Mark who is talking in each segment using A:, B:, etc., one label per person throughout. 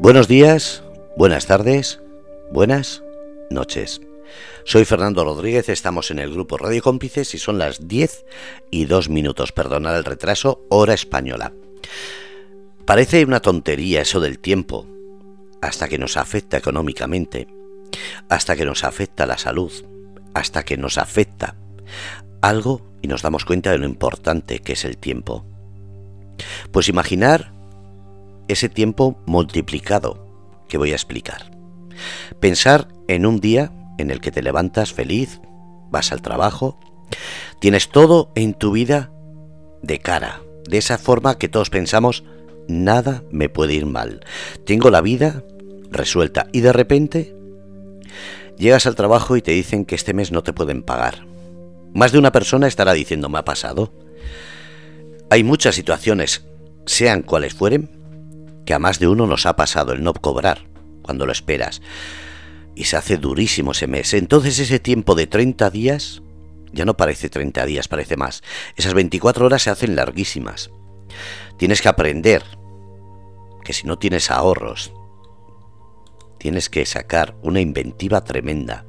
A: Buenos días, buenas tardes, buenas noches. Soy Fernando Rodríguez, estamos en el grupo Radio Cómplices y son las 10 y 2 minutos, perdonad el retraso, hora española. Parece una tontería eso del tiempo, hasta que nos afecta económicamente, hasta que nos afecta la salud, hasta que nos afecta algo y nos damos cuenta de lo importante que es el tiempo. Pues imaginar ese tiempo multiplicado que voy a explicar. Pensar en un día en el que te levantas feliz, vas al trabajo, tienes todo en tu vida de cara, de esa forma que todos pensamos, nada me puede ir mal. Tengo la vida resuelta y de repente llegas al trabajo y te dicen que este mes no te pueden pagar. Más de una persona estará diciendo, me ha pasado. Hay muchas situaciones, sean cuales fueren, que a más de uno nos ha pasado el no cobrar cuando lo esperas. Y se hace durísimo ese mes. Entonces ese tiempo de 30 días ya no parece 30 días, parece más. Esas 24 horas se hacen larguísimas. Tienes que aprender que si no tienes ahorros, tienes que sacar una inventiva tremenda.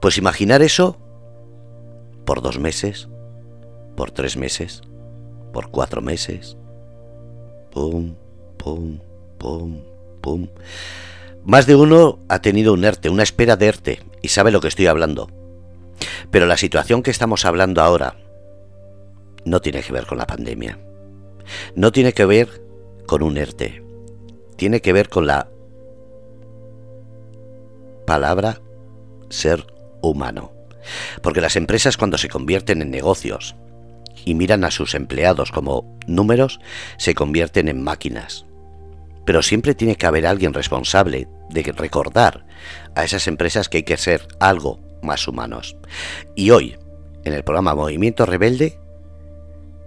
A: Pues imaginar eso por dos meses, por tres meses, por cuatro meses. Pum, pum, pum, pum. Más de uno ha tenido un ERTE, una espera de ERTE, y sabe lo que estoy hablando. Pero la situación que estamos hablando ahora no tiene que ver con la pandemia. No tiene que ver con un ERTE. Tiene que ver con la palabra ser humano. Porque las empresas cuando se convierten en negocios y miran a sus empleados como números, se convierten en máquinas. Pero siempre tiene que haber alguien responsable de recordar a esas empresas que hay que ser algo más humanos. Y hoy, en el programa Movimiento Rebelde,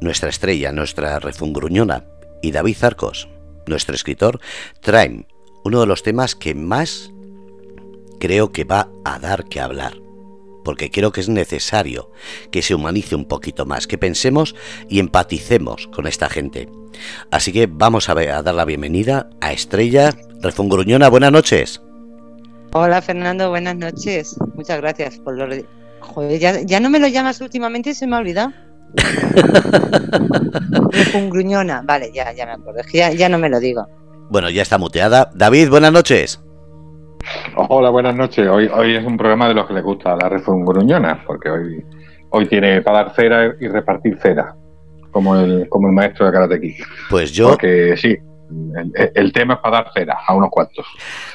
A: nuestra estrella, nuestra refungruñona y David Zarcos, nuestro escritor, traen uno de los temas que más creo que va a dar que hablar porque creo que es necesario que se humanice un poquito más, que pensemos y empaticemos con esta gente. Así que vamos a, dar la bienvenida a Estrella Refungruñona. Buenas noches.
B: Hola Fernando, buenas noches. Muchas gracias por lo... Joder, ya, no me lo llamas últimamente y se me ha olvidado. Refungruñona, vale, ya, ya me acuerdo, ya, ya no me lo digo.
A: Bueno, ya está muteada. David, buenas noches.
C: Hola, buenas noches. Hoy, hoy es un programa de los que les gusta la gruñona, porque hoy, hoy tiene para dar cera y repartir cera, como el, como el maestro de Karate Kid.
A: Pues yo.
C: Porque sí, el, tema es para dar cera a unos cuantos.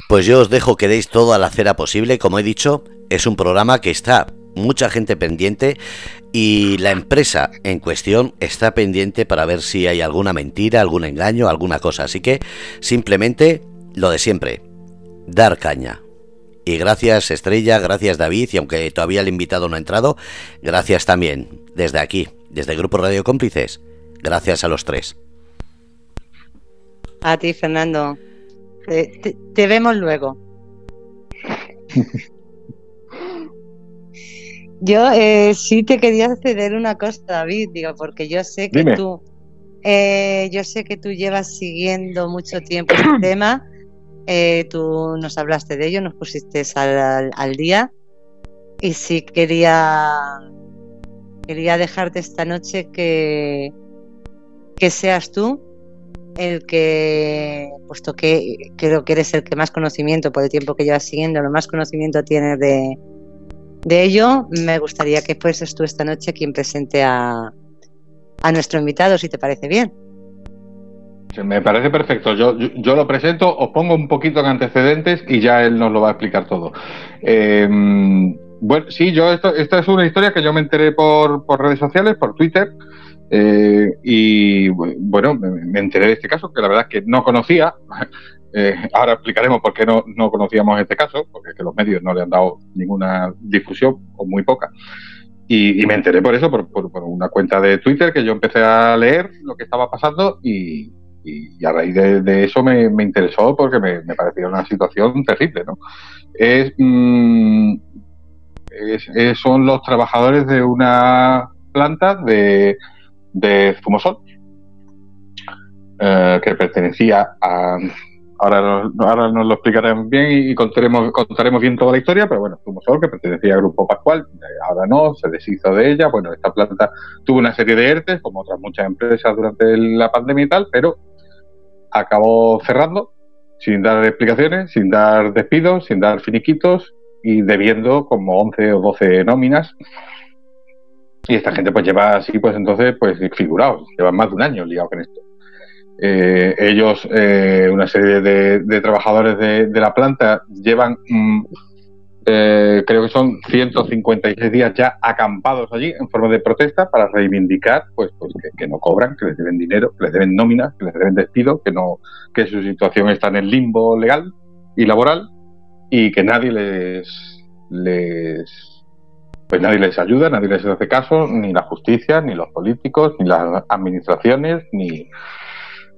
A: Pues yo os dejo que deis toda la cera posible. Como he dicho, es un programa que está mucha gente pendiente y la empresa en cuestión está pendiente para ver si hay alguna mentira, algún engaño, alguna cosa. Así que simplemente lo de siempre dar caña. Y gracias Estrella, gracias David, y aunque todavía el invitado no ha entrado, gracias también desde aquí, desde el Grupo Radio Cómplices. Gracias a los tres.
B: A ti, Fernando. Te, vemos luego. yo eh, sí te quería ceder una cosa, David, digo, porque yo sé que tú, eh, yo sé que tú llevas siguiendo mucho tiempo este tema eh, tú nos hablaste de ello, nos pusiste al, día y sí quería quería dejarte esta noche que que seas tú el que puesto que creo que eres el que más conocimiento por el tiempo que llevas siguiendo, lo más conocimiento tienes de, de ello, me gustaría que fueses tú esta noche quien presente a, a nuestro invitado, si te parece bien.
C: Me parece perfecto. Yo, yo, lo presento, os pongo un poquito en antecedentes y ya él nos lo va a explicar todo. Em, bueno, sí, yo esto, esta es una historia que yo me enteré por, por redes sociales, por Twitter, eh, y bueno, me, enteré de este caso que la verdad es que no conocía. Eh, ahora explicaremos por qué no, no conocíamos este caso, porque que los medios no le han dado ninguna difusión o muy poca. Y, me enteré por eso, por, por, una cuenta de Twitter que yo empecé a leer lo que estaba pasando y, y, a raíz de, eso me, interesó porque me, parecía una situación terrible. ¿no? Es, mm, son los trabajadores de una planta de, de Fumosol eh, que pertenecía a, ahora, ahora nos lo explicaremos bien y, contaremos, contaremos bien toda la historia, pero bueno, Zumosol, que pertenecía al Grupo Pascual, ahora no, se deshizo de ella. Bueno, esta planta tuvo una serie de ERTES, como otras muchas empresas durante la pandemia y tal, pero acabó cerrando sin dar explicaciones, sin dar despidos, sin dar finiquitos y debiendo como 11 o 12 nóminas. Y esta gente pues lleva así, pues entonces, pues figurados, llevan más de un año ligados con esto. Eh, ellos, eh, una serie de, trabajadores de, la planta, llevan, mm, eh, creo que son 156 días ya acampados allí en forma de protesta para reivindicar pues, pues que, no cobran, que les deben dinero, que les deben nóminas, que les deben despido, que, no, que su situación está en el limbo legal y laboral y que nadie les, les pues nadie les ayuda, nadie les hace caso, ni la justicia, ni los políticos, ni las administraciones, ni,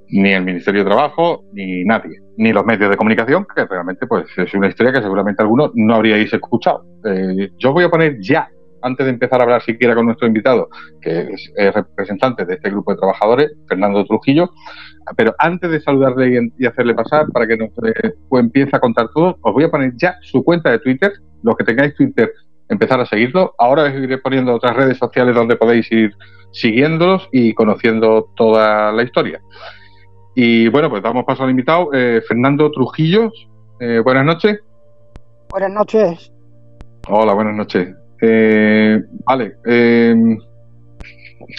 C: ni el Ministerio de Trabajo, ni nadie, ni los medios de comunicación, que realmente pues es una historia que seguramente algunos no habríais escuchado. Eh, yo voy a poner ya, antes de empezar a hablar siquiera con nuestro invitado, que es, representante de este grupo de trabajadores, Fernando Trujillo, pero antes de saludarle y, hacerle pasar para que nos eh, pues, empiece a contar todo, os voy a poner ya su cuenta de Twitter, los que tengáis Twitter, empezar a seguirlo. Ahora os iré poniendo otras redes sociales donde podéis ir siguiéndolos y conociendo toda la historia. Y bueno, pues damos paso al invitado, eh, Fernando Trujillo. Eh, buenas noches.
D: Buenas noches.
C: Hola, buenas noches. Eh, vale. he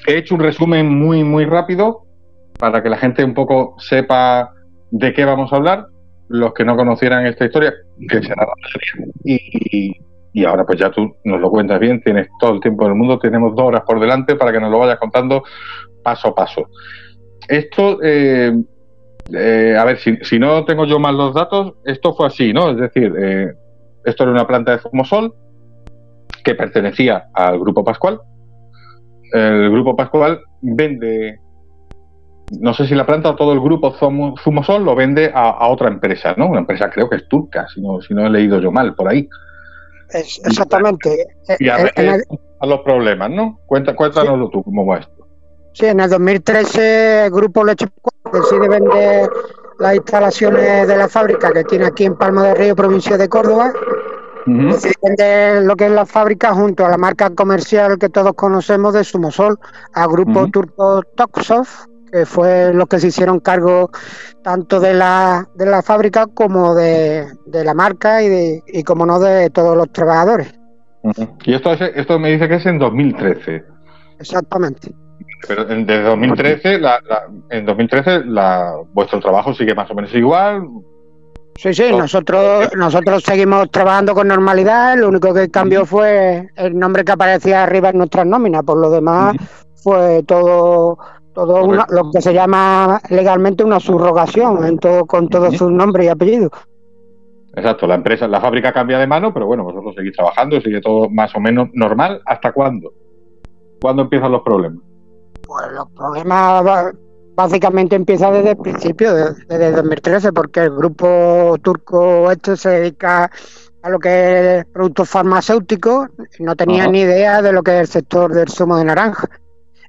C: hecho un resumen muy, muy rápido para que la gente un poco sepa de qué vamos a hablar. Los que no conocieran esta historia, que será la y, y ahora pues ya tú nos lo cuentas bien, tienes todo el tiempo del mundo, tenemos dos horas por delante para que nos lo vayas contando paso a paso esto, eh, eh, a ver, si, no tengo yo mal los datos, esto fue así, ¿no? Es decir, eh, esto era una planta de Zumosol que pertenecía al Grupo Pascual. El Grupo Pascual vende, no sé si la planta o todo el grupo Zumosol lo vende a, otra empresa, ¿no? Una empresa creo que es turca, si no, si no he leído yo mal por ahí.
D: exactamente.
C: Y a, a los problemas, ¿no? Cuenta, cuéntanoslo tú, cómo va esto.
D: Sí, en el 2013 el Grupo Leche decide vender las instalaciones de la fábrica que tiene aquí en Palma de Río, provincia de Córdoba. Decide vender lo que es la fábrica junto a la marca comercial que todos conocemos de Sumosol, al grupo turco Toxof, que fue los que se hicieron cargo tanto de la, de la fábrica como de, la marca y, de, y como no de todos los trabajadores.
C: Y esto, esto me dice que es en 2013.
D: Exactamente.
C: Pero desde 2013, la, en 2013 la, vuestro trabajo sigue más o menos igual.
D: Sí, sí, nosotros nosotros seguimos trabajando con normalidad. Lo único que cambió fue el nombre que aparecía arriba en nuestras nóminas. Por lo demás, fue todo todo lo que se llama legalmente una subrogación en todo, con todos sus nombres y apellidos.
C: Exacto, la empresa, la fábrica cambia de mano, pero bueno, vosotros seguís trabajando, sigue todo más o menos normal. ¿Hasta cuándo? ¿Cuándo empiezan los problemas?
D: Pues los problemas básicamente empiezan desde el principio, desde 2013, porque el grupo turco este se dedica a lo que es productos farmacéuticos, no tenían ni idea de lo que es el sector del zumo de naranja.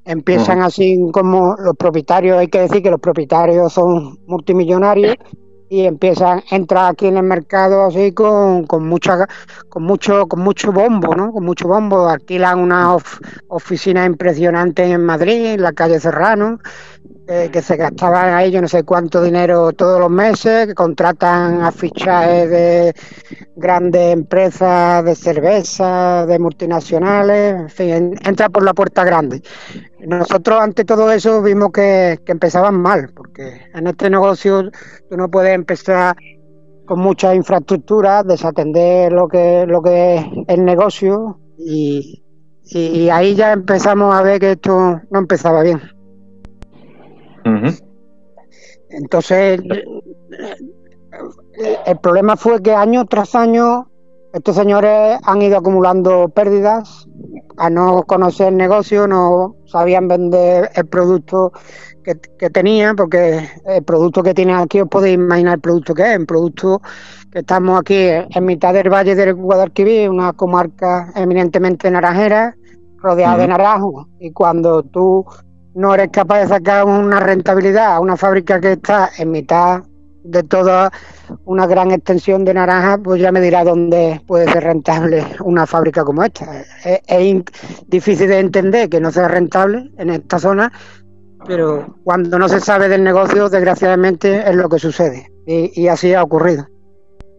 D: Empiezan así como los propietarios, hay que decir que los propietarios son multimillonarios y empiezan a entrar aquí en el mercado así con, con mucha con mucho con mucho bombo no con mucho bombo. Alquilan una oficina impresionante en Madrid en la calle Serrano eh, que se gastaban ahí yo no sé cuánto dinero todos los meses que contratan a fichajes de grandes empresas de cerveza de multinacionales en fin entra por la puerta grande nosotros ante todo eso vimos que, empezaban mal, porque en este negocio tú no puedes empezar con mucha infraestructura, desatender lo que, lo que es el negocio y, ahí ya empezamos a ver que esto no empezaba bien. Entonces, el problema fue que año tras año estos señores han ido acumulando pérdidas, a no conocer el negocio, no sabían vender el producto que, tenían, porque el producto que tienen aquí, os podéis imaginar el producto que es, un producto que estamos aquí en mitad del Valle del Guadalquivir, una comarca eminentemente naranjera, rodeada de naranjos, y cuando tú no eres capaz de sacar una rentabilidad a una fábrica que está en mitad de toda una gran extensión de naranja, pues ya me dirá dónde puede ser rentable una fábrica como esta. Es, difícil de entender que no sea rentable en esta zona, pero cuando no se sabe del negocio, desgraciadamente es lo que sucede. Y, así ha ocurrido.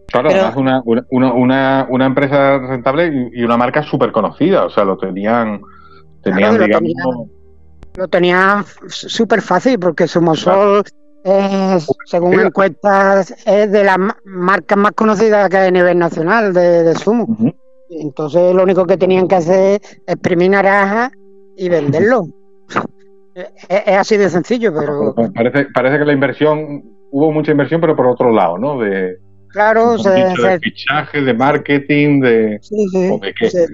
C: Claro, es una, una, una, empresa rentable y una marca súper conocida, o sea, lo tenían, tenían digamos...
D: Lo tenían súper fácil porque Sumosol según encuestas, es de las marcas más conocidas que hay a nivel nacional de, de zumo. Entonces, lo único que tenían que hacer es exprimir naranja y venderlo. es, así de sencillo, pero.
C: Parece, parece que la inversión, hubo mucha inversión, pero por otro lado, ¿no? De,
D: claro,
C: se, de fichaje, de marketing, de.
D: Sí, sí,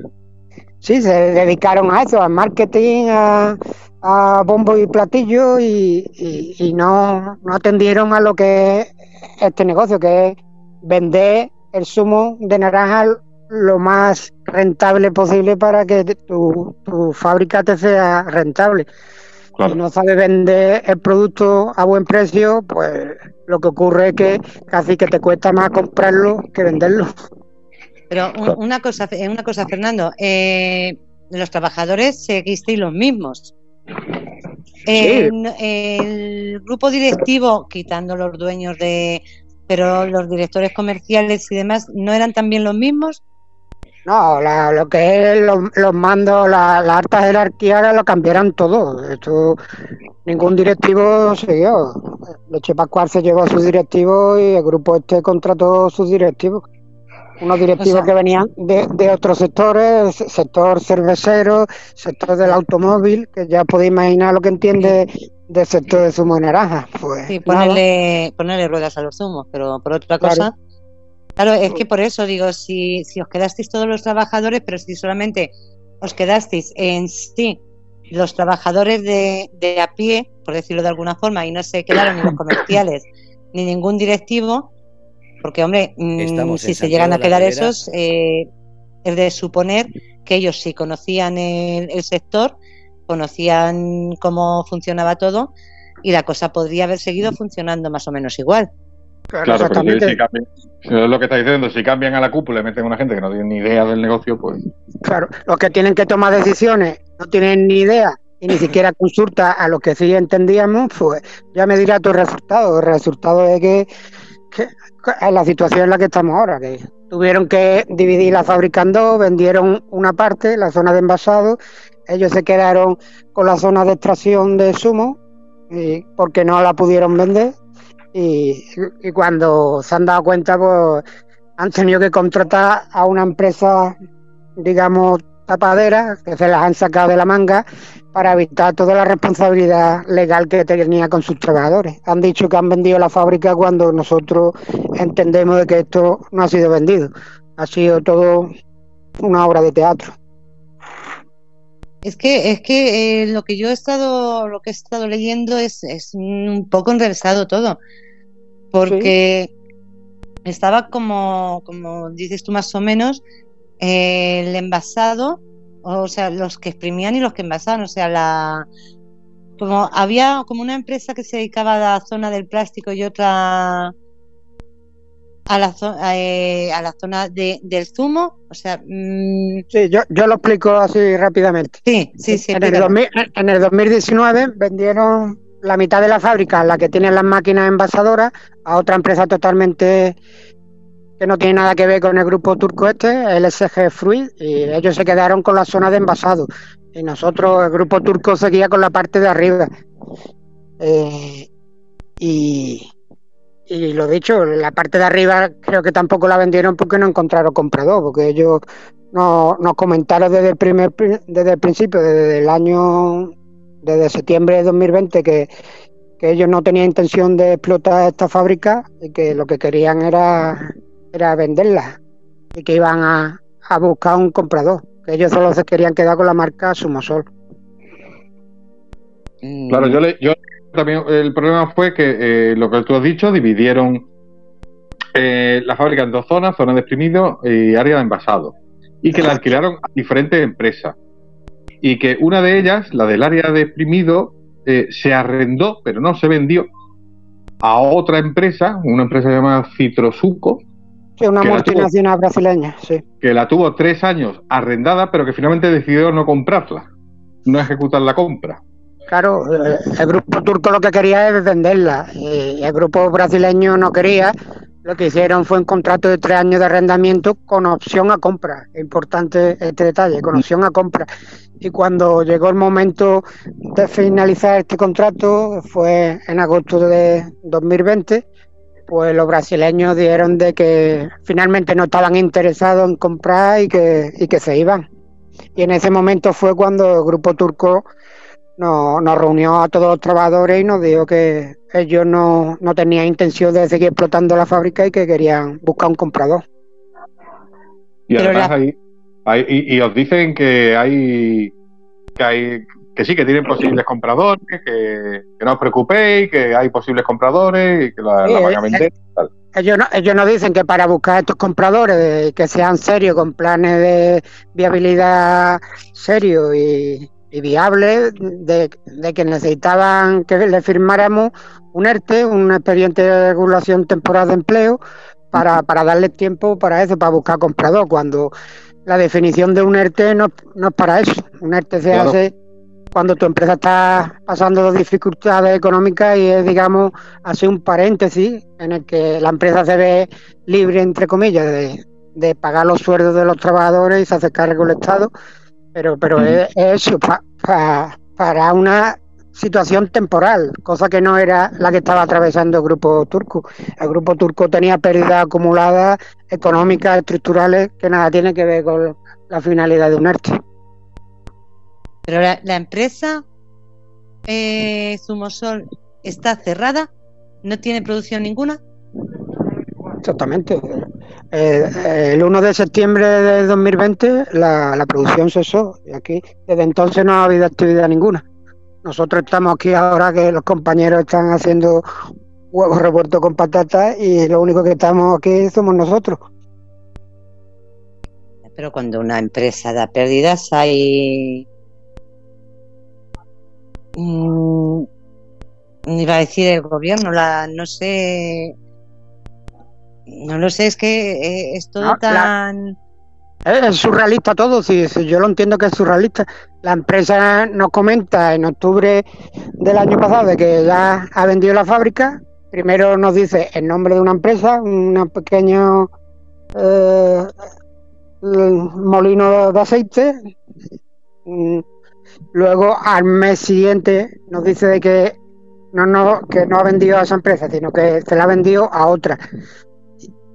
D: sí, se dedicaron a eso, al marketing, a, a bombo y platillo y, no, no, atendieron a lo que es este negocio, que es vender el zumo de naranja lo más rentable posible para que tu, fábrica te sea rentable. Si no sabes vender el producto a buen precio, pues lo que ocurre es que casi que te cuesta más comprarlo que venderlo.
B: Pero una cosa, una cosa Fernando, eh, los trabajadores seguisteis los mismos el grupo directivo, quitando los dueños de, pero los directores comerciales y demás, ¿no eran también los mismos?
D: No, lo que es los, mandos, la, alta jerarquía lo cambiaron todo. Esto, ningún directivo siguió. Leche Pascual se llevó a su directivo y el grupo este contrató sus directivos unos directivos que venían de, de, otros sectores, sector cervecero, sector del automóvil, que ya podéis imaginar lo que entiende del sector de zumo de naranja. Pues,
B: sí, ponerle, ponerle ruedas a los zumos, pero por otra cosa. Claro, es que por eso digo, si, si os quedasteis todos los trabajadores, pero si solamente os quedasteis en sí los trabajadores de, de a pie, por decirlo de alguna forma, y no se quedaron ni los comerciales ni ningún directivo, porque, hombre, mm, si se llegan a quedar esos, eh, es de suponer que ellos sí conocían el, sector, conocían cómo funcionaba todo y la cosa podría haber seguido funcionando más o menos igual.
C: Claro, pero si cambian, es lo que está diciendo, si cambian a la cúpula y meten a una gente que no tiene ni idea del negocio, pues...
D: Claro, los que tienen que tomar decisiones no tienen ni idea y ni siquiera consulta a los que sí entendíamos, pues ya me dirá tu resultado. El resultado es que es la situación en la que estamos ahora, que tuvieron que dividir la fábrica en dos, vendieron una parte, la zona de envasado, ellos se quedaron con la zona de extracción de zumo, porque no la pudieron vender, y, y, cuando se han dado cuenta, pues han tenido que contratar a una empresa, digamos, tapadera, que se las han sacado de la manga para evitar toda la responsabilidad legal que tenía con sus trabajadores. Han dicho que han vendido la fábrica cuando nosotros entendemos de que esto no ha sido vendido. Ha sido todo una obra de teatro.
B: Es que es que eh, lo que yo he estado lo que he estado leyendo es, es un poco enrevesado todo, porque estaba como como dices tú más o menos el envasado, o sea, los que exprimían y los que envasaban, o sea, la como había como una empresa que se dedicaba a la zona del plástico y otra a la, eh, a la zona de, del zumo, o sea...
D: Mm, sí, yo, yo lo explico así rápidamente.
B: Sí, sí, sí.
D: En el, en el 2019 vendieron la mitad de la fábrica, la que tiene las máquinas envasadoras, a otra empresa totalmente no tiene nada que ver con el grupo turco este, el SG Fruit, y ellos se quedaron con la zona de envasado. Y nosotros, el grupo turco, seguía con la parte de arriba. Eh, y, lo dicho, la parte de arriba creo que tampoco la vendieron porque no encontraron comprador, porque ellos nos, nos comentaron desde el, primer, desde el principio, desde el año, desde septiembre de 2020, que, que ellos no tenían intención de explotar esta fábrica y que lo que querían era era venderla y que iban a, buscar un comprador, que ellos solo se querían quedar con la marca Sumosol.
C: Mm. Claro, yo, le, yo también el problema fue que eh, lo que tú has dicho, dividieron eh, la fábrica en dos zonas, zona de exprimido y área de envasado, y que la alquilaron a diferentes empresas. Y que una de ellas, la del área de exprimido, eh, se arrendó, pero no se vendió a otra empresa, una empresa llamada Citrosuco.
D: Sí, una multinacional brasileña, sí.
C: Que la tuvo tres años arrendada, pero que finalmente decidió no comprarla, no ejecutar la compra.
D: Claro, eh, el grupo turco lo que quería es venderla y el grupo brasileño no quería. Lo que hicieron fue un contrato de tres años de arrendamiento con opción a compra. Importante este detalle, con opción a compra. Y cuando llegó el momento de finalizar este contrato, fue en agosto de 2020, pues los brasileños dijeron de que finalmente no estaban interesados en comprar y que, y que se iban. Y en ese momento fue cuando el grupo turco nos, nos reunió a todos los trabajadores y nos dijo que ellos no, no tenían intención de seguir explotando la fábrica y que querían buscar un comprador.
C: Y además ahí, y, os dicen que hay que hay que sí que tienen posibles compradores, que, no os preocupéis, que hay posibles compradores y que la, van a vender.
D: Ellos, no, ellos nos dicen que para buscar estos compradores que sean serios, con planes de viabilidad serios y, y viable de, que necesitaban que le firmáramos un ERTE, un expediente de regulación temporal de empleo, para, para darle tiempo para eso, para buscar comprador, cuando la definición de un ERTE no, no es para eso. Un ERTE se hace cuando tu empresa está pasando dificultades económicas y es, digamos, hace un paréntesis en el que la empresa se ve libre, entre comillas, de, de pagar los sueldos de los trabajadores y se hace cargo del Estado pero, pero es, eso, para una situación temporal, cosa que no era la que estaba atravesando el grupo turco. El grupo turco tenía pérdidas acumuladas económicas, estructurales, que nada tiene que ver con la finalidad de un arte.
B: Pero la, empresa eh, Sumosol está cerrada, no tiene producción ninguna.
D: Exactamente. Eh, el 1 de septiembre de 2020 la, la producción cesó y aquí desde entonces no ha habido actividad ninguna. Nosotros estamos aquí ahora que los compañeros están haciendo huevos revueltos con patatas y lo único que estamos aquí somos nosotros.
B: Pero cuando una empresa da pérdidas hay... Mm, iba a decir el gobierno, la no sé, no lo sé, es que eh, es todo tan...
D: Es surrealista todo, si, yo lo entiendo que es surrealista. La empresa nos comenta en octubre del año pasado de que ya ha vendido la fábrica. Primero nos dice el nombre de una empresa, un pequeño eh, molino de aceite. Luego al mes siguiente nos dice de que no, no, que no ha vendido a esa empresa, sino que se la ha vendido a otra.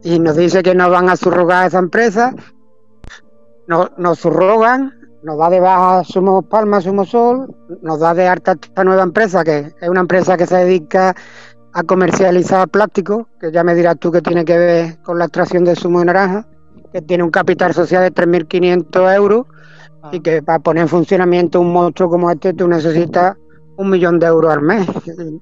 D: Y nos dice que nos van a subrogar a esa empresa, nos, nos subrogan, nos da de baja Sumo Palma, Sumo Sol, nos da de alta esta nueva empresa, que es una empresa que se dedica a comercializar plástico, que ya me dirás tú que tiene que ver con la extracción de zumo de naranja, que tiene un capital social de 3.500 euros y ah. que para poner en funcionamiento un monstruo como este tú necesitas un millón de euros al mes.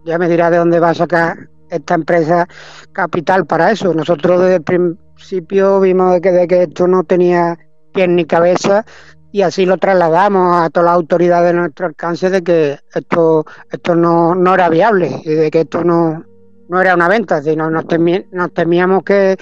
D: Ya me dirás de dónde va a sacar esta empresa capital para eso. Nosotros desde el principio vimos que, de que esto no tenía pie ni cabeza y así lo trasladamos a todas las autoridades de nuestro alcance de que esto esto no, no era viable y de que esto no, no era una venta, sino nos, nos temíamos que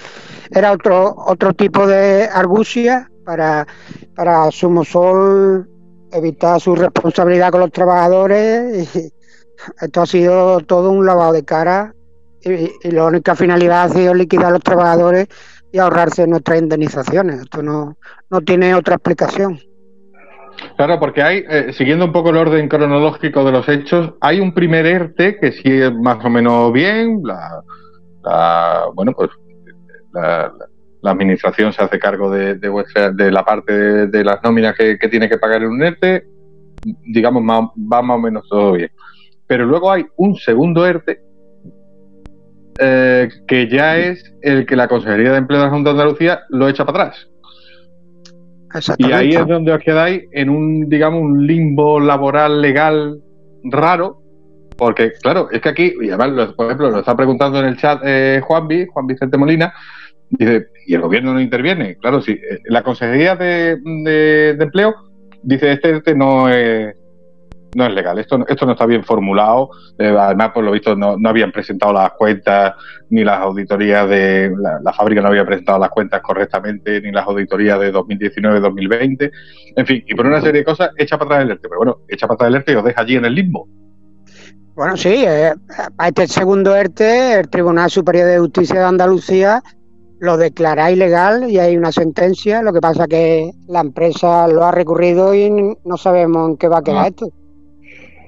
D: era otro otro tipo de argucia para, para Sumosol evitar su responsabilidad con los trabajadores y esto ha sido todo un lavado de cara y, la única finalidad ha sido liquidar a los trabajadores y ahorrarse nuestras indemnizaciones. Esto no, no tiene otra explicación.
C: Claro, porque hay, eh, siguiendo un poco el orden cronológico de los hechos, hay un primer ERTE que sí es más o menos bien, la, bueno, pues la, administración se hace cargo de, de, la parte de, las nóminas que, tiene que pagar en un ERTE, digamos, va más o menos todo bien. Pero luego hay un segundo ERTE eh, que ya es el que la Consejería de Empleo de la Junta de Andalucía lo echa para atrás. Y ahí es donde os quedáis en un, digamos, un limbo laboral legal raro, porque, claro, es que aquí, y además, por ejemplo, lo está preguntando en el chat eh, Juan Juan Vicente Molina, dice, ¿y el gobierno no interviene? Claro, sí, eh, la Consejería de, Empleo dice, este, este no es no es legal. Esto, esto no está bien formulado. Eh, además, por lo visto, no, no, habían presentado las cuentas, ni las auditorías de. La, fábrica no había presentado las cuentas correctamente, ni las auditorías de 2019-2020. En fin, y por una serie de cosas, echa para atrás el ERTE. Pero bueno, echa para atrás el ERTE y os deja allí en el limbo.
D: Bueno, sí, eh, a este segundo ERTE, el Tribunal Superior de Justicia de Andalucía lo declara ilegal y hay una sentencia. Lo que pasa que la empresa lo ha recurrido y no sabemos en qué va a quedar ah. esto.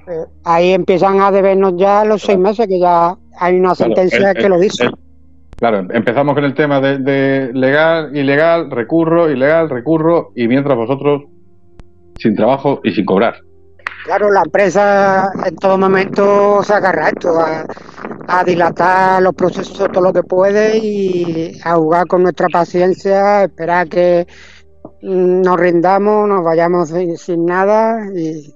D: Eh, ahí empiezan a debernos ya los seis meses, que ya hay una sentencia que lo dice.
C: claro, empezamos con el tema de, de, legal, ilegal, recurro, ilegal, recurro, y mientras vosotros sin trabajo y sin cobrar.
D: Claro, la empresa en todo momento se agarra esto, a, dilatar los procesos todo lo que puede y a jugar con nuestra paciencia, esperar que nos rindamos, nos vayamos sin, nada y,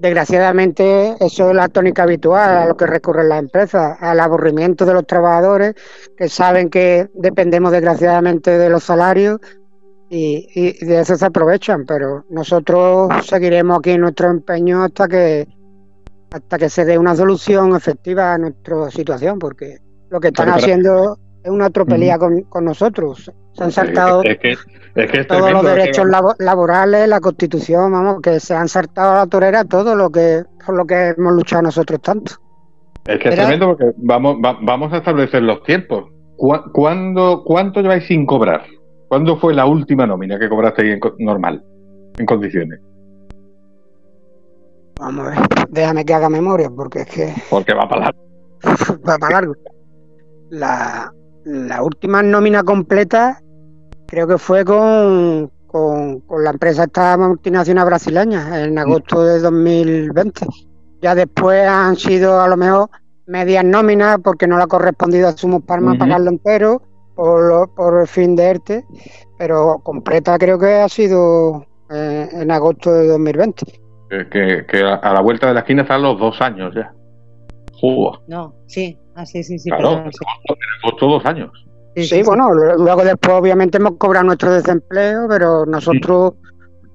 D: desgraciadamente eso es la tónica habitual a lo que recurren las empresas, al aburrimiento de los trabajadores que saben que dependemos desgraciadamente de los salarios y, de eso se aprovechan, pero nosotros seguiremos aquí en nuestro empeño hasta que hasta que se dé una solución efectiva a nuestra situación, porque lo que están haciendo es una tropelía con, nosotros. Se han saltado todos los derechos laborales, la constitución, vamos, que se han saltado a la torera todo lo que por lo que hemos luchado nosotros tanto.
C: Es que es tremendo porque vamos, vamos a establecer los tiempos. ¿Cuándo, ¿Cuánto lleváis sin cobrar? ¿Cuándo fue la última nómina que cobraste en, normal, en condiciones?
D: Vamos a ver, déjame que haga memoria, porque es que.
C: Porque va para largo.
D: va para largo. La, última nómina completa creo que fue con, con, la empresa esta multinacional brasileña en agosto de 2020. Ya después han sido a lo mejor medias nóminas porque no le ha correspondido a Sumos Palma pagarlo entero por, por el fin de ERTE, pero completa creo que ha sido eh, en agosto de 2020.
C: Que, que, a la vuelta de la esquina están los dos años ya.
B: No, sí, ah, sí, sí, sí.
C: Claro, en agosto dos años.
D: Sí, bueno, luego después obviamente hemos cobrado nuestro desempleo, pero nosotros,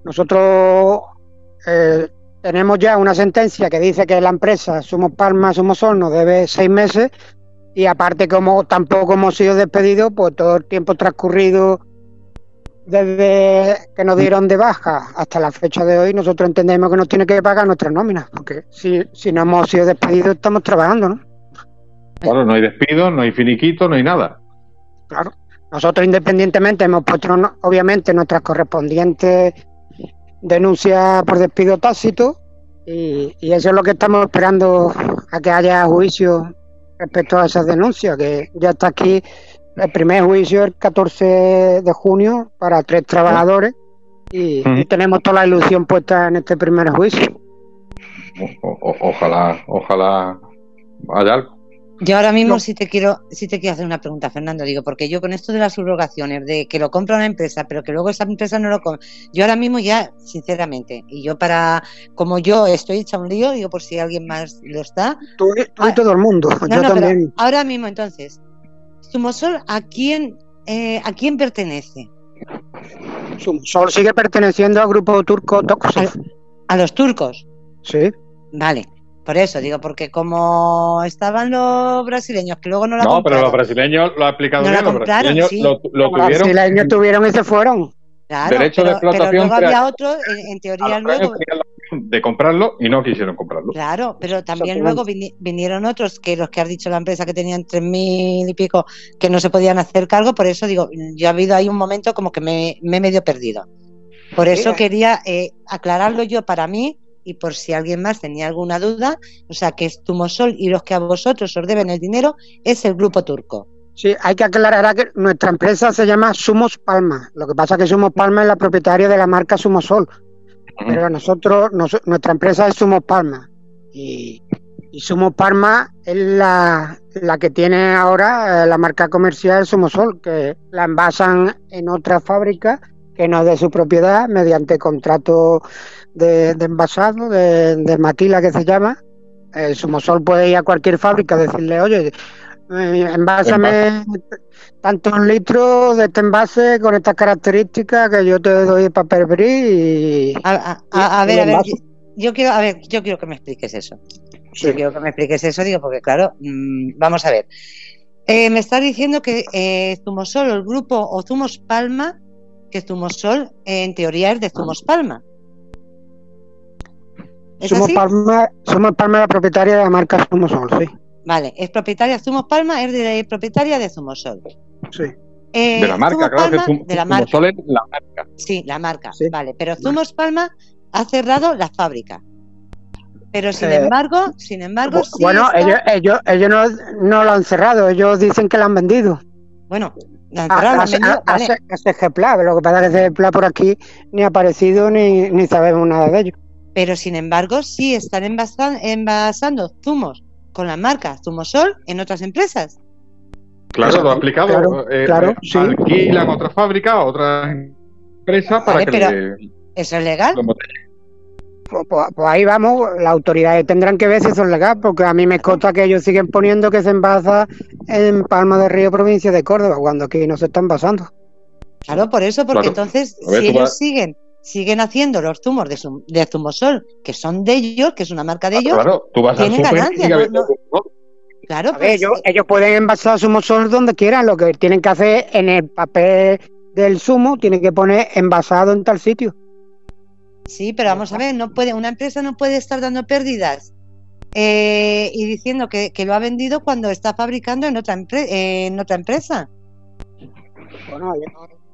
D: nosotros eh, tenemos ya una sentencia que dice que la empresa Somos Palma, Somos Sol nos debe seis meses y aparte, como tampoco hemos sido despedidos, pues todo el tiempo transcurrido desde que nos dieron de baja hasta la fecha de hoy, nosotros entendemos que nos tiene que pagar nuestras nóminas, porque si, si no hemos sido despedidos, estamos trabajando, ¿no?
C: Claro, no hay despido, no hay finiquito, no hay nada.
D: Claro. Nosotros independientemente hemos puesto, obviamente, nuestras correspondientes denuncias por despido tácito y, y eso es lo que estamos esperando a que haya juicio respecto a esas denuncias, que ya está aquí el primer juicio el 14 de junio para tres trabajadores y, tenemos toda la ilusión puesta en este primer juicio.
C: ojalá, ojalá haya algo.
B: Yo ahora mismo sí te quiero, sí te quiero hacer una pregunta, Fernando, digo, porque yo con esto de las subrogaciones, de que lo compra una empresa, pero que luego esa empresa no lo compra, yo ahora mismo ya, sinceramente, y yo para, como yo estoy hecha un lío, digo, por si alguien más lo está.
D: Tú, y ah, todo el mundo, yo también.
B: ahora mismo, entonces, Sumosol, ¿a quién, eh, ¿a quién pertenece?
D: Sumosol sigue perteneciendo al grupo turco Tokosov.
B: ¿A los turcos?
D: Sí.
B: Vale. Por eso digo, porque como estaban los brasileños, que luego no lo
C: No, pero los brasileños lo ha explicado bien, los brasileños lo,
D: los brasileños tuvieron y se fueron.
B: Claro, Derecho pero, de explotación. Pero luego había otros, en, teoría luego.
C: De comprarlo y no quisieron comprarlo.
B: Claro, pero también luego vinieron otros que los que ha dicho la empresa que tenían tres mil y pico que no se podían hacer cargo. Por eso digo, yo ha habido ahí un momento como que me, me he medio perdido. Por eso quería eh, aclararlo yo para mí y por si alguien más tenía alguna duda, o sea que es Tumosol y los que a vosotros os deben el dinero es el grupo turco.
D: Sí, hay que aclarar que nuestra empresa se llama Sumos Palma. Lo que pasa es que Sumos Palma es la propietaria de la marca Sumosol. Pero nosotros, nuestra empresa es Sumos Palma. Y, Sumos Palma es la, la que tiene ahora eh, la marca comercial Sumosol, que la envasan en otra fábrica que no es de su propiedad mediante contrato de, envasado, de, matila que se llama. El Sumosol puede ir a cualquier fábrica decirle, oye, eh, envásame tantos litros de este envase con estas características que yo te doy papel bris y...
B: A, ver, a ver, yo quiero, a ver, yo quiero que me expliques eso. Yo quiero que me expliques eso, digo, porque claro, mm, vamos a ver. Eh, me estás diciendo que eh, Zumosol, el grupo o Zumos Palma, que Zumosol en teoría es de Zumos Palma.
D: Zumos Palma, Zumos Palma es la propietaria de la marca Zumosol, sí.
B: Vale, es propietaria, Zumos Palma es, de, propietaria de Zumosol.
D: Sí.
C: Eh, de la marca, claro,
B: de la marca.
C: es la marca.
B: Sí, la marca, vale. Pero Zumos Palma ha cerrado la fábrica. Pero sin
D: Eh,
B: embargo, sin embargo, sí
D: bueno,
B: está-
D: ellos, ellos, ellos no, no lo han cerrado, ellos dicen que lo han vendido.
B: bueno, la
D: A,
B: entrada la
D: a,
B: han vendido,
D: a-
B: vale,
D: a CGPLA, lo que pasa es que CGPLA por aquí ni ha aparecido ni, ni sabemos nada de ellos.
B: pero sin embargo sí están envasa- envasando zumos con la marca Zumosol en otras empresas.
C: Claro, lo ha aplicado.
D: Claro,
C: eh,
D: claro,
C: eh,
D: sí.
C: Alquilan otra fábrica, otra empresa para
B: Vale,
C: que
B: pero-
C: le,
B: ¿Eso es legal?
D: Pues, pues- pues ahí vamos, las autoridades tendrán que ver si eso es legal, porque a mí me consta que ellos siguen poniendo que se envasa en Palma de Río, provincia de Córdoba, cuando aquí no se están basando.
B: Claro, por eso, porque
C: Claro.
B: entonces
C: ver,
B: si ellos
C: vas-
B: siguen siguen haciendo los zumos de, su- de Zumosol, que son de ellos, que es una marca de ellos,
C: Claro, tú vas al
B: tienen ganancias, no- no-
C: Zumosol.
B: claro,
D: A ver,
B: pues,
D: ellos,
B: eh,
D: ellos pueden envasar su mosol donde quieran, lo que tienen que hacer en el papel del zumo, tienen que poner envasado en tal sitio.
B: sí, pero vamos a ver, no puede, una empresa no puede estar dando pérdidas eh, y diciendo que, que lo ha vendido cuando está fabricando en otra, empre- en otra empresa.
D: Bueno, ellos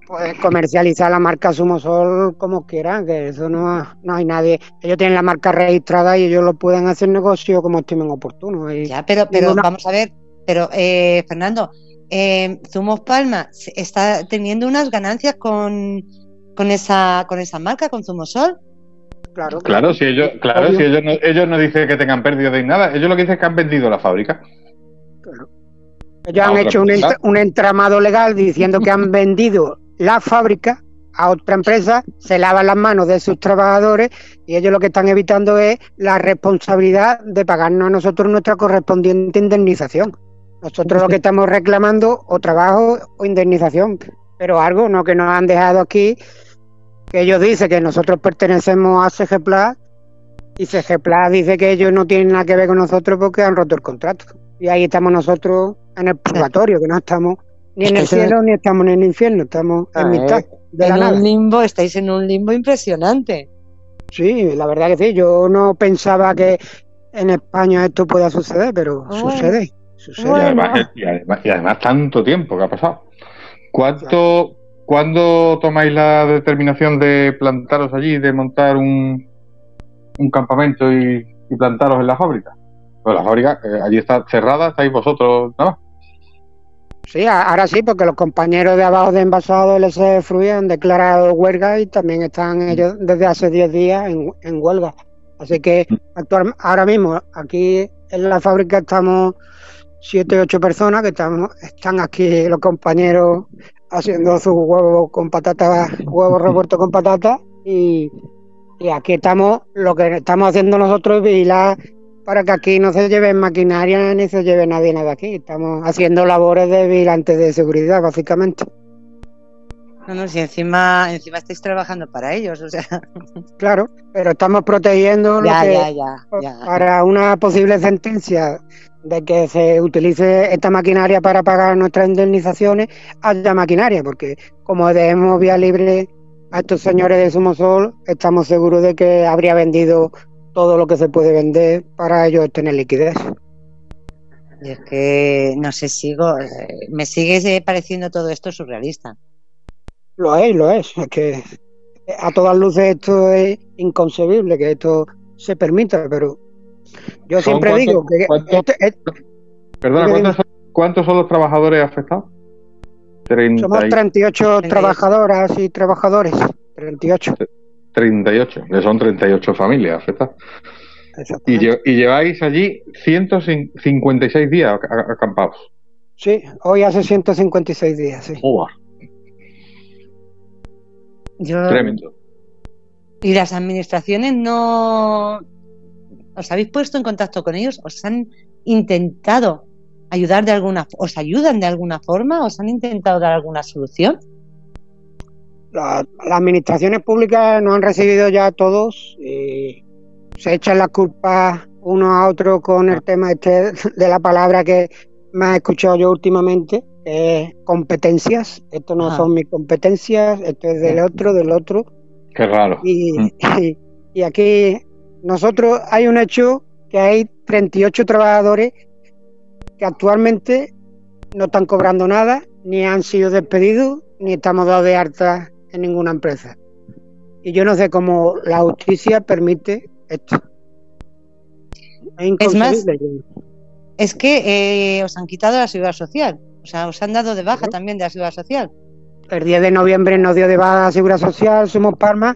D: pueden comercializar la marca Sumosol como quieran, que eso no, no hay nadie. Ellos tienen la marca registrada y ellos lo pueden hacer negocio como estimen oportuno. Y
B: Ya, pero, pero vamos a ver, pero eh, Fernando, eh, Zumos Palma está teniendo unas ganancias con, con esa con esa marca, con Zumosol.
D: claro,
C: Claro, si ellos, claro,
D: Obvio.
C: si ellos no, ellos no dicen que tengan pérdida ni nada, ellos lo que dicen es que han vendido la fábrica.
D: Ellos han hecho un, ent- un entramado legal diciendo que han vendido la fábrica a otra empresa, se lavan las manos de sus trabajadores y ellos lo que están evitando es la responsabilidad de pagarnos a nosotros nuestra correspondiente indemnización. Nosotros lo que estamos reclamando o trabajo o indemnización, pero algo no que nos han dejado aquí, que ellos dicen que nosotros pertenecemos a CGPLA y CGPLA dice que ellos no tienen nada que ver con nosotros porque han roto el contrato. Y ahí estamos nosotros en el purgatorio, que no estamos ni en el cielo ni estamos en el infierno, estamos en
B: Ah,
D: mitad de la
B: en
D: nada.
B: un limbo, estáis en un limbo impresionante.
D: Sí, la verdad que sí, yo no pensaba que en España esto pueda suceder, pero sucede, sucede.
C: Y, además, y, además, y además tanto tiempo que ha pasado. ¿Cuánto, ¿Cuándo tomáis la determinación de plantaros allí, de montar un, un campamento y, y plantaros en la fábrica? Pues la fábrica eh, allí está cerrada, estáis vosotros nada más.
D: Sí, ahora sí, porque los compañeros de abajo de envasado LC Fruit han declarado huelga y también están ellos desde hace 10 días en, en huelga. Así que actual, ahora mismo aquí en la fábrica estamos 7, 8 personas que estamos, están aquí los compañeros haciendo sus huevos con patatas, huevos revueltos con patatas y, y aquí estamos, lo que estamos haciendo nosotros es vigilar para que aquí no se lleve maquinaria ni se lleve nadie nada aquí. Estamos haciendo labores de vigilante de seguridad, básicamente.
B: No, no, si encima, encima estáis trabajando para ellos, o sea,
D: Claro, pero estamos protegiendo lo
B: ya,
D: que
B: ya, ya, ya.
D: para una posible sentencia de que se utilice esta maquinaria para pagar nuestras indemnizaciones, haya maquinaria, porque como dejemos vía libre a estos señores de Sumosol, estamos seguros de que habría vendido todo lo que se puede vender para ellos tener liquidez.
B: Y es que, no sé, sigo, eh, me sigue pareciendo todo esto surrealista.
D: Lo es, lo es. Es que a todas luces esto es inconcebible que esto se permita, pero yo
C: ¿Son
D: siempre digo que
C: cuántos-
D: este- este-
C: Perdona, ¿cuántos son, cuántos son los trabajadores afectados? 30
D: somos
C: y-
D: 38
B: 38.
D: trabajadoras y trabajadores. 38.
C: 38, que son 38 familias afectadas. Y, lle- y lleváis allí 156 días ac- ac- acampados.
D: Sí, hoy hace 156 días, sí.
C: Joder,
B: Yo,
C: tremendo.
B: y las administraciones no os habéis puesto en contacto con ellos, os han intentado ayudar de alguna, os ayudan de alguna forma, os han intentado dar alguna solución.
D: La- las administraciones públicas nos han recibido ya todos y se echan las culpas uno a otro con el tema este de la palabra que me he escuchado yo últimamente, que es competencias. Esto no son mis competencias, esto es del otro, del otro.
C: Qué raro.
D: Y, mm. y, aquí nosotros hay un hecho que hay 38 trabajadores que actualmente no están cobrando nada, ni han sido despedidos, ni estamos dados de alta en ninguna empresa. Y yo no sé cómo la justicia permite esto.
B: Es, más, es que eh, os han quitado la seguridad social, o sea, os han dado de baja también de la seguridad social.
D: El 10 de noviembre nos dio de baja la seguridad social, somos Palma,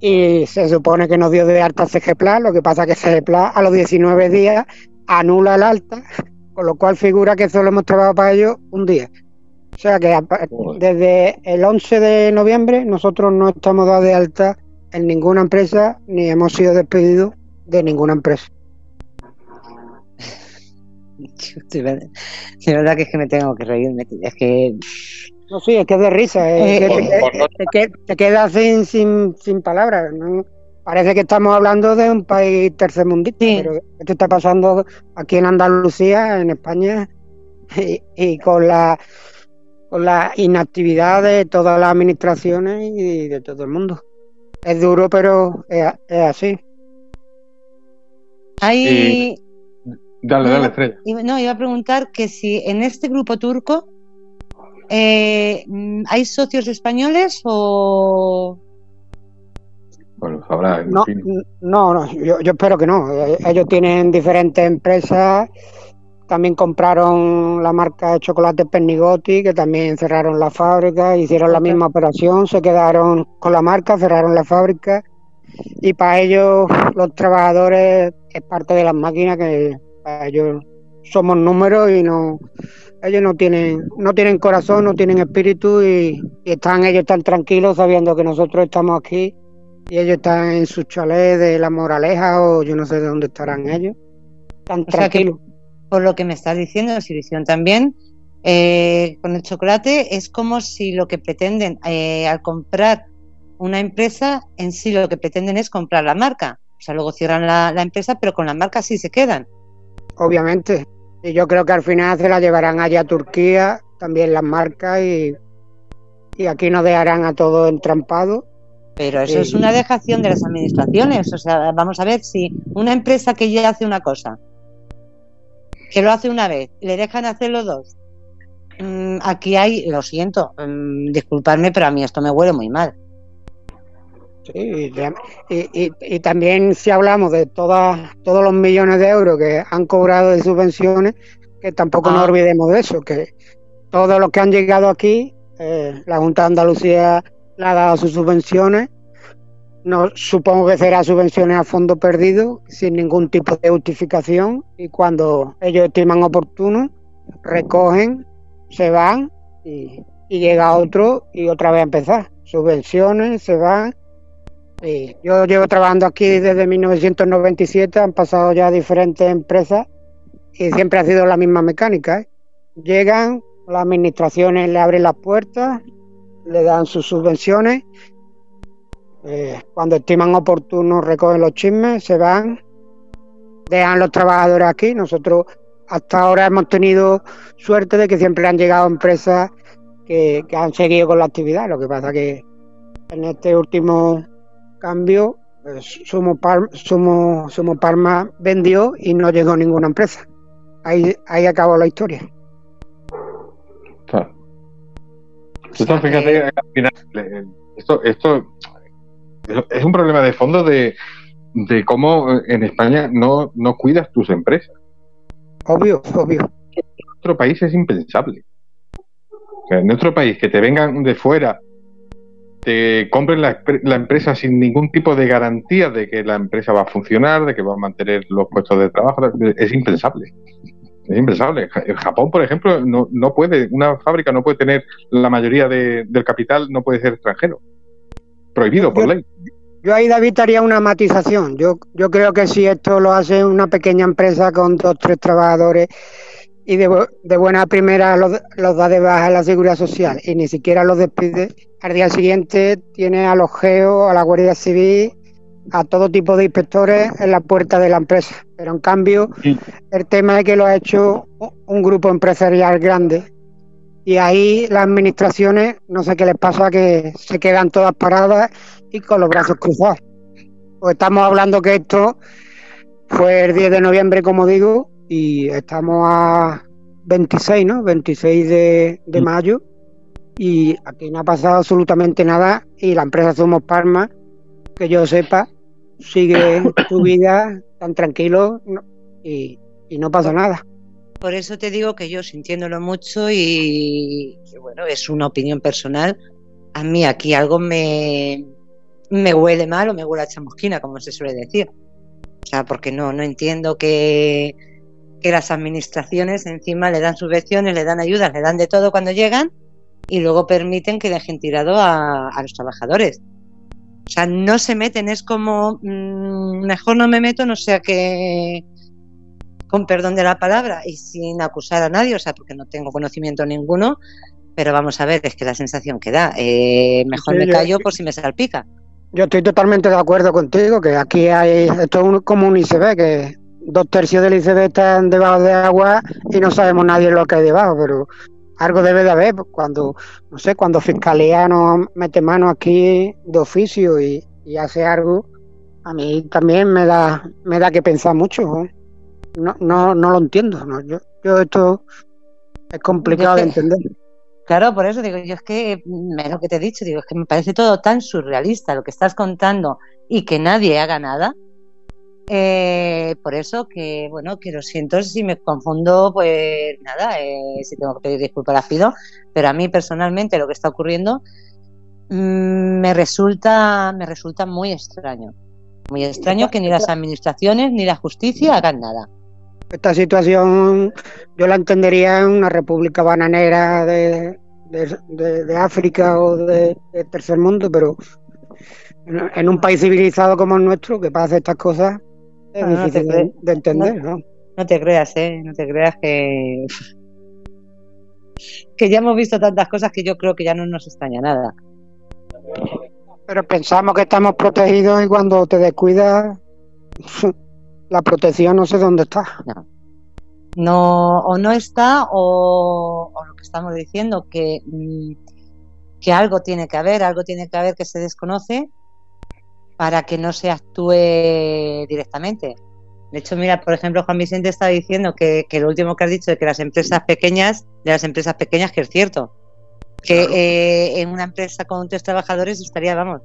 D: y se supone que nos dio de alta CGPLA, lo que pasa que CGPLA a los 19 días anula el alta, con lo cual figura que solo hemos trabajado para ellos un día. O sea que desde el 11 de noviembre nosotros no estamos dados de alta en ninguna empresa ni hemos sido despedidos de ninguna empresa.
B: De verdad, que es que me tengo que reír. Es que.
D: No, sí, es que es de risa. Es, eh, que, te, quedas sin, sin, sin palabras. Parece que estamos hablando de un país tercermundista, pero esto está pasando aquí en Andalucía, en España, y con la con la inactividad de todas las administraciones y de todo el mundo. Es duro, pero es, así.
B: Hay...
C: Dale, dale, Estrella.
B: No, iba a preguntar que si en este grupo turco eh, hay socios españoles o...
C: Bueno, sabrá.
D: No, no, no yo, yo espero que no. Ellos tienen diferentes empresas también compraron la marca de chocolate Pernigotti, que también cerraron la fábrica, hicieron la misma operación, se quedaron con la marca, cerraron la fábrica. Y para ellos, los trabajadores es parte de las máquinas que para ellos somos números y no ellos no tienen no tienen corazón, no tienen espíritu y, están ellos tan tranquilos sabiendo que nosotros estamos aquí y ellos están en su chalet de la Moraleja o yo no sé de dónde estarán ellos. Tan tranquilos
B: por lo que me estás diciendo, visión también, eh, con el chocolate es como si lo que pretenden eh, al comprar una empresa, en sí lo que pretenden es comprar la marca. O sea, luego cierran la, empresa, pero con la marca sí se quedan.
D: Obviamente. Y yo creo que al final se la llevarán allá a Turquía, también las marcas, y, y aquí nos dejarán a todos entrampados.
B: Pero eso es una dejación de las administraciones. O sea, vamos a ver si una empresa que ya hace una cosa que lo hace una vez, le dejan hacerlo dos. Mm, aquí hay, lo siento, mm, disculpadme, pero a mí esto me huele muy mal.
D: Sí, y, también si hablamos de todas, todos los millones de euros que han cobrado de subvenciones, que tampoco nos ah. olvidemos de eso, que todos los que han llegado aquí, eh, la Junta de Andalucía le ha dado sus subvenciones no, supongo que será subvenciones a fondo perdido, sin ningún tipo de justificación, y cuando ellos estiman oportuno, recogen, se van y, llega otro y otra vez a empezar. Subvenciones, se van. Y yo llevo trabajando aquí desde 1997, han pasado ya diferentes empresas y siempre ha sido la misma mecánica. ¿eh? Llegan, las administraciones le abren las puertas, le dan sus subvenciones eh, cuando estiman oportuno recogen los chismes, se van, dejan los trabajadores aquí. Nosotros hasta ahora hemos tenido suerte de que siempre han llegado empresas que, han seguido con la actividad. Lo que pasa que en este último cambio, pues, Sumo, Parma vendió y no llegó ninguna empresa. Ahí, ahí acabó la historia.
C: Claro. fíjate, al final, esto, esto es un problema de fondo de, cómo en España no, no cuidas tus empresas.
D: Obvio, obvio.
C: En otro país es impensable. en nuestro país, que te vengan de fuera, te compren la, la, empresa sin ningún tipo de garantía de que la empresa va a funcionar, de que va a mantener los puestos de trabajo, es impensable. Es impensable. En Japón, por ejemplo, no, no puede, una fábrica no puede tener la mayoría del capital, no puede ser extranjero prohibido por ley.
D: Yo ahí, David, haría una matización. Yo, yo creo que si esto lo hace una pequeña empresa con dos, tres trabajadores y de, buena primera los, da de baja la seguridad social y ni siquiera los despide, al día siguiente tiene a los GEO, a la Guardia Civil a todo tipo de inspectores en la puerta de la empresa. Pero en cambio, el tema es que lo ha hecho un grupo empresarial grande. Y ahí las administraciones, no sé qué les pasa, que se quedan todas paradas y con los brazos cruzados. Pues estamos hablando que esto fue el 10 de noviembre, como digo, y estamos a 26, ¿no? 26 de, de mayo y aquí no ha pasado absolutamente nada y la empresa Somos Parma, que yo sepa, sigue su vida tan tranquilo y, no pasa nada.
B: Por eso te digo que yo sintiéndolo mucho y bueno, es una opinión personal, a mí aquí algo me, me huele mal o me huele a chamusquina, como se suele decir. O sea, porque no, no entiendo que, que las administraciones encima le dan subvenciones, le dan ayudas, le dan de todo cuando llegan y luego permiten que dejen tirado a, los trabajadores. O sea, no se meten, es como, mm, mejor no me meto, no sea que, con perdón de la palabra y sin acusar a nadie, o sea, porque no tengo conocimiento ninguno, pero vamos a ver, es que la sensación que da, eh, mejor me callo por si me salpica.
D: Yo estoy totalmente de acuerdo contigo, que aquí hay, esto es como un ICB, que dos tercios del ICB están debajo de agua y no sabemos nadie lo que hay debajo, pero algo debe de haber cuando, no sé, cuando Fiscalía nos mete mano aquí de oficio y, hace algo, a mí también me da, me da que pensar mucho. No, no, no lo entiendo. Yo, yo esto es complicado de entender.
B: Claro, por eso digo, yo es que, es lo que te he dicho, digo, es que me parece todo tan surrealista lo que estás contando y que nadie haga nada, eh, por eso que, bueno, que lo siento si me confundo, pues nada, eh, si tengo que pedir disculpas las pido, pero a mí personalmente lo que está ocurriendo mm, me resulta me resulta muy extraño. Muy extraño que ni las administraciones ni la justicia hagan nada.
D: Esta situación yo la entendería en una república bananera de, de, África o de, tercer mundo, pero en, un país civilizado como el nuestro, que pasa estas cosas, no, te de, entender, ¿no?
B: ¿no? te creas, ¿eh? No te creas que... que ya hemos visto tantas cosas que yo creo que ya no nos extraña nada.
D: Pero pensamos que estamos protegidos y cuando te descuidas, la protección no sé dónde está.
B: No. no o no está, o, lo que estamos diciendo, que, mm, que algo tiene que haber, algo tiene que haber que se desconoce para que no se actúe directamente. De hecho, mira, por ejemplo, Juan Vicente está diciendo que, lo último que has dicho de que las empresas pequeñas, de las empresas pequeñas, que es cierto, que eh, en una empresa con tres trabajadores estaría, vamos.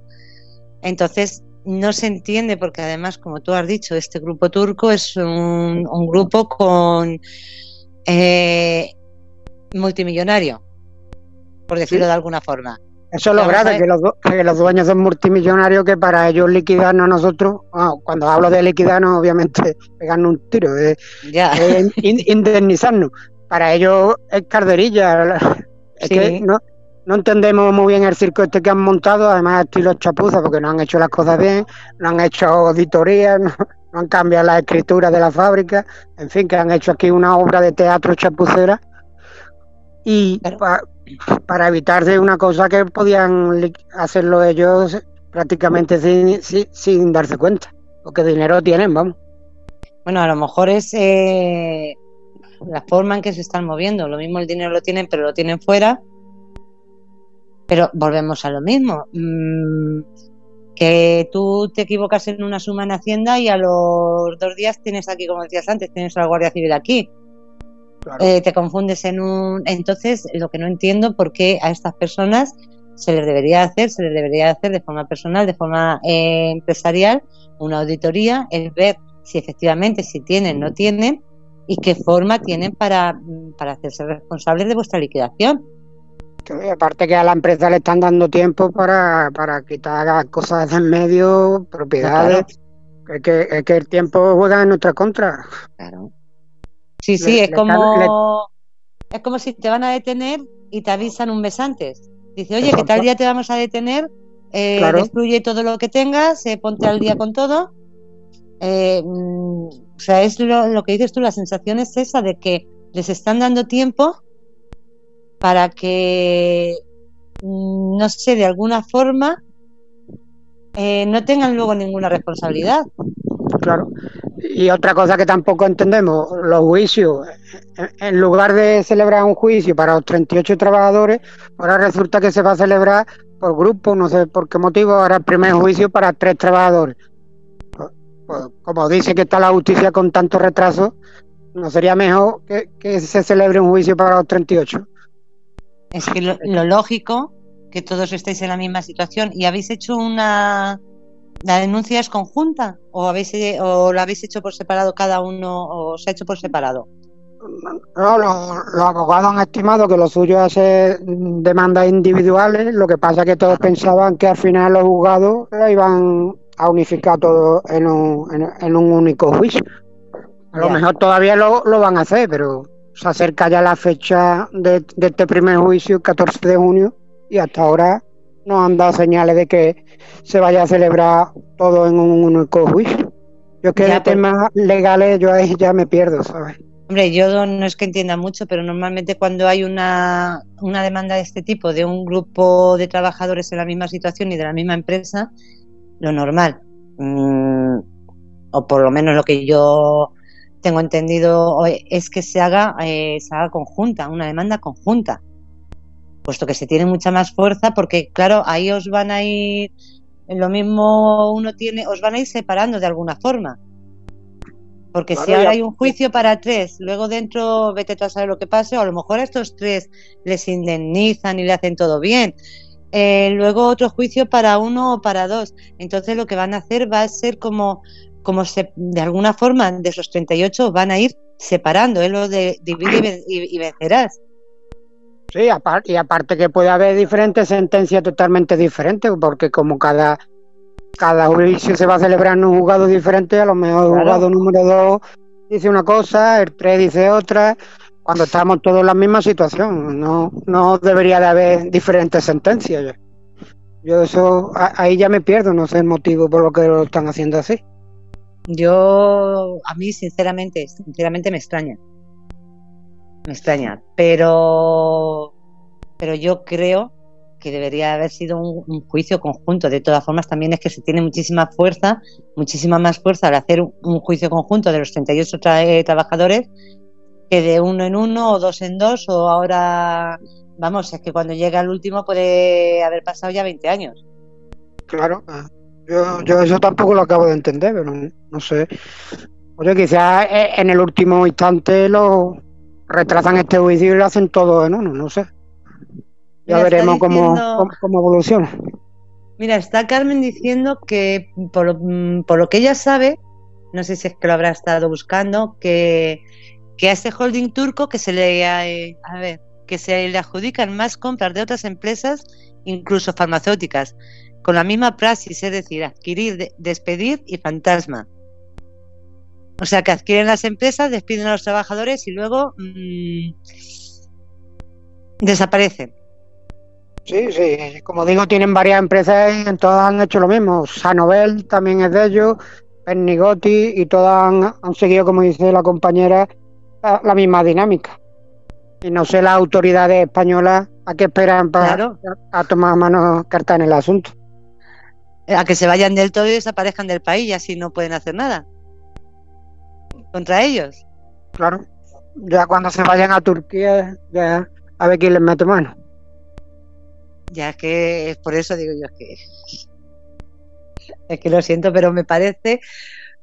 B: Entonces, no se entiende porque además, como tú has dicho, este grupo turco es un, grupo con eh, multimillonario, por decirlo de alguna forma.
D: Eso es lo grave, que los, que los dueños son multimillonarios que para ellos liquidarnos a nosotros, cuando hablo de liquidarnos, obviamente pegarnos un tiro, indemnizarnos. Para ellos es carderilla. Es que no, no entendemos muy bien el circo este que han montado, además estilo chapuza, porque no han hecho las cosas bien, no han hecho auditorías, no, han cambiado la escritura de la fábrica, en fin, que han hecho aquí una obra de teatro chapucera. Y para evitarse una cosa que podían hacerlo ellos prácticamente sin, sin, darse cuenta, porque dinero tienen, vamos.
B: Bueno, a lo mejor es eh, la forma en que se están moviendo. Lo mismo el dinero lo tienen, pero lo tienen fuera. Pero volvemos a lo mismo. Mm, que tú te equivocas en una suma en Hacienda y a los dos días tienes aquí, como decías antes, tienes a la Guardia Civil aquí. Eh, te confundes en un... Entonces, lo que no entiendo por qué a estas personas se les debería hacer, se les debería hacer de forma personal, de forma eh, empresarial, una auditoría, es ver si efectivamente, si tienen, no tienen, y qué forma tienen para, para hacerse responsables de vuestra liquidación.
D: Aparte que a la empresa le están dando tiempo para, para quitar cosas en medio, propiedades, que, es que el tiempo juega en nuestra contra.
B: Claro. Sí, sí, es como es como si te van a detener y te avisan un mes antes. Dice, oye, que tal día te vamos a detener, eh, destruye todo lo que tengas, eh, ponte al día con todo. Eh, mm, o sea, es lo, que dices tú, la sensación es esa de que les están dando tiempo para que, mm, no sé, de alguna forma eh, no tengan luego ninguna responsabilidad.
D: Claro. Y otra cosa que tampoco entendemos, los juicios, en lugar de celebrar un juicio para los 38 trabajadores, ahora resulta que se va a celebrar por grupo, no sé por qué motivo, ahora el primer juicio para tres trabajadores. Pues, pues, como dice que está la justicia con tanto retraso, ¿no sería mejor que, se celebre un juicio para los 38?
B: Es que lo, lo lógico, que todos estéis en la misma situación. Y habéis hecho una ¿La denuncia es conjunta o, habéis, o la habéis hecho por separado cada uno o se ha hecho por separado?
D: No, los, abogados han estimado que lo suyo es hacer demandas individuales, lo que pasa es que todos pensaban que al final los juzgados lo iban a unificar todo en un, en, un único juicio. A lo mejor todavía lo, van a hacer, pero se acerca ya la fecha de, de este primer juicio, el 14 de junio, y hasta ahora no han dado señales de que se vaya a celebrar todo en un único juicio. Yo que de temas legales yo ahí ya me pierdo, ¿sabes?
B: Hombre, yo no es que entienda mucho, pero normalmente cuando hay una, una demanda de este tipo de un grupo de trabajadores en la misma situación y de la misma empresa, lo normal, mm, o por lo menos lo que yo tengo entendido es que se haga, eh, se haga conjunta, una demanda conjunta puesto que se tiene mucha más fuerza, porque claro, ahí os van a ir, lo mismo uno tiene, os van a ir separando de alguna forma. Porque si ahora hay un juicio para tres, luego dentro vete tú a saber lo que pase, o a lo mejor a estos tres les indemnizan y le hacen todo bien. Eh, luego otro juicio para uno o para dos. Entonces lo que van a hacer va a ser como, como se, de alguna forma de esos 38 van a ir separando, es lo de divide y vencerás.
D: Sí, aparte, y aparte que puede haber diferentes sentencias totalmente diferentes, porque como cada, cada juicio se va a celebrar en un juzgado diferente, a lo mejor el juzgado número 2 dice una cosa, el 3 dice otra, cuando estamos todos en la misma situación, no, no debería de haber diferentes sentencias. Yo eso, ahí ya me pierdo, no sé el motivo por lo que lo están haciendo así.
B: Yo, a mí sinceramente, sinceramente me extraña me extraña, pero, pero yo creo que debería haber sido un, juicio conjunto. De todas formas, también es que se tiene muchísima fuerza, muchísima más fuerza al hacer un, juicio conjunto de los 38 eh, trabajadores que de uno en uno o dos en dos o ahora, vamos, es que cuando llega el último puede haber pasado ya 20 años.
D: Claro, yo, yo eso tampoco lo acabo de entender, pero no, sé. Oye, quizás eh, en el último instante lo, retrasan este juicio y lo hacen todo en uno, no sé. Ya veremos cómo, cómo, evoluciona.
B: Mira, está Carmen diciendo que por, lo que ella sabe, no sé si es que lo habrá estado buscando, que, que a este holding turco que se le eh, a ver, que se le adjudican más compras de otras empresas, incluso farmacéuticas, con la misma praxis, es decir, adquirir, despedir y fantasma. O sea, que adquieren las empresas, despiden a los trabajadores y luego mmm, desaparecen.
D: Sí, sí, como digo, tienen varias empresas y en todas han hecho lo mismo. Sanovel también es de ellos, Pernigotti y todas han, seguido, como dice la compañera, la, misma dinámica. Y no sé las autoridades españolas a qué esperan para a tomar mano carta en el asunto.
B: A que se vayan del todo y desaparezcan del país y así no pueden hacer nada contra ellos.
D: Claro, ya cuando se vayan a Turquía, ya a ver quién les mete mano.
B: Ya es que es por eso digo yo es que es que lo siento, pero me parece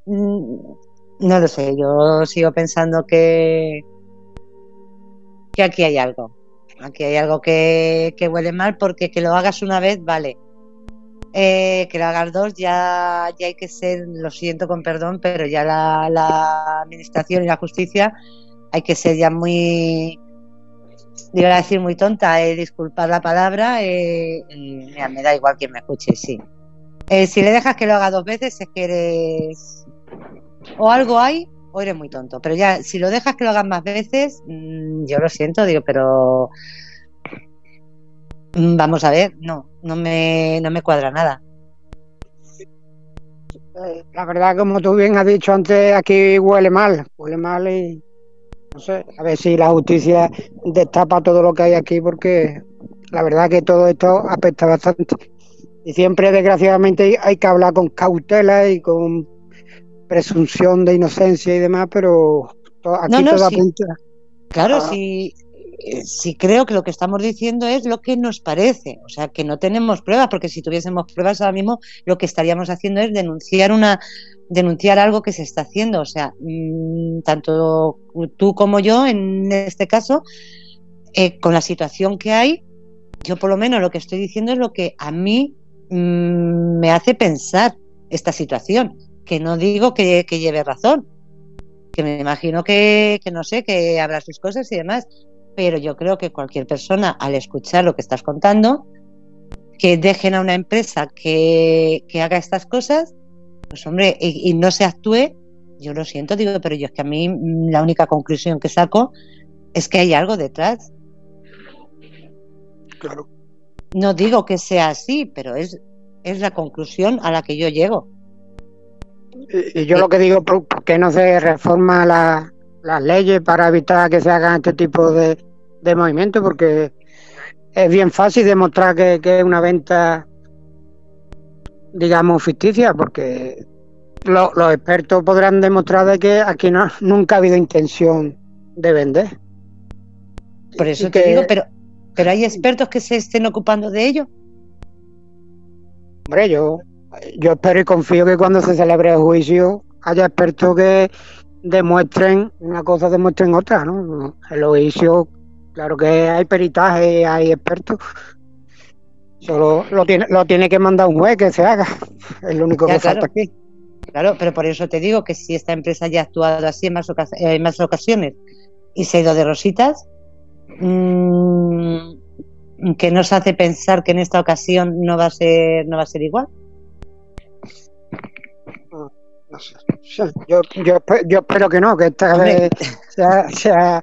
B: mm, no lo sé, yo sigo pensando que que aquí hay algo. Aquí hay algo que, que huele mal porque que lo hagas una vez, vale eh, que lo hagas dos, ya, ya hay que ser, lo siento con perdón, pero ya la, administración y la justicia hay que ser ya muy, a decir muy tonta, eh, disculpar la palabra, eh, me da igual quien me escuche, sí. Eh, si le dejas que lo haga dos veces es que eres o algo hay o eres muy tonto, pero ya si lo dejas que lo hagas más veces, mm, yo lo siento, digo, pero vamos a ver, no, no me, no me cuadra nada.
D: Eh, la verdad, como tú bien has dicho antes, aquí huele mal, huele mal y no sé, a ver si la justicia destapa todo lo que hay aquí porque la verdad que todo esto apesta bastante. y siempre desgraciadamente hay que hablar con cautela y con presunción de inocencia y demás, pero aquí no, toda
B: Claro, ah. sí, si creo que lo que estamos diciendo es lo que nos parece, o sea, que no tenemos pruebas, porque si tuviésemos pruebas ahora mismo lo que estaríamos haciendo es denunciar una denunciar algo que se está haciendo, o sea, mm, tanto tú como yo en este caso, eh, con la situación que hay, yo por lo menos lo que estoy diciendo es lo que a mí mm, me hace pensar esta situación, que no digo que, lleve razón, que me imagino que, que no sé, que habrá sus cosas y demás, pero yo creo que cualquier persona al escuchar lo que estás contando, que dejen a una empresa que, haga estas cosas, pues hombre, y, no se actúe, yo lo siento, digo, pero yo es que a mí mm, la única conclusión que saco es que hay algo detrás.
D: Claro.
B: No digo que sea así, pero es, es la conclusión a la que yo llego.
D: Y, yo lo que digo, ¿por qué no se reforma la, las leyes para evitar que se hagan este tipo de, de movimientos? Porque es bien fácil demostrar que, es una venta, digamos, ficticia, porque los expertos podrán demostrar de que aquí no, nunca ha habido intención de vender.
B: Por eso te digo, pero, pero hay expertos que se estén ocupando de ello.
D: Hombre, yo, yo espero y confío que cuando se celebre el juicio haya expertos que, demuestren una cosa, demuestren otra, ¿no? El oficio, claro que hay peritaje, hay expertos. Solo lo tiene, lo tiene que mandar un juez que se haga. Es lo único que falta aquí.
B: Claro, pero por eso te digo que si esta empresa ya ha actuado así en más, en más ocasiones y se ha ido de rositas, mmm, que nos hace pensar que en esta ocasión no va a ser, no va a ser igual
D: no sé. Yo, yo, yo espero que no, que esta vez sea,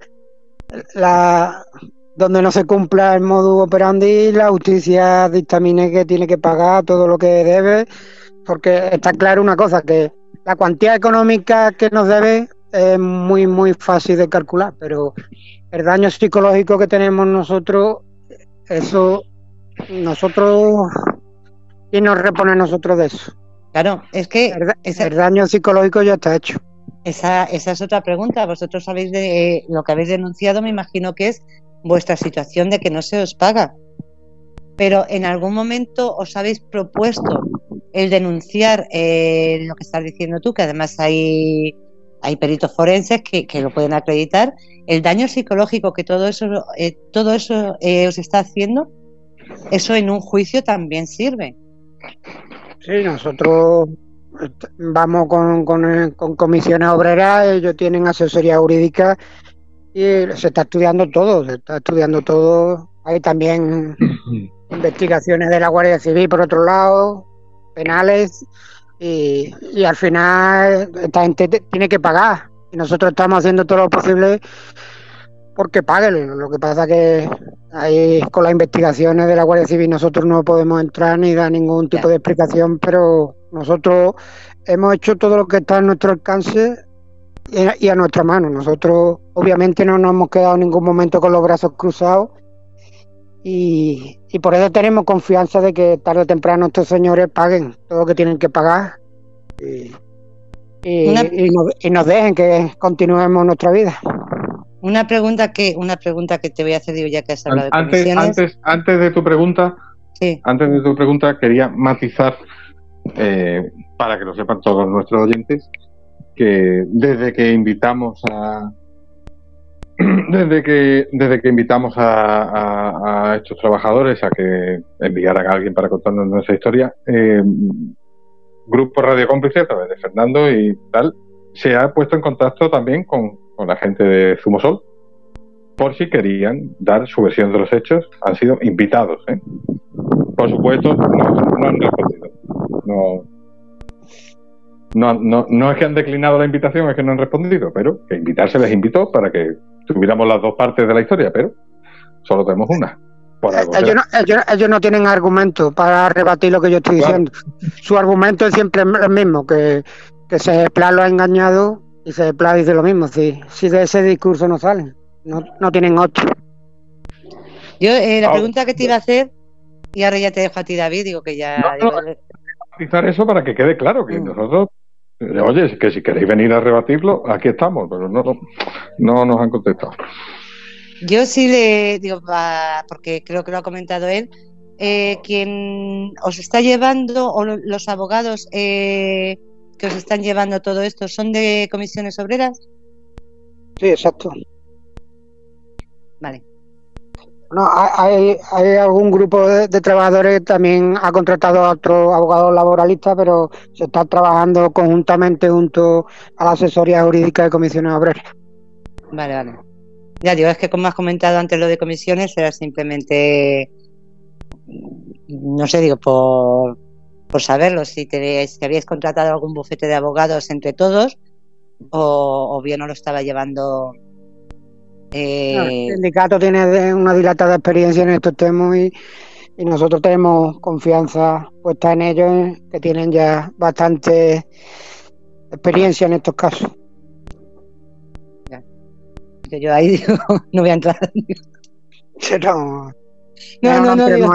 D: la donde no se cumpla el modo operandi, la justicia dictamine que tiene que pagar todo lo que debe, porque está claro una cosa, que la cuantía económica que nos debe es muy, muy fácil de calcular, pero el daño psicológico que tenemos nosotros, eso, nosotros, y nos repone nosotros de eso?
B: Claro, es que...
D: El, daño psicológico ya está hecho.
B: Esa, esa es otra pregunta. Vosotros sabéis de lo que habéis denunciado, me imagino que es vuestra situación de que no se os paga. Pero en algún momento os habéis propuesto el denunciar eh, lo que estás diciendo tú, que además hay, hay peritos forenses que, lo pueden acreditar, el daño psicológico que todo eso, eh, todo eso eh, os está haciendo, eso en un juicio también sirve.
D: Sí, nosotros vamos con, con, con comisiones obreras, ellos tienen asesoría jurídica y se está estudiando todo, se está estudiando todo. Hay también investigaciones de la Guardia Civil por otro lado, penales, y, y al final esta gente tiene que pagar. Y nosotros estamos haciendo todo lo posible porque paguen. Lo que pasa que ahí con las investigaciones de la Guardia Civil nosotros no podemos entrar ni dar ningún tipo de explicación, pero nosotros hemos hecho todo lo que está a nuestro alcance y a nuestra mano. Nosotros obviamente no nos hemos quedado en ningún momento con los brazos cruzados y, por eso tenemos confianza de que tarde o temprano estos señores paguen todo lo que tienen que pagar y, y nos dejen que continuemos nuestra vida.
B: Una pregunta que una pregunta que te voy a hacer digo ya que has hablado de
C: antes, antes antes de tu pregunta antes de tu pregunta quería matizar eh, para que lo sepan todos nuestros oyentes que desde que invitamos a desde que desde que invitamos a, estos trabajadores a que enviaran a alguien para contarnos nuestra historia eh, grupo Radio Cómplice a través de Fernando y tal se ha puesto en contacto también con con la gente de Zumosol, por si querían dar su versión de los hechos. Han sido invitados. ¿eh? Por supuesto, no, han respondido. No, no, no, es que han declinado la invitación, es que no han respondido, pero que invitarse les invitó para que tuviéramos las dos partes de la historia, pero solo tenemos una.
D: ellos, no, tienen argumento para rebatir lo que yo estoy diciendo. Su argumento es siempre el mismo, que, que se plan lo ha engañado y se dice lo mismo, si, si de ese discurso no salen, no, no tienen otro.
B: Yo, eh, la pregunta que te iba a hacer, Y ahora ya te dejo a ti, David, digo que ya...
C: No, eso para que quede claro que mm. nosotros Oye, que si queréis venir a rebatirlo, aquí estamos, pero no, no nos han contestado.
B: Yo sí le digo, porque creo que lo ha comentado él, eh, quien os está llevando, o los abogados eh, que os están llevando todo esto, ¿son de comisiones obreras?
D: Sí, exacto.
B: Vale.
D: No, hay, hay algún grupo de, trabajadores que también ha contratado a otro abogado laboralista, pero se está trabajando conjuntamente junto a la asesoría jurídica de comisiones obreras.
B: Vale, vale. Ya digo, es que como has comentado antes lo de comisiones, era simplemente, no sé, digo, por, por saberlo, si, te, si habíais contratado algún bufete de abogados entre todos o, o bien no lo estaba llevando
D: el sindicato tiene una dilatada experiencia en estos temas y, nosotros tenemos confianza puesta en ellos, que tienen ya bastante experiencia en estos casos.
B: yo ahí no voy a entrar.
D: No,
B: no, no, no,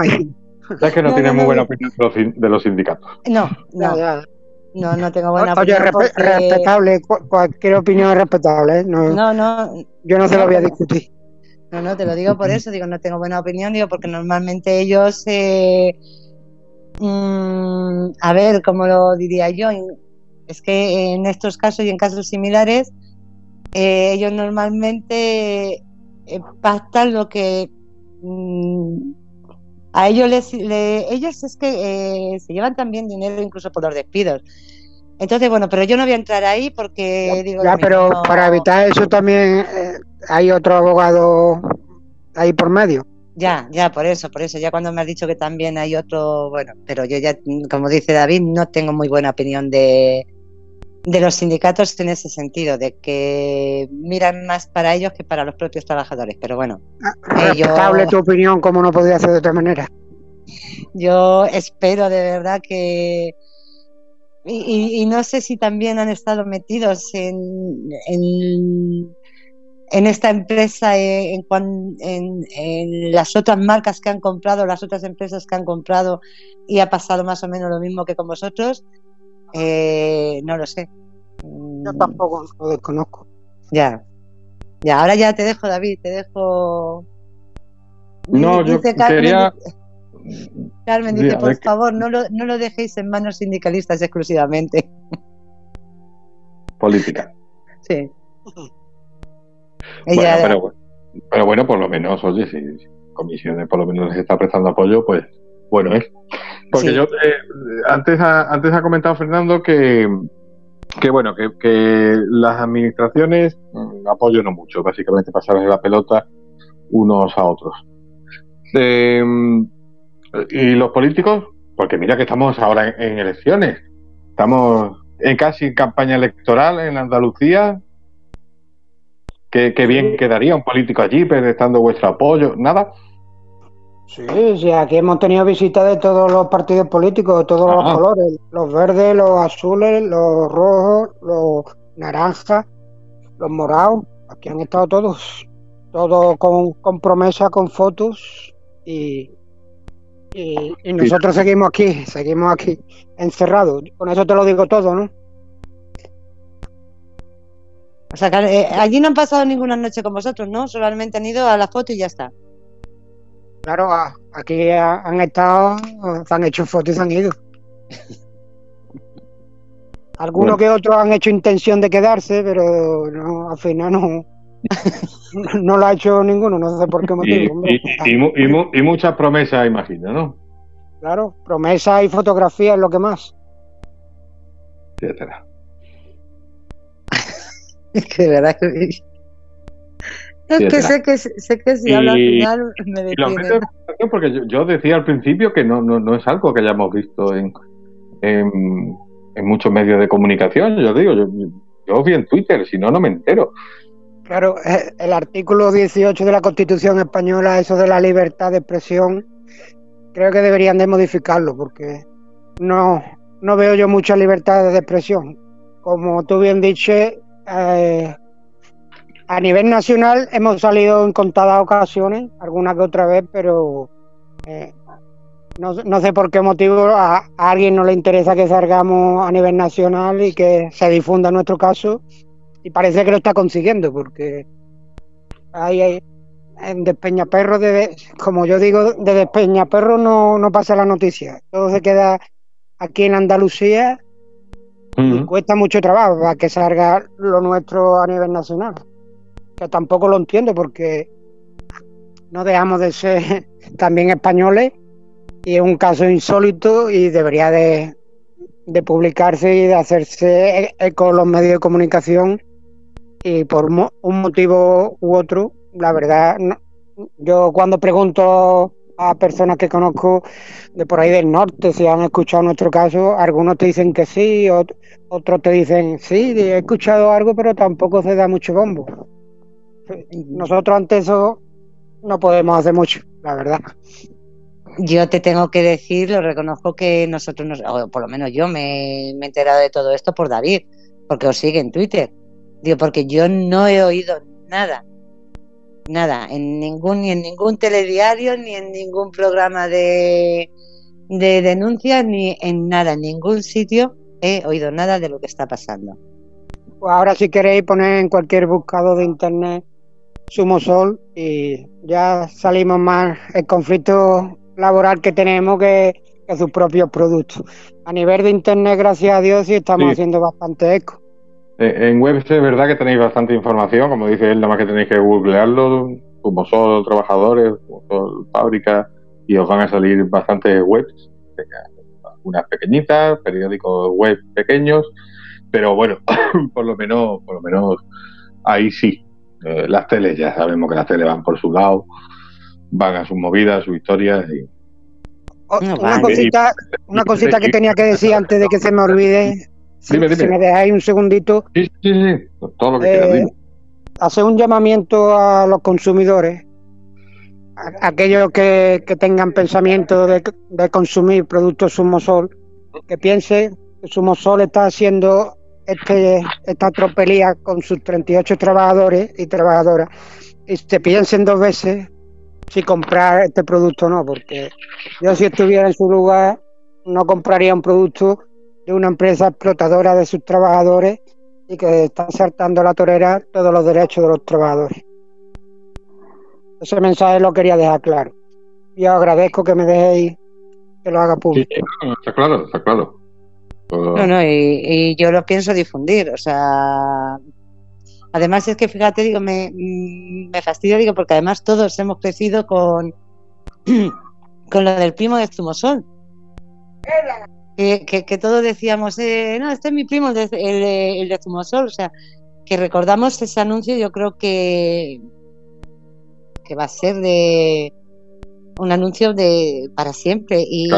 C: Es que no, tiene muy buena opinión de los, sindicatos.
B: No, no. No, no tengo buena
D: Oye, opinión. respetable, cualquier opinión es respetable. ¿eh? No,
B: no, no,
D: Yo no se lo voy a discutir.
B: No, no, te lo digo por eso, digo, no tengo buena opinión, digo, porque normalmente ellos, eh, mm, a ver, ¿cómo lo diría yo? Es que en estos casos y en casos similares, eh, ellos normalmente eh, pactan lo que mm, a ellos les, ellos es que eh, se llevan también dinero incluso por los despidos. Entonces, bueno, pero yo no voy a entrar ahí porque
D: ya,
B: digo...
D: Ya, pero para evitar eso también eh, hay otro abogado ahí por medio.
B: Ya, ya, por eso, por eso. Ya cuando me has dicho que también hay otro, bueno, pero yo ya, como dice David, no tengo muy buena opinión de, de los sindicatos en ese sentido, de que miran más para ellos que para los propios trabajadores. Pero bueno.
D: Ah, respetable tu opinión, como no podía ser de otra manera.
B: Yo espero de verdad que. Y, no sé si también han estado metidos en, en, esta empresa, en, en, en las otras marcas que han comprado, las otras empresas que han comprado, y ha pasado más o menos lo mismo que con vosotros eh, no lo sé.
D: Yo tampoco lo desconozco.
B: Ya. Ya, ahora ya te dejo, David, te dejo.
C: No, yo quería.
B: Carmen dice, por favor, no lo, no lo dejéis en manos sindicalistas exclusivamente.
C: Política.
B: Sí.
C: bueno, pero, bueno, por lo menos, oye, si, comisiones por lo menos les está prestando apoyo, pues bueno es. Porque yo, eh, antes, ha, antes ha comentado Fernando que, que bueno, que, las administraciones mm, apoyo no mucho, básicamente pasarles la pelota unos a otros. Em, y los políticos, porque mira que estamos ahora en, elecciones, estamos en casi campaña electoral en Andalucía. Qué, bien quedaría un político allí prestando vuestro apoyo, nada.
D: Sí, sí, aquí hemos tenido visitas de todos los partidos políticos, de todos los colores, los verdes, los azules, los rojos, los naranjas, los morados, aquí han estado todos, todos con, con promesa, con fotos y, y, nosotros seguimos aquí, seguimos aquí, encerrados. Con eso te lo digo todo, ¿no?
B: O sea, que eh, allí no han pasado ninguna noche con vosotros, ¿no? Solamente han ido a la foto y ya está.
D: Claro, aquí han estado, se han hecho fotos y se han ido. Algunos que otros han hecho intención de quedarse, pero no, al final no, no lo ha hecho ninguno, no sé por qué motivo.
C: Y, y, muchas promesas, imagino, ¿no?
D: Claro, promesas y fotografías es lo que más.
C: Etcétera.
B: es que verdad que es que sé, que sé que si hablo al final me detiene.
C: Porque yo, decía al principio que no, no, no es algo que hayamos visto en, en, muchos medios de comunicación. Yo digo, yo, yo vi en Twitter, si no, no me entero.
D: Claro, eh, el artículo 18 de la Constitución española, eso de la libertad de expresión, creo que deberían de modificarlo porque no, no veo yo mucha libertad de expresión. Como tú bien dices, eh, a nivel nacional hemos salido en contadas ocasiones, alguna que otra vez, pero eh, no, sé por qué motivo a, alguien no le interesa que salgamos a nivel nacional y que se difunda nuestro caso. Y parece que lo está consiguiendo porque hay, en Despeñaperro, de, como yo digo, de Despeñaperro no, no pasa la noticia, todo se queda aquí en Andalucía y cuesta mucho trabajo para que salga lo nuestro a nivel nacional. Que tampoco lo entiendo porque no dejamos de ser también españoles y es un caso insólito y debería de, publicarse y de hacerse eco los medios de comunicación y por un motivo u otro, la verdad, yo cuando pregunto a personas que conozco de por ahí del norte si han escuchado nuestro caso, algunos te dicen que sí, otros te dicen sí, he escuchado algo, pero tampoco se da mucho bombo. Nosotros ante eso no podemos hacer mucho, la verdad.
B: Yo te tengo que decir, lo reconozco que nosotros, nos, o por lo menos yo me, he enterado de todo esto por David, porque os sigue en Twitter. Digo, porque yo no he oído nada, nada, en ningún, ni en ningún telediario, ni en ningún programa de, de denuncias, ni en nada, en ningún sitio he oído nada de lo que está pasando.
D: Pues ahora si queréis poner en cualquier buscador de internet Sumo Sol y ya salimos más el conflicto laboral que tenemos que, sus propios productos. A nivel de Internet, gracias a Dios, sí estamos haciendo bastante eco.
C: Eh, en web es verdad que tenéis bastante información, como dice él, nada más que tenéis que googlearlo, como son trabajadores, como son fábricas, y os van a salir bastantes webs, unas pequeñitas, periódicos web pequeños, pero bueno, por lo menos, por lo menos ahí sí. Eh, las teles ya sabemos que las teles van por su lado, van a sus movidas, sus historias y,
D: una cosita, una cosita que tenía que decir antes de que se me olvide. Si, me dejáis un segundito.
C: Sí, sí, sí. Todo lo que eh,
D: Hacer un llamamiento a los consumidores, aquellos que, tengan pensamiento de, consumir productos Sumosol, que piensen que Sumosol está haciendo este, esta tropelía con sus 38 trabajadores y trabajadoras y se piensen dos veces si comprar este producto o no, porque yo si estuviera en su lugar no compraría un producto de una empresa explotadora de sus trabajadores y que está saltando la torera todos los derechos de los trabajadores. Ese mensaje lo quería dejar claro. Y os agradezco que me dejéis que lo haga público.
C: está claro, está claro.
B: No, no, y, yo lo pienso difundir, o sea, Además es que fíjate, digo, me, mm, me fastidia, digo, porque además todos hemos crecido con, con lo del primo de Zumosol. Que, que, todos decíamos, eh, no, este es mi primo, el de, el, de Zumosol. O sea, que recordamos ese anuncio, yo creo que, que va a ser de un anuncio de para siempre. Y...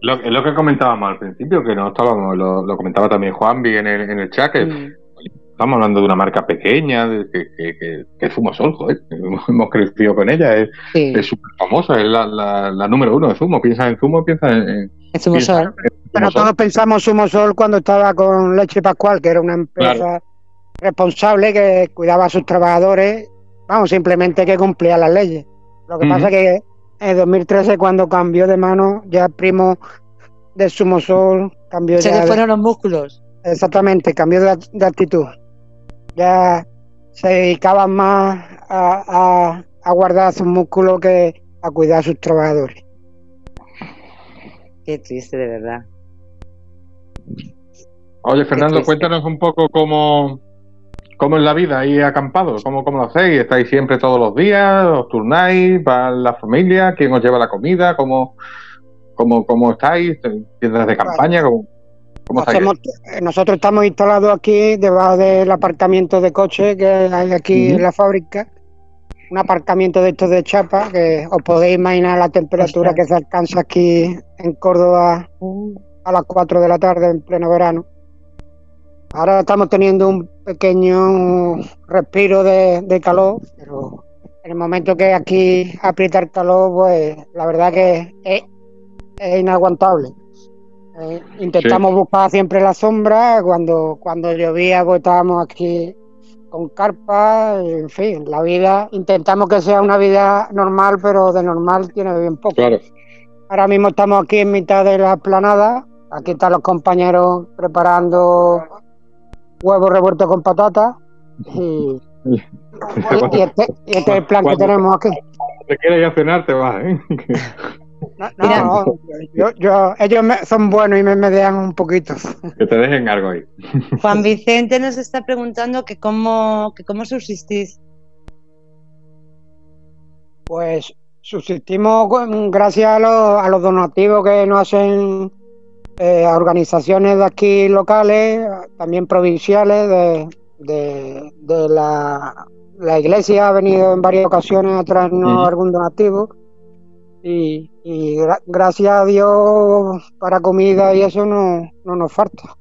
C: lo, lo, que comentábamos al principio, que no estábamos, lo, lo comentaba también Juanvi en el, en el chat, que mm. Estamos hablando de una marca pequeña, de, que, que, que, es Zumosol, joder. Hemos crecido con ella, es súper famosa, es la, la, número uno de Zumo. Piensa en Zumo, piensa en.
B: En Zumosol.
D: Pero todos pensamos Zumosol cuando estaba con Leche Pascual, que era una empresa responsable que cuidaba a sus trabajadores, vamos, simplemente que cumplía las leyes. Lo que pasa es que en 2013, cuando cambió de mano, ya primo de Sumosol cambió
B: Se le fueron los músculos.
D: Exactamente, cambió de actitud ya se dedicaban más a, guardar sus músculos que a cuidar a sus trabajadores.
B: Qué triste, de verdad.
C: Oye, Fernando, cuéntanos un poco cómo, cómo es la vida ahí acampado, cómo, cómo lo hacéis, estáis siempre todos los días, os turnáis, va la familia, quién os lleva la comida, cómo, cómo, cómo estáis, tiendas de campaña, ¿Cómo,
D: eh, nosotros estamos instalados aquí debajo del aparcamiento de coche que hay aquí en la fábrica. Un aparcamiento de estos de chapa, que os podéis imaginar la temperatura que se alcanza aquí en Córdoba a las 4 de la tarde en pleno verano. Ahora estamos teniendo un pequeño respiro de, calor, pero en el momento que aquí aprieta el calor, pues la verdad que es inaguantable. Eh, intentamos buscar siempre la sombra, cuando, cuando llovía pues estábamos aquí con carpa, en fin, la vida, intentamos que sea una vida normal, pero de normal tiene bien poco. ahora mismo estamos aquí en mitad de la esplanada. Aquí están los compañeros preparando huevos revueltos con patatas. Y, este, y este, es el plan que tenemos aquí.
C: Te quieres ir a cenar, te vas, ¿eh?
D: No, yo, ellos son buenos y me medean un poquito.
C: Que te dejen algo ahí.
B: Juan Vicente nos está preguntando que cómo, que cómo subsistís.
D: Pues subsistimos gracias a los, a los donativos que nos hacen eh, organizaciones de aquí locales, también provinciales, de, de, la, la, iglesia ha venido en varias ocasiones a traernos algún donativo y, gracias a Dios para comida y eso no, no nos falta.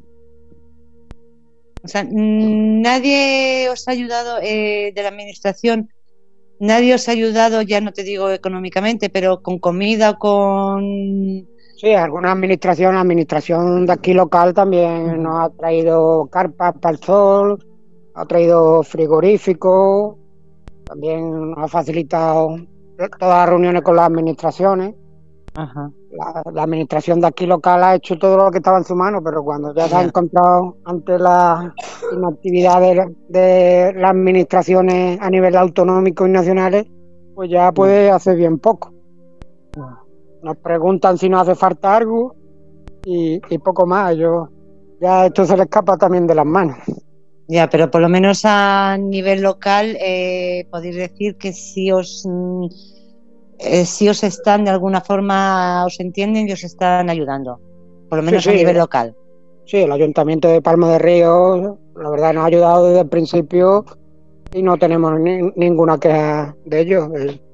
B: O sea, nadie os ha ayudado eh, de la administración, nadie os ha ayudado, ya no te digo económicamente, pero con comida o con...
D: Sí, alguna administración, la administración de aquí local también nos ha traído carpas para el sol, ha traído frigoríficos, también nos ha facilitado todas las reuniones con las administraciones. La, administración de aquí local ha hecho todo lo que estaba en su mano, pero cuando ya se ha encontrado ante la inactividad de, las administraciones a nivel autonómico y nacionales, pues ya puede hacer bien poco. Nos preguntan si nos hace falta algo y, poco más. Yo, ya esto se le escapa también de las manos.
B: Ya, pero por lo menos a nivel local eh, podéis decir que si os mm, eh, si os están de alguna forma, os entienden y os están ayudando, por lo menos a nivel local.
D: Sí, el Ayuntamiento de Palma de Río, la verdad, nos ha ayudado desde el principio y no tenemos ninguna queja de ellos.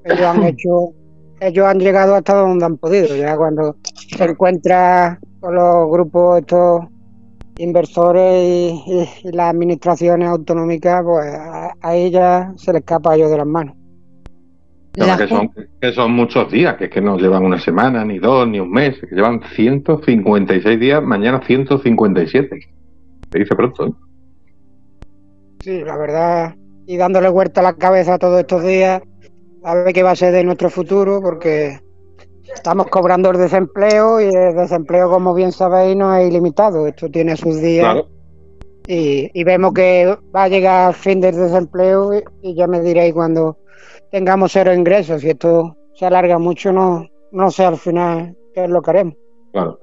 D: Ellos han hecho, ellos han llegado hasta donde han podido. Ya cuando se encuentra con los grupos estos inversores y, las administraciones autonómicas, pues a, a ellas se les escapa a ellos de las manos
C: que, son, muchos días, que es que no llevan una semana, ni dos, ni un mes, que llevan 156 días, mañana 157. Se dice pronto, ¿eh?
D: Sí, la verdad, y dándole vuelta a la cabeza todos estos días, a ver qué va a ser de nuestro futuro, porque estamos cobrando el desempleo y el desempleo, como bien sabéis, no es ilimitado. Esto tiene sus días. Y, y, vemos que va a llegar el fin del desempleo y ya me diréis cuando tengamos cero ingresos. Si esto se alarga mucho, no, no sé al final qué es lo que haremos.
C: Claro.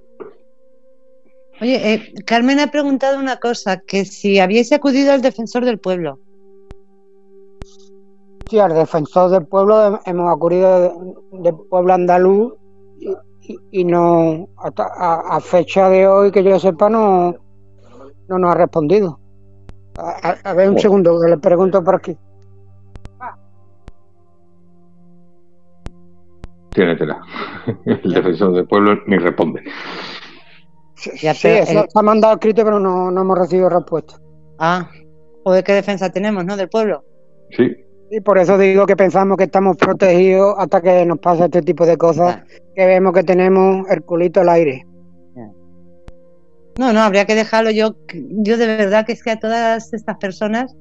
B: Oye, eh, Carmen ha preguntado una cosa, que si habíais acudido al defensor del pueblo.
D: Sí, al defensor del pueblo hemos acudido del pueblo andaluz y, no, a, fecha de hoy que yo sepa, no, no nos ha respondido. A, ver un segundo, que le pregunto por aquí.
C: Tiénetela. El defensor del pueblo ni responde.
D: Sí, sí eso ha mandado escrito, pero no, no hemos recibido respuesta.
B: Ah, joder, qué defensa tenemos, ¿no? Del pueblo.
C: Sí.
D: Y por eso digo que pensamos que estamos protegidos hasta que nos pasa este tipo de cosas, que vemos que tenemos el culito al aire.
B: No, no, habría que dejarlo. Yo, yo de verdad que es que a todas estas personas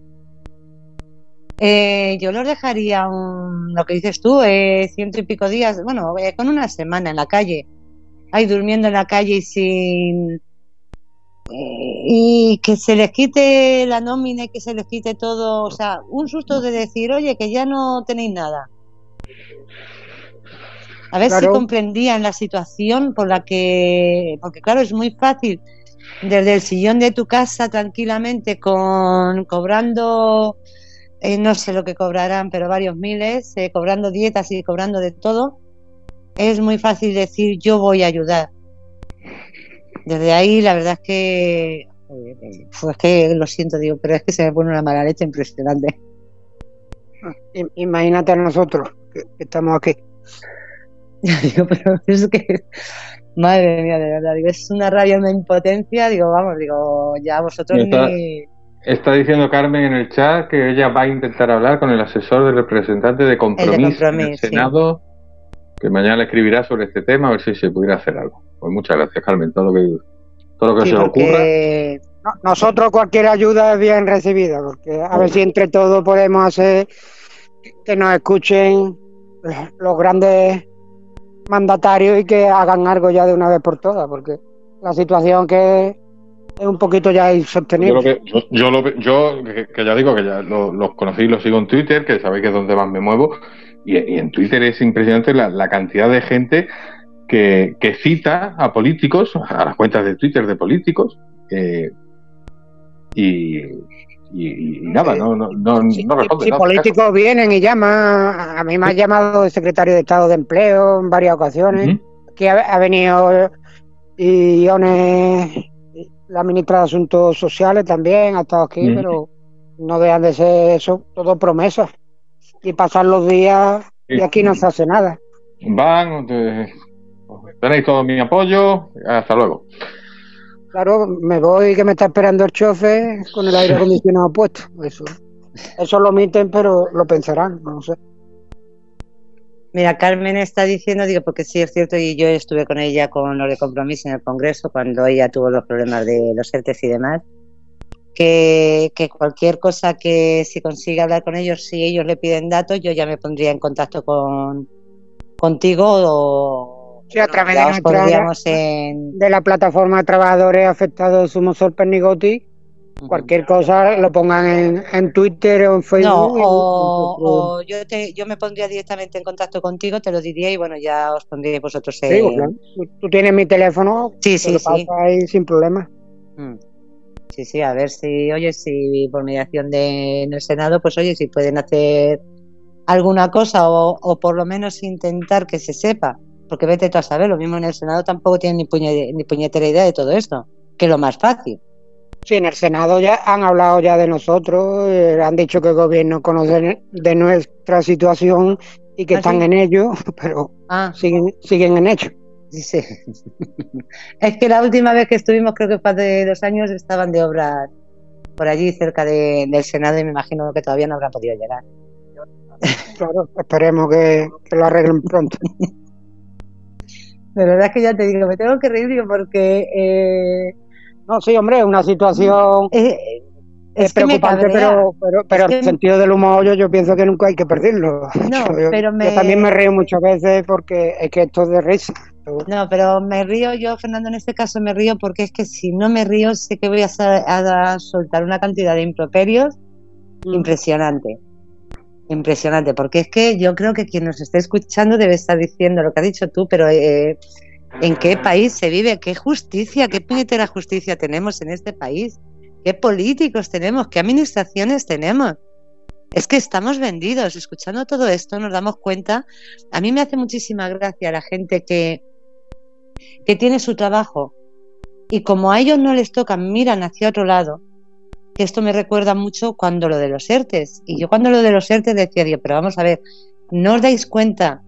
B: eh, yo los dejaría, lo que dices tú, eh, ciento y pico días, bueno, eh, con una semana en la calle, ahí durmiendo en la calle y sin... y que se les quite la nómina y que se les quite todo, o sea, un susto de decir, oye, que ya no tenéis nada. A ver si comprendían la situación por la que, porque claro, es muy fácil desde el sillón de tu casa tranquilamente con cobrando eh, no sé lo que cobrarán, pero varios miles, eh, cobrando dietas y cobrando de todo, es muy fácil decir yo voy a ayudar. Desde ahí la verdad es que, pues que lo siento, digo, pero es que se me pone una mala leche impresionante.
D: Imagínate a nosotros que, estamos aquí.
B: digo, pero es que, madre mía, de verdad, digo, es una rabia, una impotencia, digo, vamos, digo, ya vosotros ni
C: Está diciendo Carmen en el chat que ella va a intentar hablar con el asesor del representante de compromiso, en el Senado, que mañana le escribirá sobre este tema a ver si se pudiera hacer algo. Pues muchas gracias, Carmen, todo lo que todo lo que se ocurra.
D: nosotros cualquier ayuda es bien recibida, porque a ver si entre todos podemos hacer que nos escuchen los grandes mandatarios y que hagan algo ya de una vez por todas, porque la situación que es un poquito ya insostenible.
C: Yo, lo que, yo, que, ya digo que ya los conocí y los sigo en Twitter, que sabéis que es donde más me muevo, y, en Twitter es impresionante la, cantidad de gente que, cita a políticos, a las cuentas de Twitter de políticos, eh, y, y, nada, no, no, no,
D: Si políticos vienen y llaman, a mí me ha llamado el secretario de Estado de Empleo en varias ocasiones, que ha, venido y la ministra de Asuntos Sociales también ha estado aquí, pero no dejan de ser eso, todo promesas. Y pasar los días y aquí no se hace nada.
C: Van, tenéis todo mi apoyo, hasta luego.
D: Claro, me voy que me está esperando el chofer con el aire acondicionado puesto. Eso, eso lo omiten, pero lo pensarán, no sé.
B: Mira, Carmen está diciendo, digo, porque sí es cierto, y yo estuve con ella con lo de compromiso en el Congreso cuando ella tuvo los problemas de los ERTES y demás, que, que, cualquier cosa que si consiga hablar con ellos, si ellos le piden datos, yo ya me pondría en contacto con contigo o
D: Sí, a través de, la plataforma de trabajadores afectados Sumosol Pernigoti, cualquier cosa lo pongan en, Twitter o en Facebook.
B: o, yo, te, yo me pondría directamente en contacto contigo, te lo diría y bueno, ya os pondría vosotros en...
D: tú, tienes mi teléfono,
B: sí, sí, sí.
D: ahí sin problema.
B: Mm. Sí, sí, a ver si, oye, si por mediación de, en el Senado, pues oye, si pueden hacer alguna cosa o, o por lo menos intentar que se sepa porque vete tú a saber, lo mismo en el Senado tampoco tienen ni, ni puñetera idea de todo esto, que es lo más fácil.
D: Sí, en el Senado ya han hablado ya de nosotros, eh, han dicho que el gobierno conoce de nuestra situación y que ¿Ah, están en ello, pero ah. siguen, siguen en ello.
B: Sí, es que la última vez que estuvimos, creo que fue hace dos años, estaban de obras por allí cerca del Senado y me imagino que todavía no habrán podido llegar.
D: Claro, esperemos que lo arreglen pronto.
B: De verdad que ya te digo, me tengo que reír digo, porque... Eh,
D: no, sí, hombre, una situación... Eh, es, preocupante, pero, pero, el sentido del humor yo, yo pienso que nunca hay que perderlo.
B: No, pero me...
D: yo, también me río muchas veces porque es que esto es de risa.
B: No, pero me río yo, Fernando, en este caso me río porque es que si no me río sé que voy a, a soltar una cantidad de improperios mm. impresionante. Impresionante, porque es que yo creo que quien nos esté escuchando debe estar diciendo lo que has dicho tú, pero eh, ¿en qué país se vive? ¿Qué justicia, qué puñetera justicia tenemos en este país? ¿Qué políticos tenemos? ¿Qué administraciones tenemos? Es que estamos vendidos. Escuchando todo esto nos damos cuenta. A mí me hace muchísima gracia la gente que, que tiene su trabajo y como a ellos no les toca, miran hacia otro lado esto me recuerda mucho cuando lo de los ERTES. Y yo cuando lo de los ERTES decía, Dios, pero vamos a ver, ¿no os dais cuenta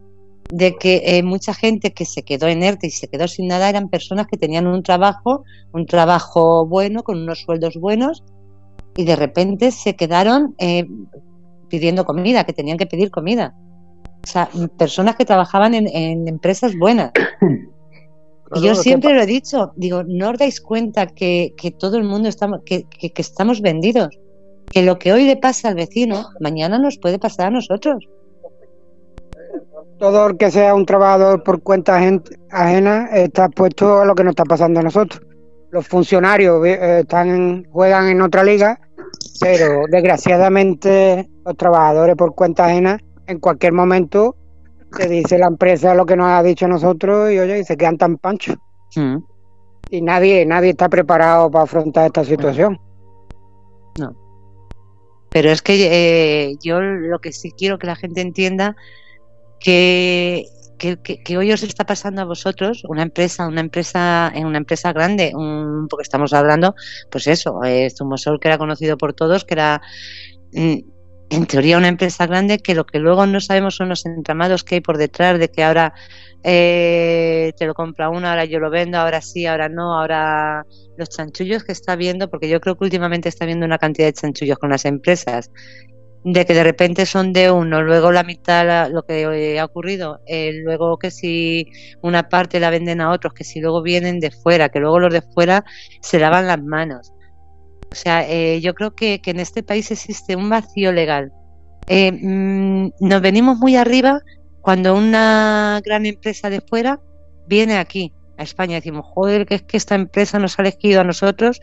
B: de que eh, mucha gente que se quedó en ERTE y se quedó sin nada eran personas que tenían un trabajo, un trabajo bueno, con unos sueldos buenos, y de repente se quedaron eh, pidiendo comida, que tenían que pedir comida. O sea, personas que trabajaban en empresas buenas. Y yo siempre lo he dicho, digo, no os dais cuenta que, todo el mundo estamos, que, que, estamos vendidos, que lo que hoy le pasa al vecino, mañana nos puede pasar a nosotros.
D: Todo el que sea un trabajador por cuenta ajena está puesto a lo que nos está pasando a nosotros. Los funcionarios eh, están juegan en otra liga, pero desgraciadamente los trabajadores por cuenta ajena en cualquier momento te dice la empresa lo que nos ha dicho nosotros y oye, y se quedan tan panchos. Mm. Y nadie, nadie está preparado para afrontar esta situación.
B: No. Pero es que eh, yo lo que sí quiero que la gente entienda que, que, hoy os está pasando a vosotros, una empresa, una empresa, en una empresa grande, un, porque estamos hablando, pues eso, eh, Zumosol que era conocido por todos, que era mm, en teoría una empresa grande que lo que luego no sabemos son los entramados que hay por detrás de que ahora eh, te lo compra uno, ahora yo lo vendo, ahora sí, ahora no, ahora los chanchullos que está viendo, porque yo creo que últimamente está viendo una cantidad de chanchullos con las empresas, de que de repente son de uno, luego la mitad lo que ha ocurrido, eh, luego que si una parte la venden a otros, que si luego vienen de fuera, que luego los de fuera se lavan las manos sea, eh, yo creo que, en este país existe un vacío legal. Eh, mm, nos venimos muy arriba cuando una gran empresa de fuera viene aquí, a España, decimos, joder, que es que esta empresa nos ha elegido a nosotros,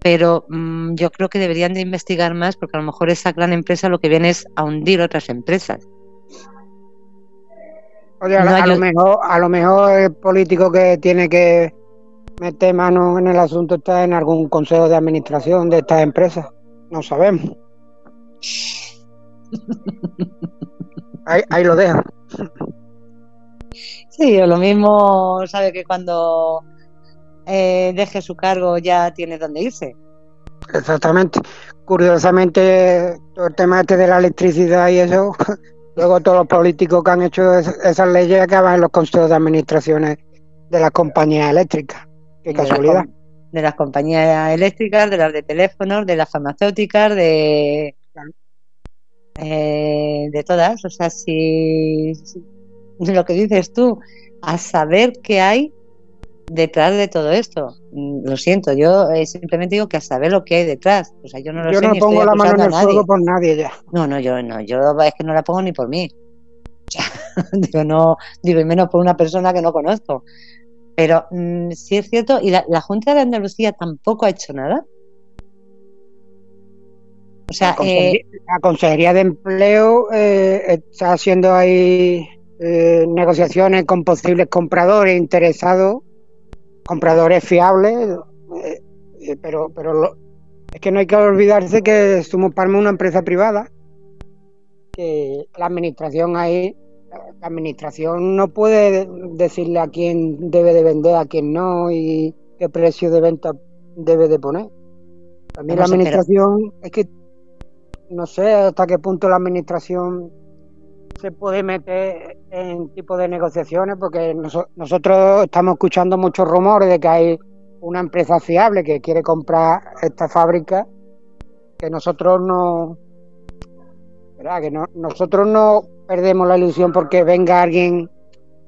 B: pero mm, yo creo que deberían de investigar más porque a lo mejor esa gran empresa lo que viene es a hundir otras empresas.
D: Oye, a, lo mejor, a lo mejor el político que tiene que meter mano en el asunto está en algún consejo de administración de estas empresas. No sabemos. ahí, lo dejo.
B: Sí, lo mismo sabe que cuando eh, deje su cargo ya tiene dónde irse.
D: Exactamente. Curiosamente, todo el tema este de la electricidad y eso Luego todos los políticos que han hecho esas leyes acaban en los consejos de administraciones de las compañías eléctricas. Qué casualidad.
B: De las compañías eléctricas, de las de teléfonos, de las farmacéuticas, de eh, de todas. O sea, si lo que dices tú, a saber qué hay detrás de todo esto. Mm, lo siento, yo eh, simplemente digo que a saber lo que hay detrás. O sea, yo no lo
D: yo
B: sé.
D: no pongo la mano en el fuego por nadie ya.
B: No, no, yo no, yo es que no la pongo ni por mí. digo, no, digo, y menos por una persona que no conozco. Pero mm, sí es cierto, y la, Junta de Andalucía tampoco ha hecho nada.
D: O sea, la, Consejería, eh, la Consejería de Empleo eh, está haciendo ahí negociaciones con posibles compradores interesados compradores fiables, eh, eh, pero, pero es que no hay que olvidarse que Sumo Parma es una empresa privada, que la administración ahí, la administración no puede decirle a quién debe de vender, a quién no y qué precio de venta debe de poner. También la administración, es que no sé hasta qué punto la administración se puede meter en tipo de negociaciones porque nosotros estamos escuchando muchos rumores de que hay una empresa fiable que quiere comprar esta fábrica que nosotros no que nosotros no perdemos la ilusión porque venga alguien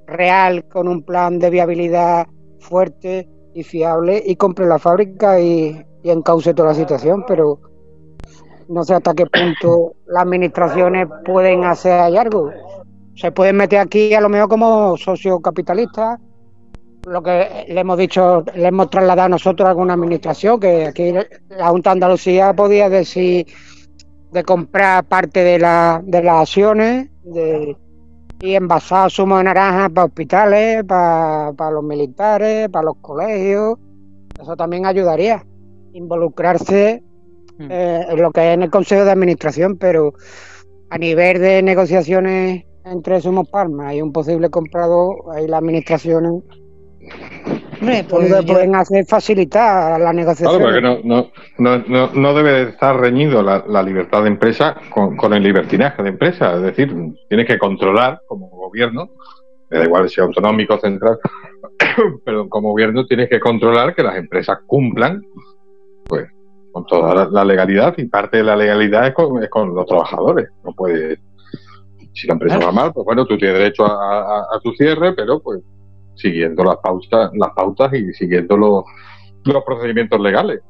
D: real con un plan de viabilidad fuerte y fiable y compre la fábrica y, encauce toda la situación pero no sé hasta qué punto las administraciones pueden hacer algo. Se pueden meter aquí a lo mejor como socio capitalista. Lo que le hemos dicho, le hemos trasladado a nosotros a alguna administración, que aquí la Junta de Andalucía podía decir de comprar parte de, la, de las acciones de, y envasar zumo de naranja para hospitales, para, para los militares, para los colegios. Eso también ayudaría. Involucrarse Mm. eh, lo que es en el Consejo de Administración, pero a nivel de negociaciones entre Somos Palma y un posible comprador, ahí las pues pueden hacer facilitar la negociación.
C: Claro, porque no, no, no, no debe estar reñido la, libertad de empresa con, el libertinaje de empresa. Es decir, tienes que controlar como gobierno, da igual si autonómico o central, pero como gobierno tienes que controlar que las empresas cumplan pues con toda la, legalidad y parte de la legalidad es con, los trabajadores. No puede, si la empresa va mal, pues bueno, tú tienes derecho a, tu cierre, pero pues siguiendo las pautas, las pautas y siguiendo los, los procedimientos legales.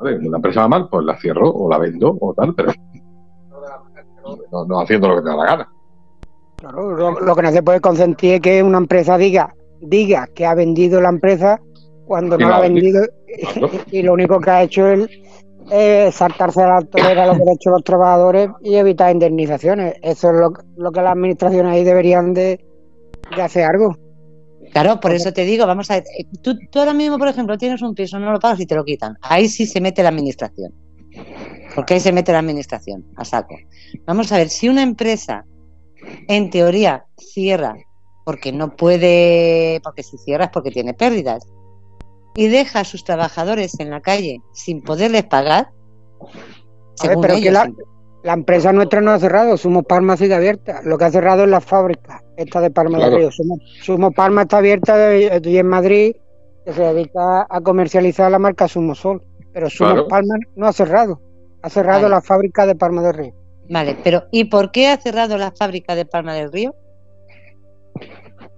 C: ¿Vale? La empresa va mal, pues la cierro o la vendo o tal, pero no, haciendo lo que te da la gana.
D: Claro, lo, que no se puede consentir es que una empresa diga, diga que ha vendido la empresa cuando no la ha vendido y lo único que ha hecho es es saltarse a la torera los derechos de los trabajadores y evitar indemnizaciones. Eso es lo, que las administraciones ahí deberían de, hacer algo.
B: Claro, por eso te digo, vamos a ver, eh, tú, tú, ahora mismo, por ejemplo, tienes un piso, no lo pagas y te lo quitan. Ahí sí se mete la administración. Porque ahí se mete la administración, a saco. Vamos a ver, si una empresa, en teoría, cierra porque no puede, porque si cierra es porque tiene pérdidas, y deja a sus trabajadores en la calle sin poderles pagar.
D: pero que la, empresa nuestra no ha cerrado, Sumo Palma sigue abierta. Lo que ha cerrado es la fábrica, esta de Palma de Río. Sumo, Palma está abierta y en Madrid, que se dedica a comercializar la marca Sumo Sol. Pero Sumo Palma no ha cerrado, ha cerrado la fábrica de Palma del Río.
B: Vale, pero ¿y por qué ha cerrado la fábrica de Palma del Río?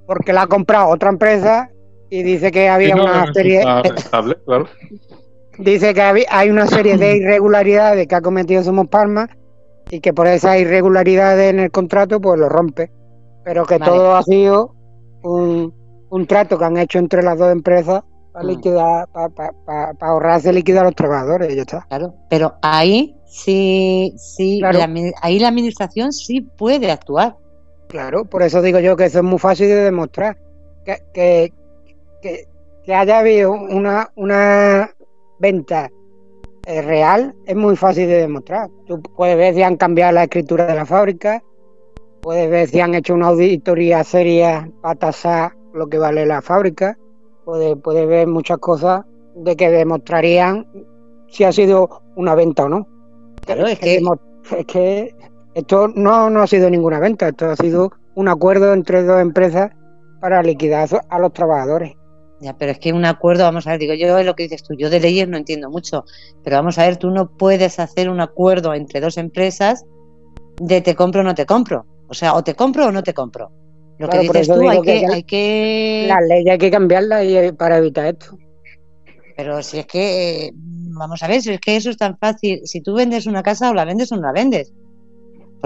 D: Porque la ha comprado otra empresa y dice que había una serie dice que hay una serie de irregularidades que ha cometido Somos Palma y que por esas irregularidades en el contrato pues lo rompe pero que todo ha sido un, un, trato que han hecho entre las dos empresas para mm. liquidar, para, ahorrarse liquidar a los trabajadores, ya está.
B: Claro, pero ahí sí, sí, ahí la administración sí puede actuar.
D: Claro, por eso digo yo que eso es muy fácil de demostrar. Que, que, que, haya habido una, una venta eh, real es muy fácil de demostrar. Tú puedes ver si han cambiado la escritura de la fábrica, puedes ver si han hecho una auditoría seria para tasar lo que vale la fábrica, puedes, puedes ver muchas cosas de que demostrarían si ha sido una venta o no.
B: Claro, es que,
D: es que esto no, no ha sido ninguna venta, esto ha sido un acuerdo entre dos empresas para liquidar a los trabajadores.
B: Ya, pero es que un acuerdo, vamos a ver, digo yo es lo que dices tú, yo de leyes no entiendo mucho, pero vamos a ver, tú no puedes hacer un acuerdo entre dos empresas de te compro o no te compro. O sea, o te compro o no no Lo que dices tú, hay que, hay que...
D: La ley hay que cambiarla para evitar esto.
B: Pero si es que, vamos a ver, si es que eso es tan fácil, si tú vendes una casa o la vendes o no la vendes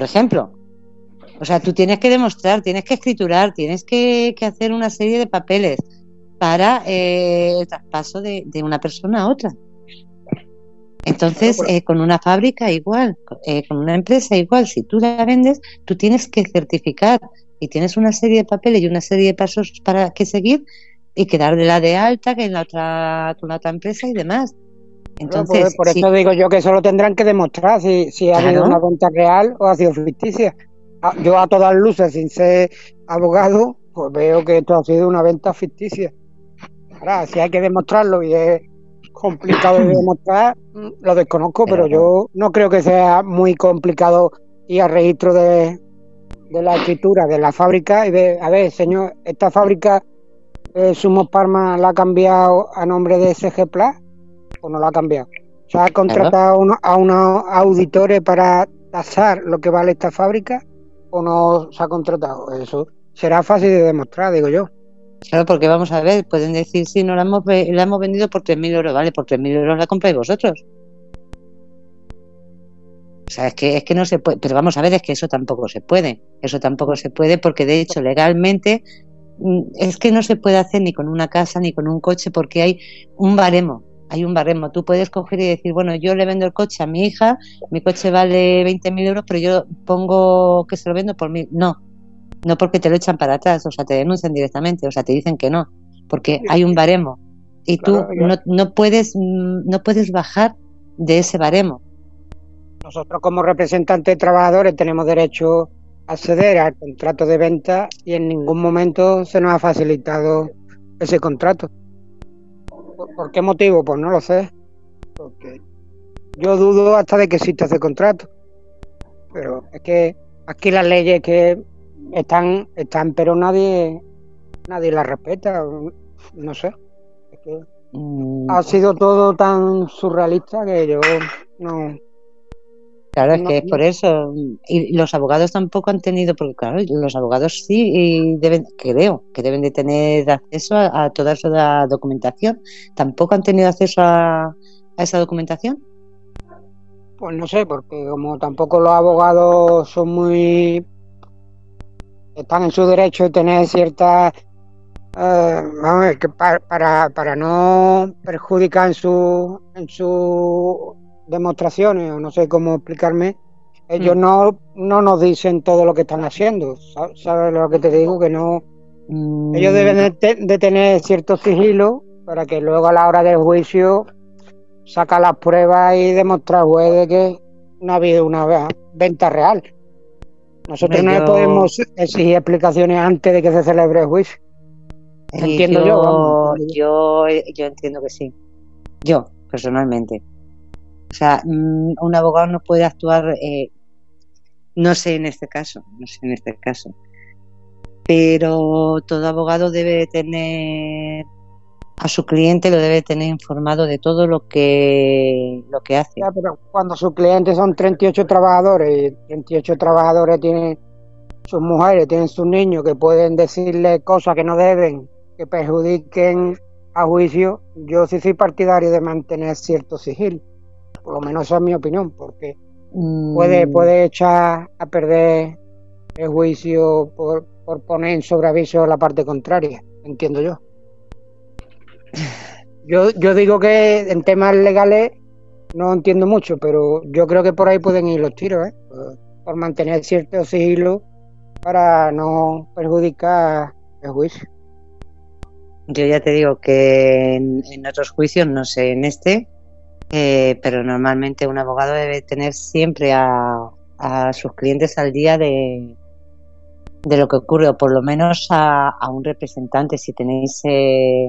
B: por ejemplo. O sea, tú tienes que demostrar, tienes que escriturar, tienes que, hacer una serie de papeles para eh, el traspaso de, una persona a otra. Entonces, eh, con una fábrica igual, eh, con una empresa igual, si tú la vendes, tú tienes que certificar y tienes una serie de papeles y una serie de pasos para que seguir y quedar de la de alta que en la otra, con la otra empresa y demás.
D: Entonces, por, eso digo yo que eso lo tendrán que demostrar si, si ha habido una venta real o ha sido ficticia. Yo a todas luces, sin ser abogado, pues veo que esto ha sido una venta ficticia. Ahora, si hay que demostrarlo y es complicado de demostrar, lo desconozco, pero, yo no creo que sea muy complicado ir al registro de, de la escritura de la fábrica y ver, a ver, señor, esta fábrica eh, Sumos Parma la ha cambiado a nombre de SG Plus o no lo ha cambiado. ¿Se ha contratado a unos auditores para tasar lo que vale esta fábrica o no se ha contratado? Eso será fácil de demostrar, digo yo.
B: Claro, porque vamos a ver, pueden decir, si no la hemos, la hemos vendido por 3.000 euros, vale, por 3.000 euros la compráis vosotros. O sea, es que, es que no se puede, pero vamos a ver, es que eso tampoco se puede. Eso tampoco se puede porque de hecho legalmente mm, es que no se puede hacer ni con una casa ni con un coche porque hay un baremo hay un baremo. Tú puedes coger y decir, bueno, yo le vendo el coche a mi hija, mi coche vale 20.000 euros, pero yo pongo que se lo vendo por mil. No, no porque te lo echan para atrás, o sea, te denuncian directamente, o sea, te dicen que no, porque hay un baremo y tú no, no, puedes, no puedes bajar de ese baremo.
D: Nosotros como representantes de trabajadores tenemos derecho a acceder al contrato de venta y en ningún momento se nos ha facilitado ese contrato. ¿Por, qué motivo? Pues no lo sé. Porque yo dudo hasta de que exista ese contrato. Pero es que aquí las leyes que están, están, pero nadie, nadie las respeta. No sé. Mm. ha sido todo tan surrealista que yo no,
B: Claro, es que es por eso. Y los abogados tampoco han tenido, porque claro, los abogados sí deben, creo, que deben de tener acceso a, toda esa documentación. ¿Tampoco han tenido acceso a, esa documentación?
D: Pues no sé, porque como tampoco los abogados son muy... están en su derecho de tener ciertas... Eh, vamos a ver, que para, para, para no perjudicar en su, en su demostraciones, o no sé cómo explicarme, ellos mm. no, no nos dicen todo lo que están haciendo. ¿Sabes lo que te digo? Que no. Mm. Ellos deben de, tener cierto sigilo para que luego a la hora del juicio saca las pruebas y demostrar juez que no ha habido una venta real. Nosotros no le podemos exigir explicaciones antes de que se celebre el juicio.
B: Entiendo yo, yo, yo entiendo que sí. Yo, personalmente. O sea, mm, un abogado no puede actuar, eh, no sé en este caso, no sé en este caso, pero todo abogado debe tener a su cliente lo debe tener informado de todo lo que lo que hace.
D: pero cuando sus clientes son 38 trabajadores y 38 trabajadores tienen sus mujeres, tienen sus niños que pueden decirle cosas que no deben, que perjudiquen a juicio, yo sí soy partidario de mantener cierto sigilo. Por lo menos esa es mi opinión, porque puede, mm. puede echar a perder el juicio por, por poner en sobreaviso la parte contraria, entiendo yo. Yo, yo digo que en temas legales no entiendo mucho, pero yo creo que por ahí pueden ir los tiros, ¿eh? por mantener cierto sigilo para no perjudicar el juicio.
B: Yo ya te digo que en, otros juicios, no sé, en este, eh, pero normalmente un abogado debe tener siempre a, sus clientes al día de, de lo que ocurre, o por lo menos a, un representante. Si tenéis. Eh,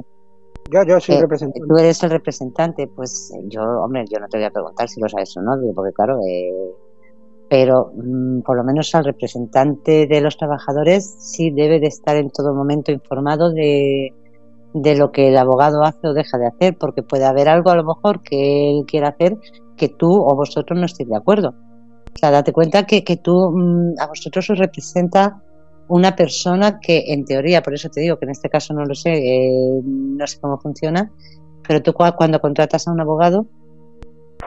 D: yo, yo soy eh, representante.
B: Tú eres el representante, pues yo, hombre, yo no te voy a preguntar si lo sabes o no, porque claro, pero mm, por lo menos al representante de los trabajadores sí debe de estar en todo momento informado de, de lo que el abogado hace o deja de hacer, porque puede haber algo a lo mejor que él quiera hacer que tú o vosotros no estéis de acuerdo. O sea, date cuenta que, que tú, mm, a vosotros os representa una persona que en teoría, por eso te digo que en este caso no lo sé, eh, no sé cómo funciona, pero tú cuando contratas a un abogado,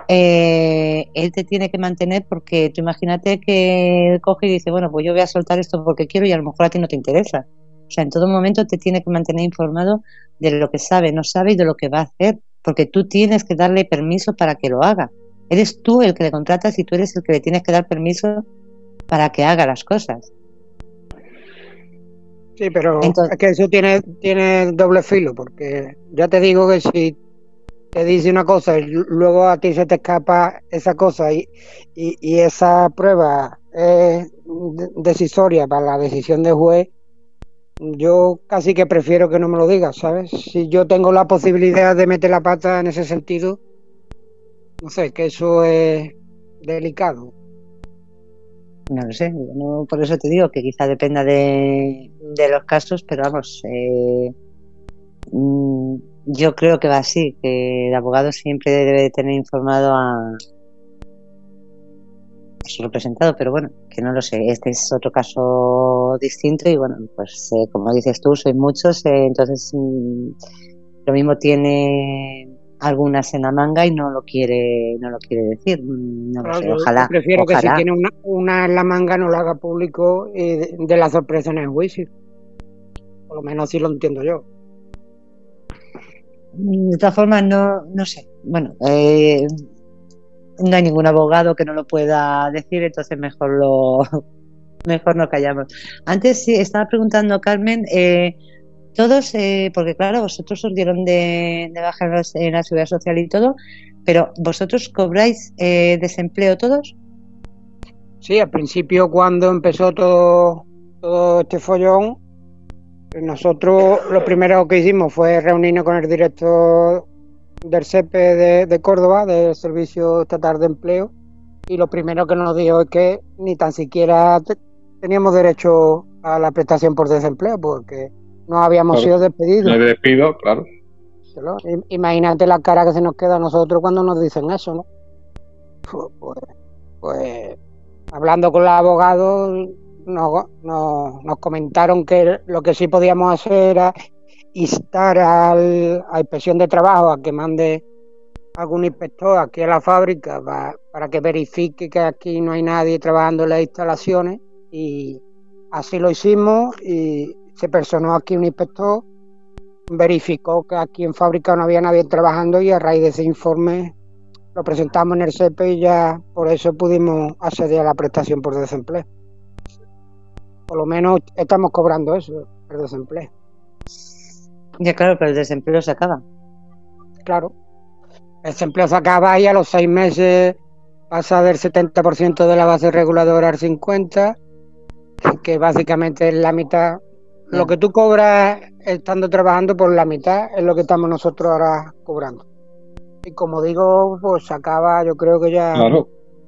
B: eh, él te tiene que mantener porque tú imagínate que coge y dice, bueno, pues yo voy a soltar esto porque quiero y a lo mejor a ti no te interesa. O sea, en todo momento te tiene que mantener informado de lo que sabe, no sabe y de lo que va a hacer, porque tú tienes que darle permiso para que lo haga. Eres tú el que le contratas y tú eres el que le tienes que dar permiso para que haga las cosas.
D: Sí, pero es que eso tiene, tiene doble filo, porque ya te digo que si te dice una cosa y luego a ti se te escapa esa cosa y, y esa prueba es decisoria para la decisión del juez, yo casi que prefiero que no me lo digas, ¿sabes? Si yo tengo la posibilidad de meter la pata en ese sentido, no sé, que eso es delicado.
B: No lo sé, no, por eso te digo que quizá dependa de, los casos, pero vamos, eh, mm, yo creo que va así, que el abogado siempre debe tener informado a, su representado, pero bueno, que no lo sé. Este es otro caso distinto y bueno, pues eh, como dices tú, soy muchos, eh, entonces mm, lo mismo tiene algunas en la manga y no lo quiere no lo quiere decir. Mm, no lo sé, ojalá.
D: prefiero que si tiene una, una, en la manga no lo haga público de, de la sorpresa en el juicio. Por lo menos así lo entiendo yo.
B: De todas formas, no, no sé. Bueno, eh, no hay ningún abogado que no lo pueda decir, entonces mejor lo mejor no callamos. Antes sí estaba preguntando Carmen, eh, todos, eh, porque claro, vosotros os de, de en la seguridad social y todo, pero vosotros cobráis eh, desempleo todos.
D: Sí, al principio cuando empezó todo todo este follón, nosotros lo primero que hicimos fue reunirnos con el director del CEPE de, Córdoba, del Servicio Estatal de Empleo, y lo primero que nos dijo es que ni tan siquiera teníamos derecho a la prestación por desempleo, porque no habíamos sido despedidos.
C: No despido, claro.
D: Imagínate la cara que se nos queda a nosotros cuando nos dicen eso, ¿no? Pues, pues hablando con los abogados, nos, nos comentaron que lo que sí podíamos hacer era instar al, a Inspección de Trabajo a que mande algún inspector aquí a la fábrica para, que verifique que aquí no hay nadie trabajando en las instalaciones y así lo hicimos y se personó aquí un inspector, verificó que aquí en fábrica no había nadie trabajando y a raíz de ese informe lo presentamos en el CEPE y ya por eso pudimos acceder a la prestación por desempleo. Por lo menos estamos cobrando eso, el desempleo.
B: Ya claro, pero el desempleo se acaba.
D: Claro. El desempleo se acaba y a los seis meses pasa del 70% de la base reguladora al 50%, que básicamente es la mitad. Lo que tú cobras estando trabajando por la mitad es lo que estamos nosotros ahora cobrando. Y como digo, pues se acaba, yo creo que ya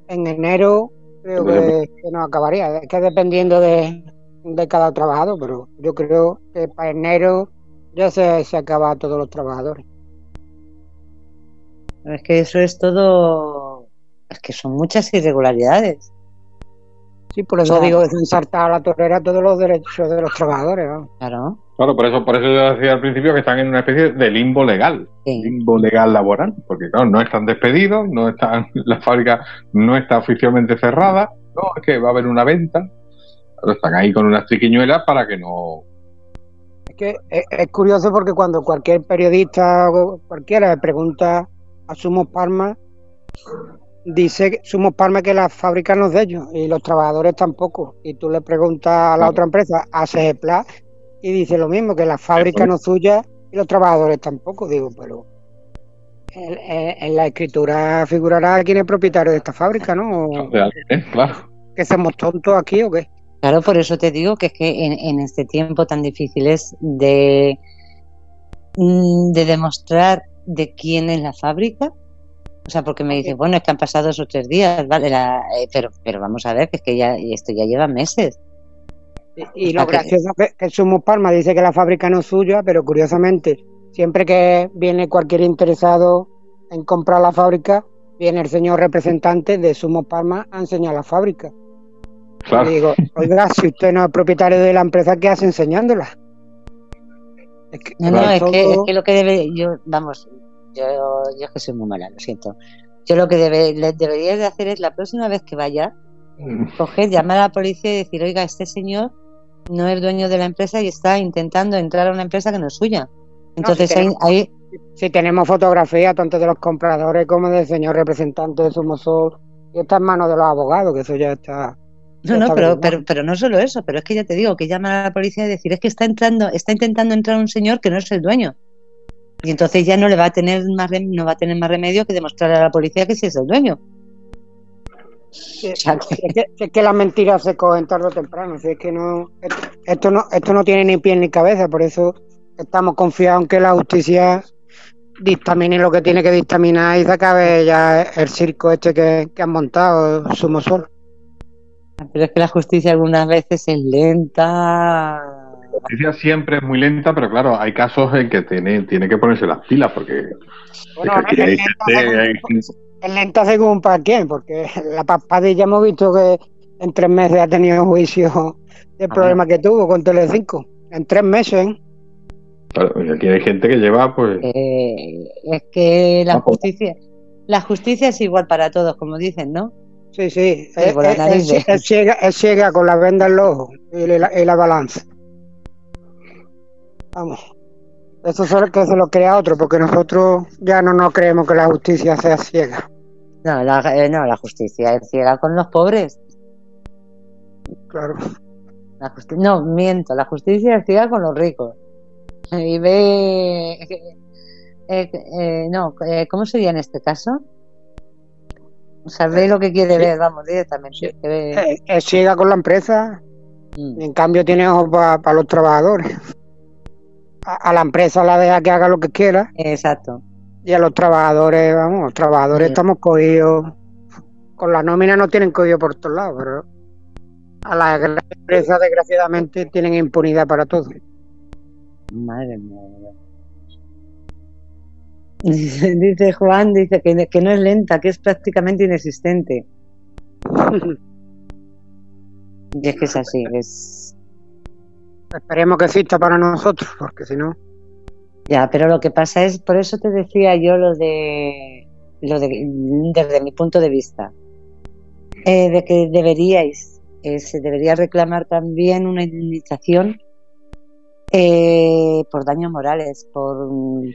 D: en enero, creo que, no acabaría. Es que dependiendo de, de cada trabajador, pero yo creo que para enero ya se, se acaba a todos los trabajadores.
B: Es que eso es todo. Es que son muchas irregularidades.
D: Sí, por eso digo que se ensartado a la torrera todos los derechos de los trabajadores.
B: Claro.
C: Claro, por eso, por eso yo decía al principio que están en una especie de limbo legal, limbo legal laboral, porque claro, no están despedidos, no están, la fábrica no está oficialmente cerrada, no, es que va a haber una venta, están ahí con unas triquiñuelas para que no.
D: Es que es, curioso porque cuando cualquier periodista o cualquiera le pregunta a Sumos Parma, dice Sumos Parma que la fábrica no es de ellos y los trabajadores tampoco. Y tú le preguntas a la otra empresa, a CGPLA, y dice lo mismo, que la fábrica no es suya y los trabajadores tampoco. Digo, pero en, la escritura figurará quién es propietario de esta fábrica, ¿no? Claro. ¿Que somos tontos aquí o qué?
B: Claro, por eso te digo que es que en, este tiempo tan difícil es de, mm, de demostrar de quién es la fábrica. O sea, porque me dices, bueno, es que han pasado esos tres días, ¿vale? Eh, pero, pero vamos a ver, que es que ya esto ya lleva meses.
D: Y, lo gracioso es que, que Sumo Palma dice que la fábrica no es suya, pero curiosamente Siempre que viene cualquier interesado en comprar la fábrica, viene el señor representante de Sumo Palma a enseñar la fábrica. Y digo, oiga, si usted no es propietario de la empresa, ¿qué hace enseñándola?
B: no, no, es, que, lo que debe, yo, vamos, yo, yo es que soy muy mala, lo siento. Yo lo que debe, debería de hacer es la próxima vez que vaya, mm. coger, llamar a la policía y decir, oiga, este señor no es dueño de la empresa y está intentando entrar a una empresa que no es suya. Entonces ahí,
D: si tenemos fotografía tanto de los compradores como del señor representante de Sumosol y está en manos de los abogados, que eso ya está.
B: no, no, pero, pero, pero, no solo eso, pero es que ya te digo que llama a la policía y decir es que está entrando, está intentando entrar un señor que no es el dueño. Y entonces ya no le va a tener más no va a tener más remedio que demostrar a la policía que sí es el dueño.
D: Es, que, las mentiras se cogen tarde o temprano, es que no esto no esto no tiene ni pie ni cabeza, por eso estamos confiados en que la justicia dictamine lo que tiene que dictaminar y se acabe ya el circo este que, han montado Sumosol.
B: Pero es que la justicia algunas veces es lenta.
C: La justicia siempre es muy lenta, pero claro, hay casos en que tiene, tiene que ponerse las pilas porque... Bueno,
D: es, lenta según, para quién, porque la Paspadilla hemos visto que en tres meses ha tenido juicio del problema que tuvo con Telecinco. En tres meses, ¿eh?
C: aquí hay gente que lleva, pues.
B: Eh, es que la justicia, la justicia es igual para todos, como dicen, ¿no?
D: Sí, sí. Es, ciega, con la venda en el ojo y la, balanza. Vamos. Eso es que se lo crea otro, porque nosotros ya no nos creemos que la justicia sea ciega.
B: No, la, eh, no, la justicia es ciega con los pobres.
D: Claro.
B: no, miento, la justicia es ciega con los ricos y ve. Eh, eh, no, eh, ¿cómo sería en este caso? O sea, ve lo que quiere ver, vamos, directamente.
D: Es ciega con la empresa, mm. en cambio tiene ojos para los trabajadores. A, la empresa la deja que haga lo que quiera.
B: Exacto.
D: Y a los trabajadores, vamos, los trabajadores estamos cogidos. Con la nómina no tienen cogido por todos lados, pero a las empresas, desgraciadamente, tienen impunidad para todo.
B: Madre mía. Dice, Juan, dice que, que, no es lenta, que es prácticamente inexistente. y es que es así, es...
D: Esperemos que exista para nosotros, porque si no...
B: Ya, pero lo que pasa es, por eso te decía yo lo de, lo de desde mi punto de vista, eh, de que deberíais, eh, se debería reclamar también una indemnización eh, por daños morales, por,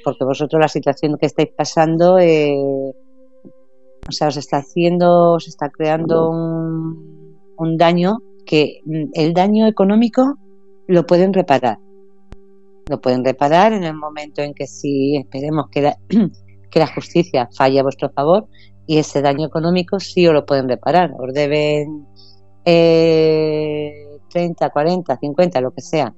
B: porque vosotros la situación que estáis pasando, o sea, os está haciendo, os está creando un, un daño que el daño económico lo pueden reparar. Lo pueden reparar en el momento en que si esperemos que la, que la justicia falle a vuestro favor y ese daño económico sí os lo pueden reparar. Os deben eh, 30, 40, 50, lo que sea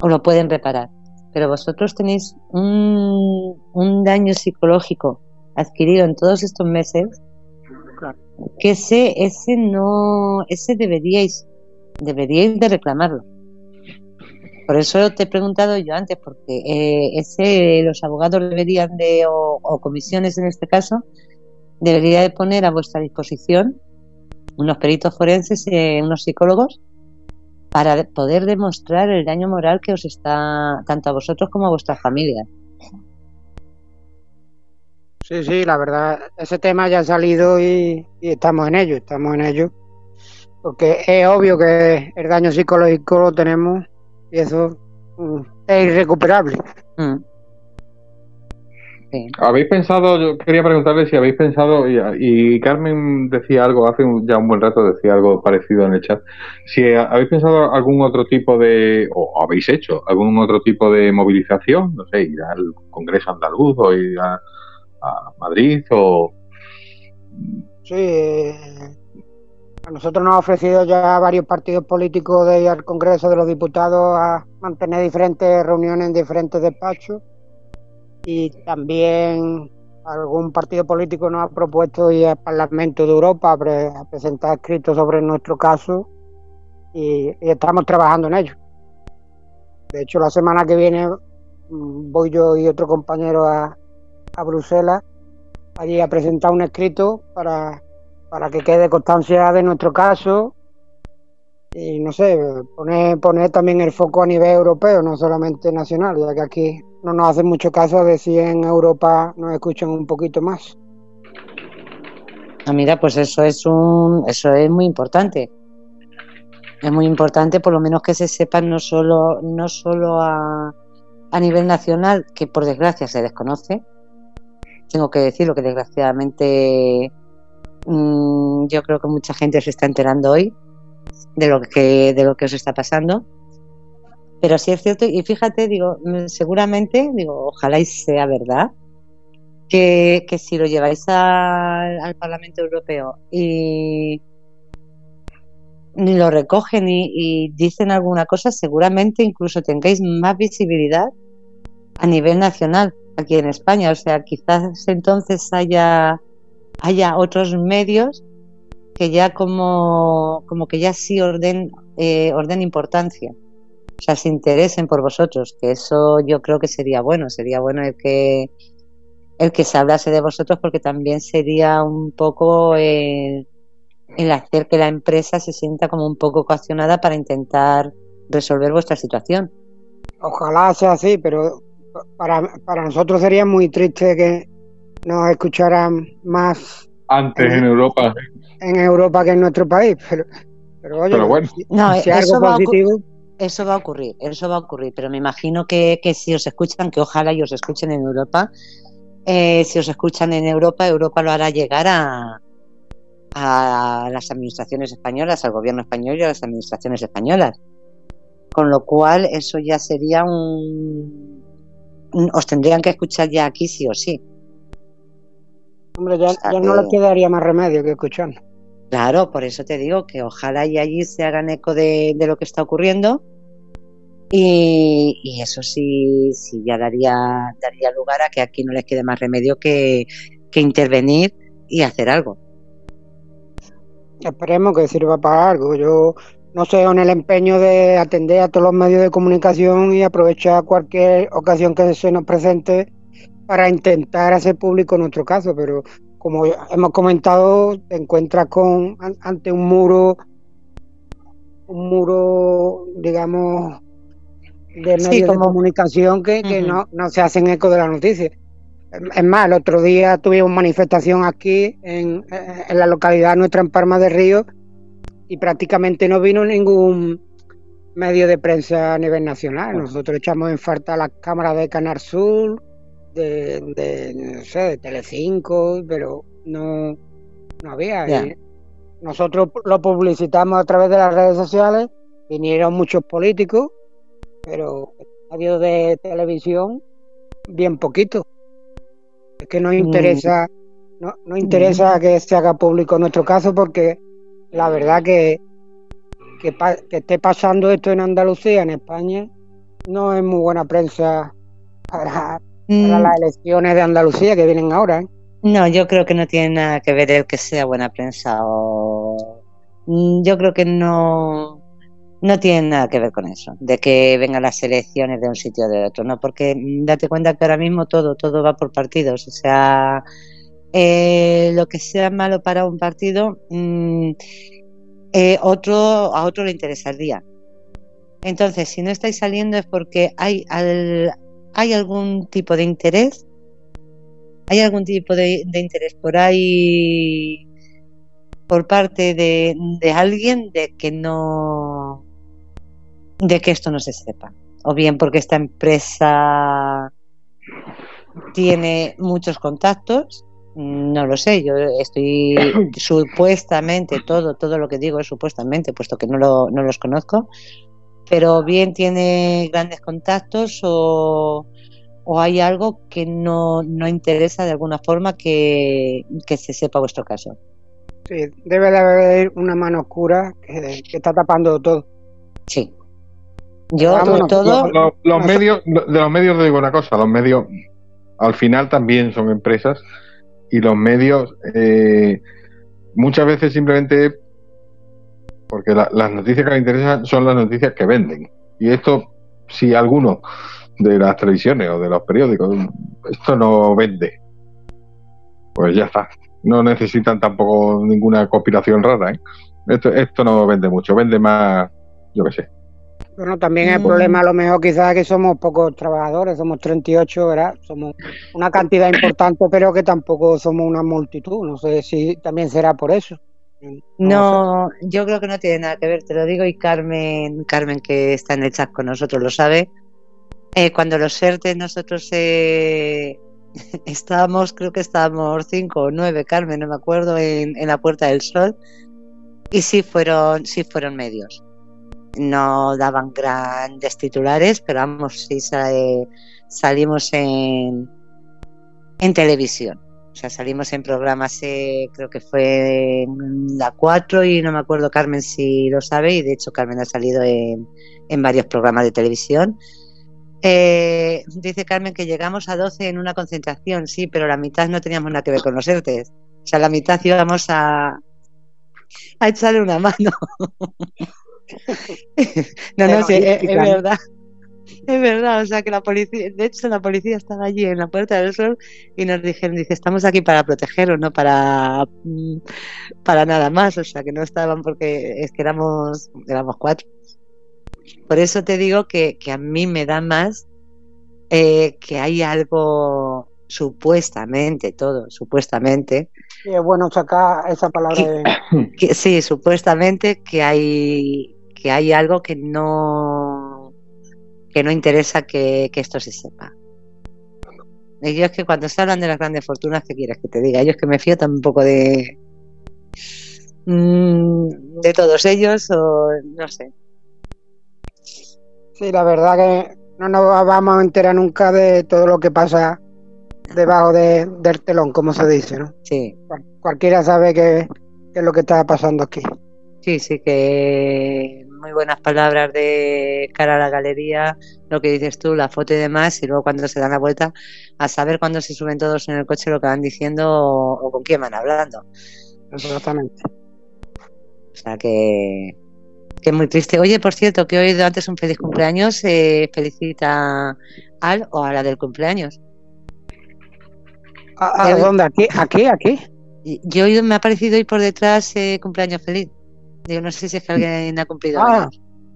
B: o lo pueden reparar. Pero vosotros tenéis un, un daño psicológico adquirido en todos estos meses que ese, ese no, ese deberíais, deberíais de reclamarlo. Por eso te he preguntado yo antes, porque eh, ese los abogados deberían de, o, comisiones en este caso, debería de poner a vuestra disposición unos peritos forenses, eh, unos psicólogos, para poder demostrar el daño moral que os está tanto a vosotros como a vuestra familia.
D: Sí, sí, la verdad, ese tema ya ha salido y, estamos en ello, estamos en ello. porque es obvio que el daño psicológico lo tenemos y eso mm, es irrecuperable. Mm.
C: ¿Habéis pensado, yo quería preguntarle si habéis pensado, y, Carmen decía algo, hace ya un buen rato decía algo parecido en el chat, si habéis pensado algún otro tipo de, o habéis hecho algún otro tipo de movilización, no sé, ir al Congreso Andaluz o ir a, Madrid o...
D: Sí, nosotros nos ha ofrecido ya varios partidos políticos de ir al Congreso de los Diputados a mantener diferentes reuniones en diferentes despachos y también algún partido político nos ha propuesto ir al Parlamento de Europa a, presentar escritos sobre nuestro caso y, estamos trabajando en ello. De hecho, la semana que viene mm, voy yo y otro compañero a, a Bruselas allí a presentar un escrito para, para que quede constancia de nuestro caso y no sé, poner, también el foco a nivel europeo, no solamente nacional, ya que aquí no nos hacen mucho caso ver si en Europa nos escuchan un poquito más.
B: Mira, pues eso es un, eso es muy importante. Es muy importante, por lo menos que se sepan no solo, no solo a, a nivel nacional, que por desgracia se desconoce. Tengo que decirlo que desgraciadamente mm, yo creo que mucha gente se está enterando hoy de lo que, de lo que os está pasando. Pero sí es cierto, y fíjate, digo, mm, seguramente, digo, ojalá y sea verdad, que, si lo lleváis al Parlamento Europeo y, lo recogen y, dicen alguna cosa, seguramente incluso tengáis más visibilidad a nivel nacional aquí en España. O sea, quizás entonces haya, haya otros medios que ya como, como que ya sí orden, eh, orden importancia. O sea, se interesen por vosotros, que eso yo creo que sería bueno, sería bueno el que el que se hablase de vosotros porque también sería un poco el, hacer que la empresa se sienta como un poco coaccionada para intentar resolver vuestra situación.
D: Ojalá sea así, pero para, para nosotros sería muy triste que nos escucharan más
C: antes en Europa
D: en Europa que en nuestro país, pero, pero oye,
B: bueno. no, eso va positivo. Eso va a ocurrir, eso va a ocurrir, pero me imagino que, que si os escuchan, que ojalá y os escuchen en Europa, eh, si os escuchan en Europa, Europa lo hará llegar a, a las administraciones españolas, al gobierno español y a las administraciones españolas. Con lo cual, eso ya sería un. Os tendrían que escuchar ya aquí sí o sí.
D: Hombre, ya, no les quedaría más remedio que escuchar.
B: Claro, por eso te digo que ojalá y allí se hagan eco de, lo que está ocurriendo y, eso sí, sí ya daría, daría lugar a que aquí no les quede más remedio que, intervenir y hacer algo.
D: Esperemos que sirva para algo. Yo no sé, en el empeño de atender a todos los medios de comunicación y aprovechar cualquier ocasión que se nos presente para intentar hacer público nuestro caso, pero como hemos comentado, te encuentras con ante un muro, un muro, digamos, de medios de comunicación que, no, no, se hacen eco de la noticia. Es más, el otro día tuvimos manifestación aquí en, en la localidad nuestra, en Parma de Río, y prácticamente no vino ningún medio de prensa a nivel nacional. Nosotros echamos en falta las cámaras de Canal Sur, de, de no sé, de Telecinco, pero no, no había. nosotros lo publicitamos a través de las redes sociales, vinieron muchos políticos, pero radio de televisión, bien poquito. Es que mm. interesa, no, no interesa mm. que se haga público nuestro caso porque la verdad que, que, que esté pasando esto en Andalucía, en España, no es muy buena prensa para, para mm. las elecciones de Andalucía que vienen ahora. ¿eh?
B: No, yo creo que no tiene nada que ver el que sea buena prensa o... Mm, yo creo que no, no tiene nada que ver con eso, de que vengan las elecciones de un sitio o de otro, ¿no? Porque mm, date cuenta que ahora mismo todo, todo va por partidos, o sea, eh, lo que sea malo para un partido, eh, otro, a otro le interesaría. Entonces, si no estáis saliendo es porque hay al, ¿Hay algún tipo de interés? ¿Hay algún tipo de, interés por ahí por parte de, de alguien de que no de que esto no se sepa o bien porque esta empresa tiene muchos contactos no lo sé, yo estoy supuestamente, todo, todo lo que digo es supuestamente, puesto que no, lo, no los conozco, pero bien tiene grandes contactos o, o hay algo que no, no, interesa de alguna forma que, que, se sepa vuestro caso.
D: Sí, debe de haber una mano oscura que, que está tapando todo.
B: Sí. Yo todo...
C: Los, los medios, de los medios digo una cosa, los medios al final también son empresas y los medios eh, muchas veces simplemente porque las noticias que les interesan son las noticias que venden y esto si alguno de las televisiones o de los periódicos esto no vende pues ya está no necesitan tampoco ninguna conspiración rara ¿eh? esto, esto no vende mucho vende más yo qué sé
D: bueno, también el mm. problema a lo mejor quizás que somos pocos trabajadores, somos 38, ¿verdad? Somos una cantidad importante, pero que tampoco somos una multitud. No sé si también será por eso.
B: No, yo creo que no tiene nada que ver, te lo digo, y Carmen, Carmen que está en el chat con nosotros lo sabe. Eh, cuando los ERTE nosotros eh, estábamos, creo que estábamos cinco o nueve, Carmen, no me acuerdo, en, en la Puerta del Sol, y sí fueron, sí fueron medios no daban grandes titulares, pero vamos, sí salimos en, en televisión. O sea, salimos en programas, eh, creo que fue en la 4 y no me acuerdo Carmen si lo sabe, y de hecho Carmen ha salido en, en varios programas de televisión. Eh, dice Carmen que llegamos a 12 en una concentración, sí, pero la mitad no teníamos nada que ver con los ERTES. O sea, la mitad íbamos a, a echarle una mano. no, no, sí, es, verdad. Es verdad, o sea que la policía, de hecho la policía estaba allí en la Puerta del Sol y nos dijeron, dice, estamos aquí para protegeros, no para, mm, para nada más, o sea que no estaban porque es que éramos, éramos cuatro. Por eso te digo que, que a mí me da más eh, que hay algo supuestamente, todo, supuestamente.
D: Sí, es bueno sacar esa palabra.
B: Que, sí, supuestamente que hay que hay algo que no que no interesa que, esto se sepa. Y yo es que cuando se hablan de las grandes fortunas, ¿qué quieres que te diga? Yo es que me fío tampoco de mm, de todos ellos o no sé.
D: Sí, la verdad que no nos vamos a enterar nunca de todo lo que pasa debajo del telón, como se dice, ¿no?
B: Sí.
D: cualquiera sabe qué es lo que está pasando aquí.
B: Sí, sí, que muy buenas palabras de cara a la galería, lo que dices tú, la foto y demás, y luego cuando se dan la vuelta, a saber cuándo se suben todos en el coche lo que van diciendo o, con quién van hablando.
D: Exactamente.
B: O sea que, que muy triste. Oye, por cierto, que he oído antes un feliz cumpleaños, eh, felicita al o a la del cumpleaños.
D: ¿A, dónde? ¿Aquí? ¿Aquí? ¿Aquí?
B: Yo me ha parecido ir por detrás eh, cumpleaños feliz. Digo, no sé si es que alguien ha cumplido. Ah,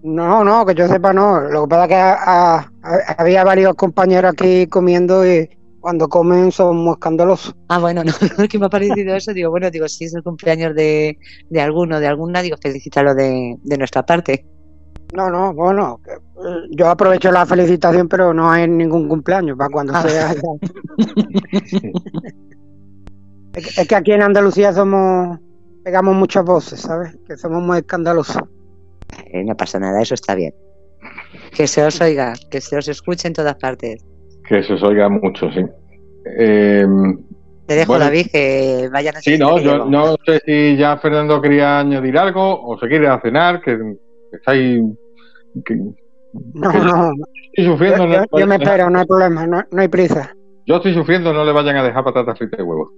D: no, no, que yo sepa no. Lo que pasa es que había varios compañeros aquí comiendo y cuando comen son muy escandalosos.
B: Ah, bueno, no, que me ha parecido eso. Digo, bueno, digo, si es el cumpleaños de, de alguno, de alguna, digo, felicítalo de, de nuestra parte.
D: No, no, bueno, eh, yo aprovecho la felicitación, pero no hay ningún cumpleaños para cuando ah. sea. es que aquí en Andalucía somos pegamos muchas voces, ¿sabes? Que somos muy escandalosos.
B: Eh, no pasa nada, eso está bien. Que se os oiga, que se os escuche en todas partes.
C: Que se os oiga mucho, sí. Eh,
B: Te dejo, David, que vayan a
C: Sí, no, yo no sé si ya Fernando quería añadir algo o se quiere a cenar, que, estáis.
D: no, no. Estoy sufriendo, yo, me espero, no hay problema, no, no hay prisa.
C: Yo estoy sufriendo, no le vayan a dejar patatas fritas de huevo.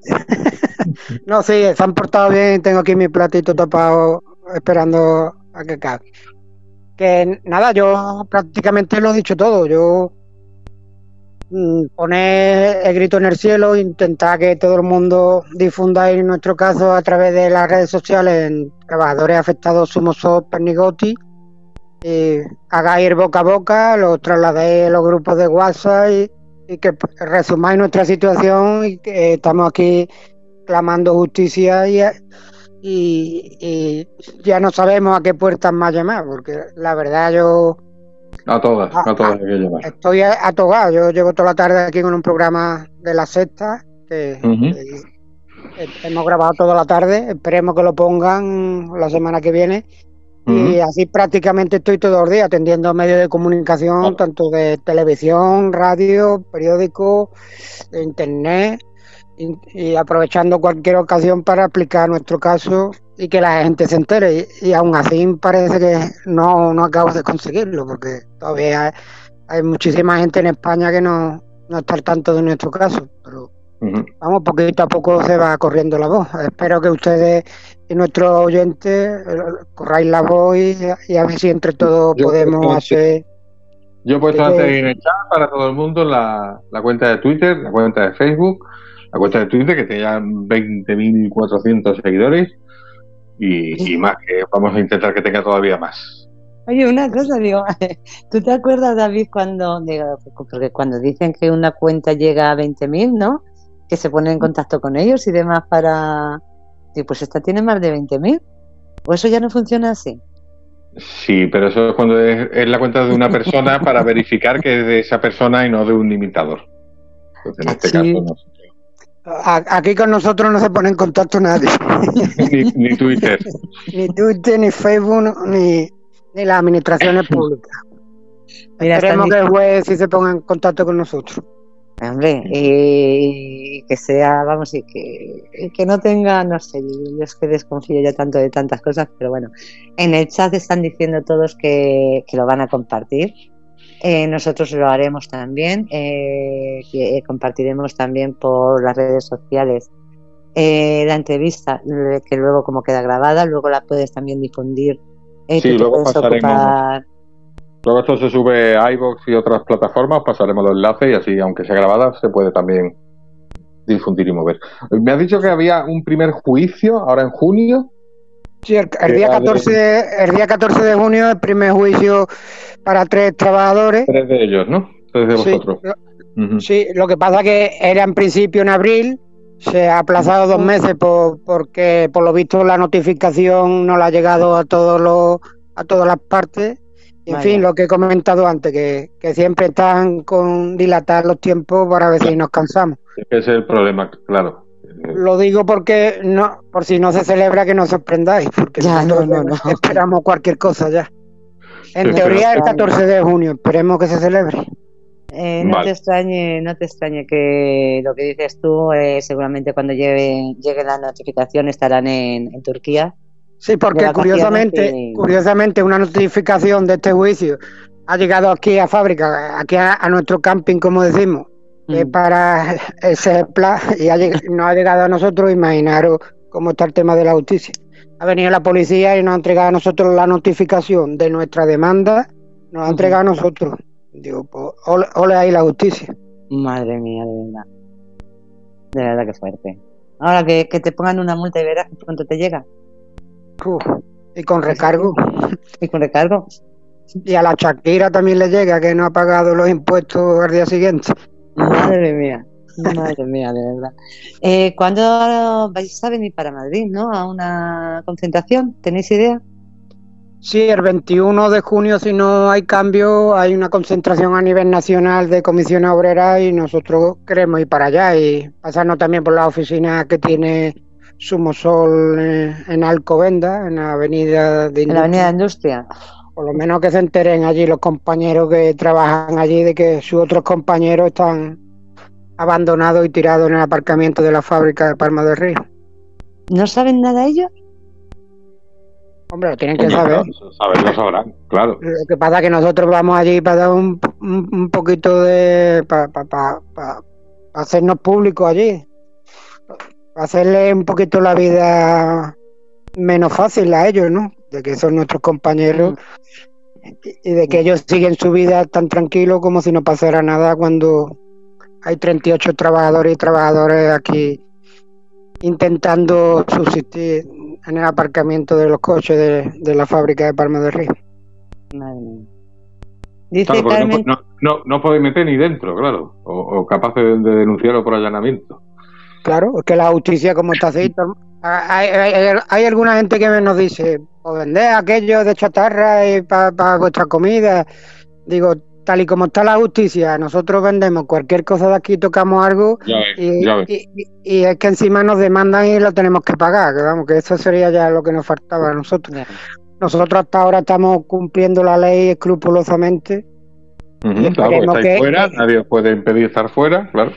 D: no, sí, se han portado bien. Tengo aquí mi platito tapado esperando a que caiga. Que nada, yo prácticamente lo he dicho todo. Yo mm, poner el grito en el cielo, intentar que todo el mundo difunda en nuestro caso a través de las redes sociales en trabajadores afectados somos Pernigoti y hagáis boca a boca, lo trasladéis a los grupos de WhatsApp y, y que resumáis nuestra situación y que estamos aquí clamando justicia y, y, ya no sabemos a qué puertas más llamar, porque la verdad yo...
C: A todas, a, todas hay que llamar.
D: Estoy atogado, yo llevo toda la tarde aquí con un programa de la sexta, que, hemos grabado toda la tarde, esperemos que lo pongan la semana que viene. Y así prácticamente estoy todos los días atendiendo medios de comunicación, tanto de televisión, radio, periódico, internet y, aprovechando cualquier ocasión para explicar nuestro caso y que la gente se entere. Y, aún así parece que no, no acabo de conseguirlo, porque todavía hay, muchísima gente en España que no, no está al tanto de nuestro caso. Pero vamos, poquito a poco se va corriendo la voz. Espero que ustedes y nuestros oyentes eh, corráis la voz y, a ver si entre todos podemos hacer.
C: Yo he puesto antes en el chat para todo el mundo la, la cuenta de Twitter, la cuenta de Facebook la cuenta de Twitter que tenía 20.400 seguidores y, más, que vamos a intentar que tenga todavía más.
B: Oye, una cosa, digo, ¿tú te acuerdas, David, cuando, porque cuando dicen que una cuenta llega a 20.000, ¿no? Que se ponen en contacto con ellos y demás para... Y pues esta tiene más de 20.000. ¿O eso ya no funciona así?
C: Sí, pero eso es cuando es, la cuenta de una persona para verificar que es de esa persona y no de un imitador. Entonces, en este caso no
D: Aquí con nosotros no se pone en contacto nadie.
C: Ni, Twitter.
D: ni Twitter, ni Facebook, ni, ni las administraciones públicas. Mira, Esperemos que el juez sí se ponga en contacto con nosotros.
B: Hombre, y que sea, vamos, y que, que no tenga, no sé, yo es que desconfío ya tanto de tantas cosas, pero bueno, en el chat están diciendo todos que, que lo van a compartir. Eh, nosotros lo haremos también, eh, eh, compartiremos también por las redes sociales la entrevista, que luego como queda grabada, luego la puedes también difundir.
C: sí, luego pasaremos. Luego esto se sube a iVoox y otras plataformas, pasaremos los enlaces y así, aunque sea grabada, se puede también difundir y mover. Me has dicho que había un primer juicio ahora en junio.
D: Sí, el, día 14, el día 14 de junio, el primer juicio para tres trabajadores.
C: Tres de ellos, ¿no? Tres de vosotros.
D: Sí, lo que pasa que era en principio en abril, se ha aplazado dos meses por, porque por lo visto la notificación no la ha llegado a todos los a todas las partes. En fin, lo que he comentado antes, que, que, siempre están con dilatar los tiempos para ver si nos cansamos.
C: Ese es el problema, claro.
D: Lo digo porque no, por si no se celebra que no sorprendáis, porque ya, no, no, no. esperamos cualquier cosa ya. En teoría el 14 de junio, esperemos que se celebre.
B: Eh, no te extrañe, no te extrañe que lo que dices tú, eh, seguramente cuando llegue, llegue la notificación estarán en, Turquía.
D: Sí, porque curiosamente, curiosamente una notificación de este juicio ha llegado aquí a fábrica, aquí a, nuestro camping, como decimos, mm. para ese plan y no ha llegado a nosotros, imaginaros cómo está el tema de la justicia ha venido la policía y nos ha entregado a nosotros la notificación de nuestra demanda, nos ha entregado a nosotros. Digo, pues, ole, ahí la justicia.
B: Madre mía, de verdad. De verdad que fuerte. Ahora que, te pongan una multa y verás cuánto te llega.
D: Y con recargo.
B: y con recargo.
D: Y a la Shakira también le llega que no ha pagado los impuestos al día siguiente.
B: Madre mía. Madre mía, de verdad. Eh, ¿Cuándo vais a venir para Madrid, no? A una concentración, ¿tenéis idea?
D: Sí, el 21 de junio, si no hay cambio, hay una concentración a nivel nacional de comisiones obreras y nosotros queremos ir para allá y pasarnos también por la oficina que tiene Sumosol eh, en Alcobenda, en la avenida
B: de En la avenida de Industria.
D: Por lo menos que se enteren allí los compañeros que trabajan allí de que sus otros compañeros están abandonado y tirado en el aparcamiento de la fábrica de Palma del Río.
B: ¿No saben nada ellos?
D: Hombre, lo tienen que saber.
C: Saberlo sabrán, claro.
D: Lo que pasa es que nosotros vamos allí para dar un, un, poquito de. para hacernos públicos allí. Hacerle un poquito la vida menos fácil a ellos, ¿no? De que son nuestros compañeros y de que ellos siguen su vida tan tranquilo como si no pasara nada cuando hay 38 trabajadores y trabajadores aquí intentando subsistir en el aparcamiento de los coches de, la fábrica de Palma del Río.
C: Dice no, no, podéis meter ni dentro, claro, o, o capaz de, denunciarlo por allanamiento.
D: Claro, es que la justicia como está así, Hay, alguna gente que nos dice, o pues vender aquello de chatarra y para vuestra comida. Digo, tal y como está la justicia, nosotros vendemos cualquier cosa de aquí, tocamos algo y, es que encima nos demandan y lo tenemos que pagar, que vamos, que eso sería ya lo que nos faltaba a nosotros. Nosotros hasta ahora estamos cumpliendo la ley escrupulosamente.
C: fuera, nadie puede impedir estar fuera, claro.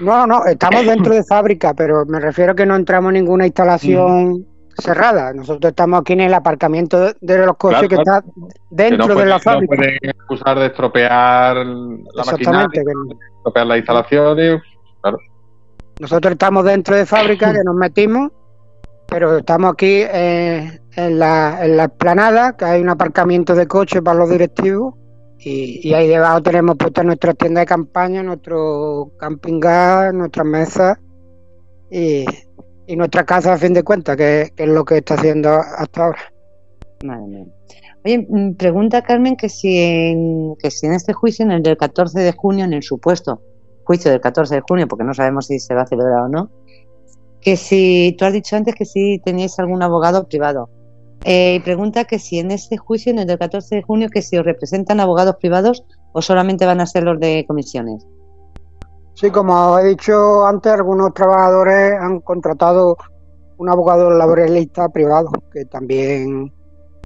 D: No, no, estamos dentro de fábrica, pero me refiero a que no entramos en ninguna instalación cerrada. Nosotros estamos aquí en el aparcamiento de los coches que está dentro de la fábrica.
C: No pueden acusar de estropear la maquinaria, estropear las instalaciones. Claro.
D: Nosotros estamos dentro de fábrica que nos metimos, pero estamos aquí eh, en, la, en la explanada, que hay un aparcamiento de coches para los directivos. Y, ahí debajo tenemos puesta nuestra tienda de campaña, nuestro camping gas, nuestras mesas y, nuestra casa a fin de cuentas, que, es lo que está haciendo hasta ahora.
B: Oye, mm, pregunta Carmen que si, en, que si en este juicio, en el del 14 de junio, en el supuesto juicio del 14 de junio, porque no sabemos si se va a celebrar o no, que si tú has dicho antes que si teníais algún abogado privado. Eh, y pregunta que si en este juicio, en el del 14 de junio, que si os representan abogados privados o solamente van a ser los de comisiones.
D: Sí, como he dicho antes, algunos trabajadores han contratado un abogado laboralista privado, que también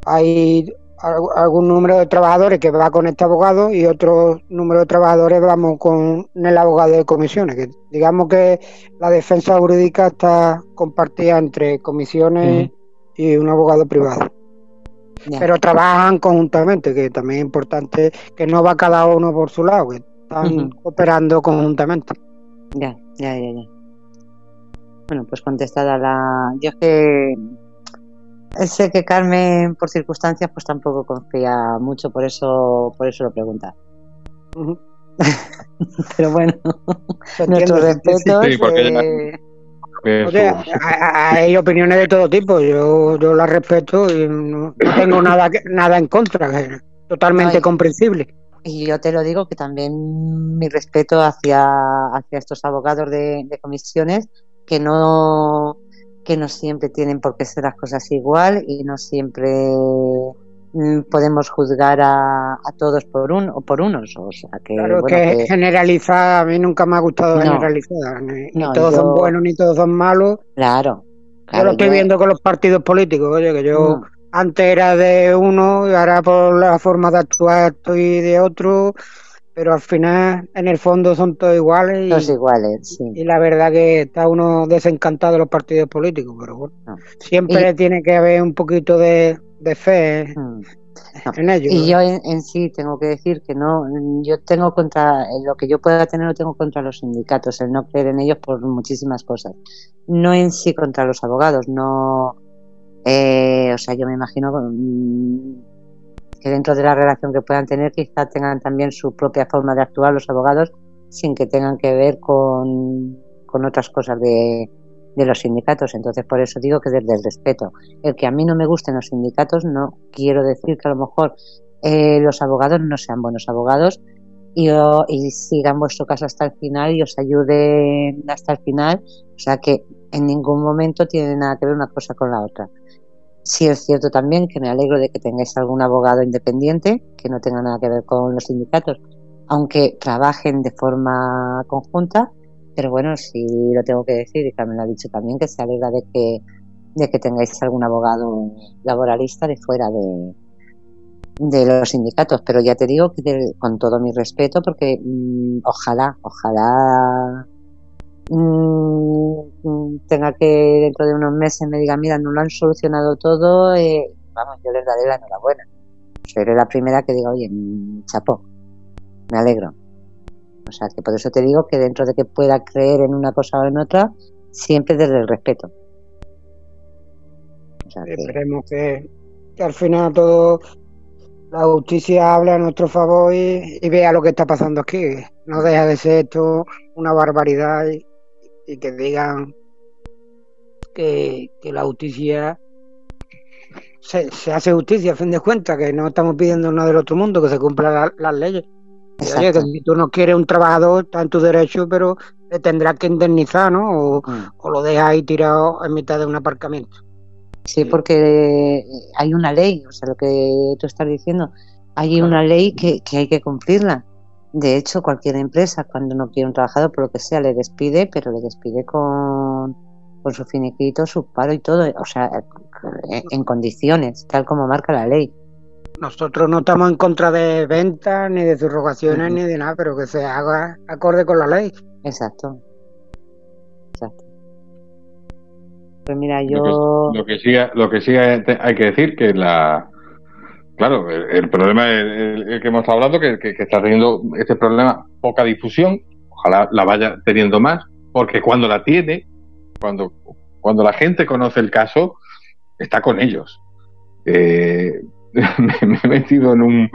D: hay algún número de trabajadores que va con este abogado y otro número de trabajadores vamos con el abogado de comisiones, que digamos que la defensa jurídica está compartida entre comisiones y un abogado privado. Pero trabajan conjuntamente, que también es importante que no va cada uno por su lado, están operando conjuntamente.
B: Ya, ya, ya, ya. Bueno, pues contestada la. Yo es que sé que Carmen, por circunstancias, pues tampoco confía mucho, por eso, por eso lo pregunta. Pero bueno, nuestro respeto.
D: Hay opiniones de todo tipo, yo, yo las respeto y no, tengo nada, nada en contra, totalmente comprensible.
B: Y yo te lo digo que también mi respeto hacia, hacia estos abogados de, comisiones que no que no siempre tienen por qué ser las cosas igual y no siempre podemos juzgar a, todos por un o por unos o sea que
D: claro que, generalizar a mí nunca me ha gustado generalizar ni, todos son buenos ni todos son malos
B: claro,
D: yo lo estoy viendo con los partidos políticos oye que yo mm antes era de uno y ahora por la forma de actuar estoy de otro, pero al final en el fondo son todos iguales.
B: Y, iguales, sí.
D: Y la verdad que está uno desencantado de los partidos políticos, pero bueno, ah. siempre tiene que haber un poquito de, fe. Mm. En ellos,
B: y yo en, sí tengo que decir que no, yo tengo contra, lo que yo pueda tener lo tengo contra los sindicatos, el no creer en ellos por muchísimas cosas. No en sí contra los abogados, no, eh, o sea, yo me imagino mm, que dentro de la relación que puedan tener, quizá tengan también su propia forma de actuar los abogados sin que tengan que ver con, otras cosas de, los sindicatos. Entonces, por eso digo que desde el respeto. El que a mí no me gusten los sindicatos, no quiero decir que a lo mejor eh, los abogados no sean buenos abogados y, y sigan vuestro caso hasta el final y os ayuden hasta el final. O sea que en ningún momento tiene nada que ver una cosa con la otra. Sí es cierto también que me alegro de que tengáis algún abogado independiente que no tenga nada que ver con los sindicatos, aunque trabajen de forma conjunta, pero bueno, sí lo tengo que decir y Carmen lo ha dicho también que se alegra de que de que tengáis algún abogado laboralista de fuera de, de los sindicatos, pero ya te digo que con todo mi respeto, porque mm, ojalá, ojalá Mm, tenga que dentro de unos meses me diga, mira, no lo han solucionado todo, eh, vamos, yo les daré la enhorabuena. Seré la primera que diga, oye, mm, chapó, me alegro. O sea, que por eso te digo que dentro de que pueda creer en una cosa o en otra, siempre desde el respeto.
D: Esperemos que, al final todo la justicia hable a nuestro favor y, vea lo que está pasando aquí. No deja de ser esto una barbaridad y, y que digan que, la justicia se, hace justicia a fin de cuentas, que no estamos pidiendo nada del otro mundo, que se cumplan las leyes. Oye, que si tú no quieres un trabajador, está en tu derecho, pero te tendrás que indemnizar, ¿no? O, mm. o lo dejas ahí tirado en mitad de un aparcamiento.
B: Sí, porque hay una ley, o sea, lo que tú estás diciendo, hay una ley que, que hay que cumplirla. De hecho, cualquier empresa, cuando no quiere un trabajador, por lo que sea, le despide, pero le despide con, con su finiquito, su paro y todo, o sea, en condiciones, tal como marca la ley.
D: Nosotros no estamos en contra de ventas, ni de subrogaciones, ni de nada, pero que se haga acorde con la ley.
B: Exacto. Exacto. Pues mira, yo.
C: Lo que, sí, lo que sí hay que decir que la. Claro, el, problema es el, que hemos estado hablando, que, que, está teniendo este problema poca difusión. Ojalá la vaya teniendo más, porque cuando la tiene, cuando, cuando la gente conoce el caso, está con ellos. Eh, me, he metido en un.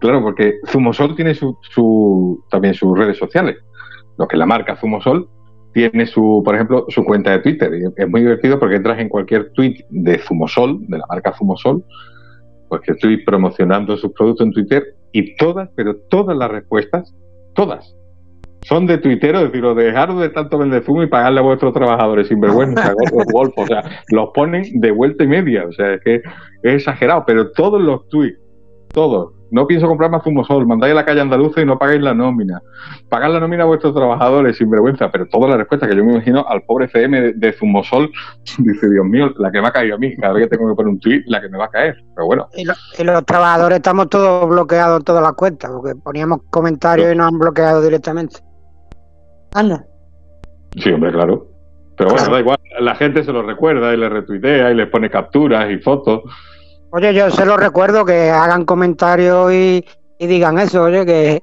C: Claro, porque Zumosol tiene su, su, también sus redes sociales. Lo que la marca Zumosol tiene su, por ejemplo, su cuenta de Twitter. Y es muy divertido porque entras en cualquier tweet de Zumosol, de la marca Zumosol, pues que estoy promocionando sus productos en Twitter y todas, pero todas las respuestas, todas, son de tuiteros, es decir, o dejaros de tanto vender fumo y pagarle a vuestros trabajadores sin vergüenza, o sea, los ponen de vuelta y media, o sea, es que es exagerado, pero todos los tweets, todos, no pienso comprar más Zumosol, mandáis a la calle andaluza y no pagáis la nómina. Pagad la nómina a vuestros trabajadores sin vergüenza, pero toda la respuesta que yo me imagino al pobre CM de, Zumosol, dice, Dios mío, la que me ha caído a mí, cada vez que tengo que poner un tweet, la que me va a caer. Pero bueno.
D: Y, los trabajadores estamos todos bloqueados en todas las cuentas, porque poníamos comentarios y nos han bloqueado directamente.
B: Anda.
C: Sí, hombre, claro. Pero bueno, da igual, la gente se lo recuerda y le retuitea y les pone capturas y fotos.
D: Oye, yo se lo recuerdo que hagan comentarios y, digan eso, oye, que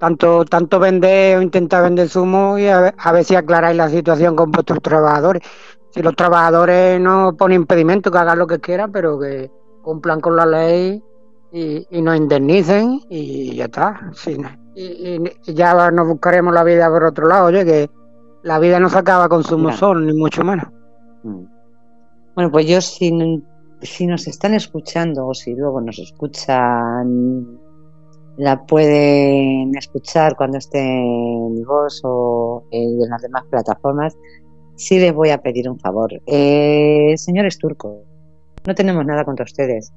D: tanto tanto vender o intentar vender zumo y a ver, si aclaráis la situación con vuestros trabajadores. Si los trabajadores no ponen impedimento, que hagan lo que quieran, pero que cumplan con la ley y, y nos indemnicen y ya está. Y, ya nos buscaremos la vida por otro lado, oye, que la vida no se acaba con zumo sol, ni mucho menos. Mm.
B: Bueno, pues yo sin si nos están escuchando o si luego nos escuchan, la pueden escuchar cuando esté en voz o en las demás plataformas, sí les voy a pedir un favor. Eh, señores turcos, no tenemos nada contra ustedes,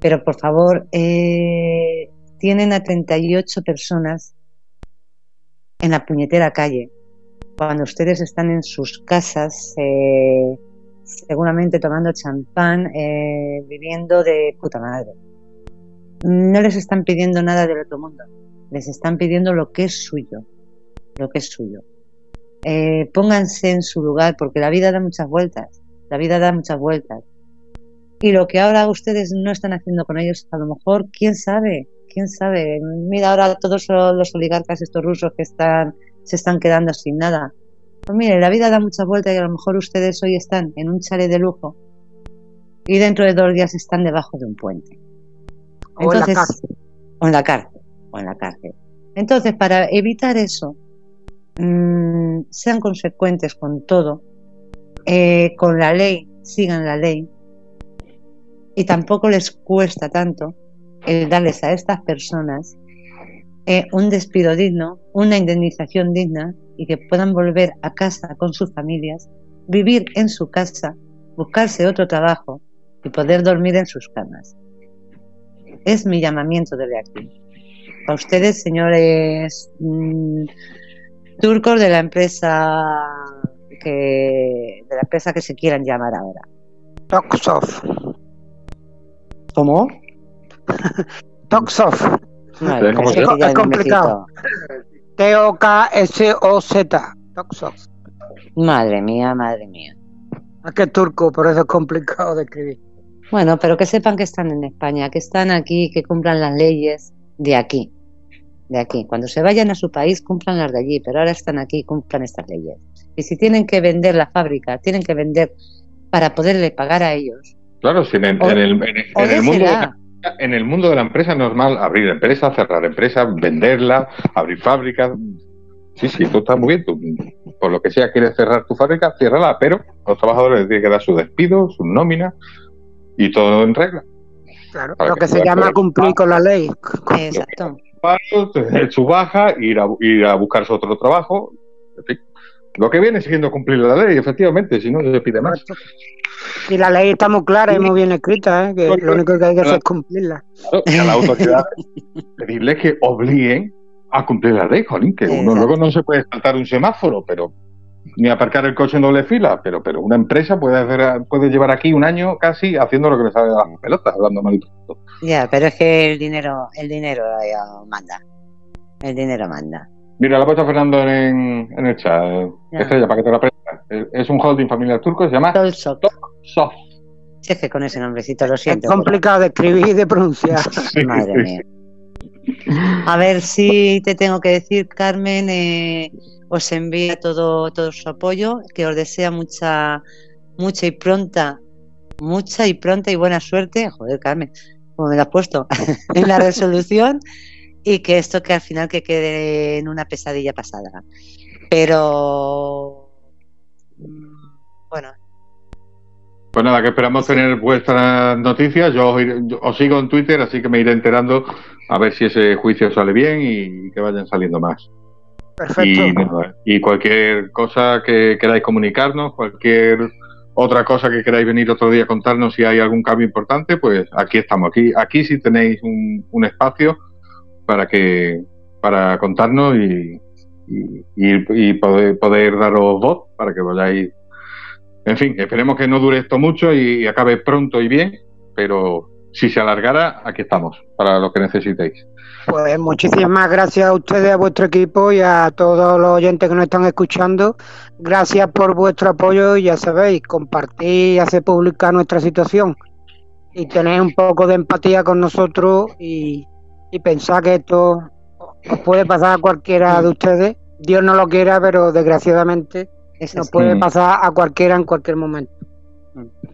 B: pero por favor, eh, tienen a 38 personas en la puñetera calle cuando ustedes están en sus casas. Eh, seguramente tomando champán, eh, viviendo de puta madre. No les están pidiendo nada del otro mundo, les están pidiendo lo que es suyo, lo que es suyo. Eh, pónganse en su lugar, porque la vida da muchas vueltas, la vida da muchas vueltas. Y lo que ahora ustedes no están haciendo con ellos, a lo mejor, quién sabe, quién sabe. Mira ahora todos los oligarcas estos rusos que están, se están quedando sin nada. Pues mire, la vida da muchas vueltas y a lo mejor ustedes hoy están en un chale de lujo y dentro de dos días están debajo de un puente. Entonces, o en la cárcel. O en la cárcel. Entonces, para evitar eso, mm, sean consecuentes con todo, eh, con la ley, sigan la ley, y tampoco les cuesta tanto el darles a estas personas eh, un despido digno, una indemnización digna y que puedan volver a casa con sus familias, vivir en su casa, buscarse otro trabajo y poder dormir en sus camas. Es mi llamamiento desde aquí. A ustedes, señores mm, turcos de la empresa que de la empresa que se quieran llamar ahora.
D: Toxoff.
B: ¿Cómo?
D: Toxoff. es complicado. T-O-K-S-O-Z.
B: Madre mía, madre mía.
D: Es que es turco, por eso es complicado de escribir.
B: Bueno, pero que sepan que están en España, que están aquí, que cumplan las leyes de aquí. De aquí. Cuando se vayan a su país, cumplan las de allí, pero ahora están aquí, cumplan estas leyes. Y si tienen que vender la fábrica, tienen que vender para poderle pagar a ellos.
C: Claro, si en, el, mundo en el mundo de la empresa es normal abrir empresa, cerrar empresa, venderla, abrir fábricas. Sí, sí, tú estás muy bien. Tú, por lo que sea, quieres cerrar tu fábrica, ciérrala, pero los trabajadores tienen que dar su despido, su nómina y todo en regla.
D: Claro, lo que, se llama cumplir con la ley.
B: Exacto.
C: paro, su baja, ir a, ir a buscarse otro trabajo. En fin, lo que viene siguiendo cumplir la ley, efectivamente, si no se pide más.
D: Y la ley está muy clara y muy bien escrita, ¿eh? que lo único que hay que hacer es cumplirla.
C: a la autoridad pedirles que obliguen a cumplir la ley, Jolín, que uno luego no se puede saltar un semáforo, pero ni aparcar el coche en doble fila, pero pero una empresa puede hacer, puede llevar aquí un año casi haciendo lo que le sale de las pelotas, hablando mal y todo.
B: Ya, pero es que el dinero, el dinero manda. El dinero manda.
C: Mira, lo ha puesto Fernando en, en el chat. Estrella, para que te lo aprendas. Es un holding familiar turco, se llama
B: Soft.
C: Soft.
B: Sí, es que con ese nombrecito lo siento.
D: Es complicado de escribir y de pronunciar.
B: Madre mía. A ver si te tengo que decir, Carmen, eh, os envía todo, todo su apoyo, que os desea mucha, mucha y pronta, mucha y pronta y buena suerte. Joder, Carmen, como me lo has puesto, en la resolución y que esto que al final que quede en una pesadilla pasada. Pero mm, bueno.
C: Pues nada, que esperamos tener vuestras noticias. Yo os, sigo en Twitter, así que me iré enterando a ver si ese juicio sale bien y que vayan saliendo más.
D: Perfecto.
C: Y, cualquier cosa que queráis comunicarnos, cualquier otra cosa que queráis venir otro día a contarnos si hay algún cambio importante, pues aquí estamos. Aquí, aquí sí tenéis un espacio para que para contarnos y, y, poder, poder, daros voz para que vayáis. En fin, esperemos que no dure esto mucho y, acabe pronto y bien, pero si se alargara, aquí estamos para lo que necesitéis.
D: Pues muchísimas gracias a ustedes, a vuestro equipo y a todos los oyentes que nos están escuchando. Gracias por vuestro apoyo y ya sabéis, compartir y hacer pública nuestra situación y tener un poco de empatía con nosotros y, y pensar que esto os puede pasar a cualquiera de ustedes. Dios no lo quiera, pero desgraciadamente nos puede pasar a cualquiera en cualquier momento.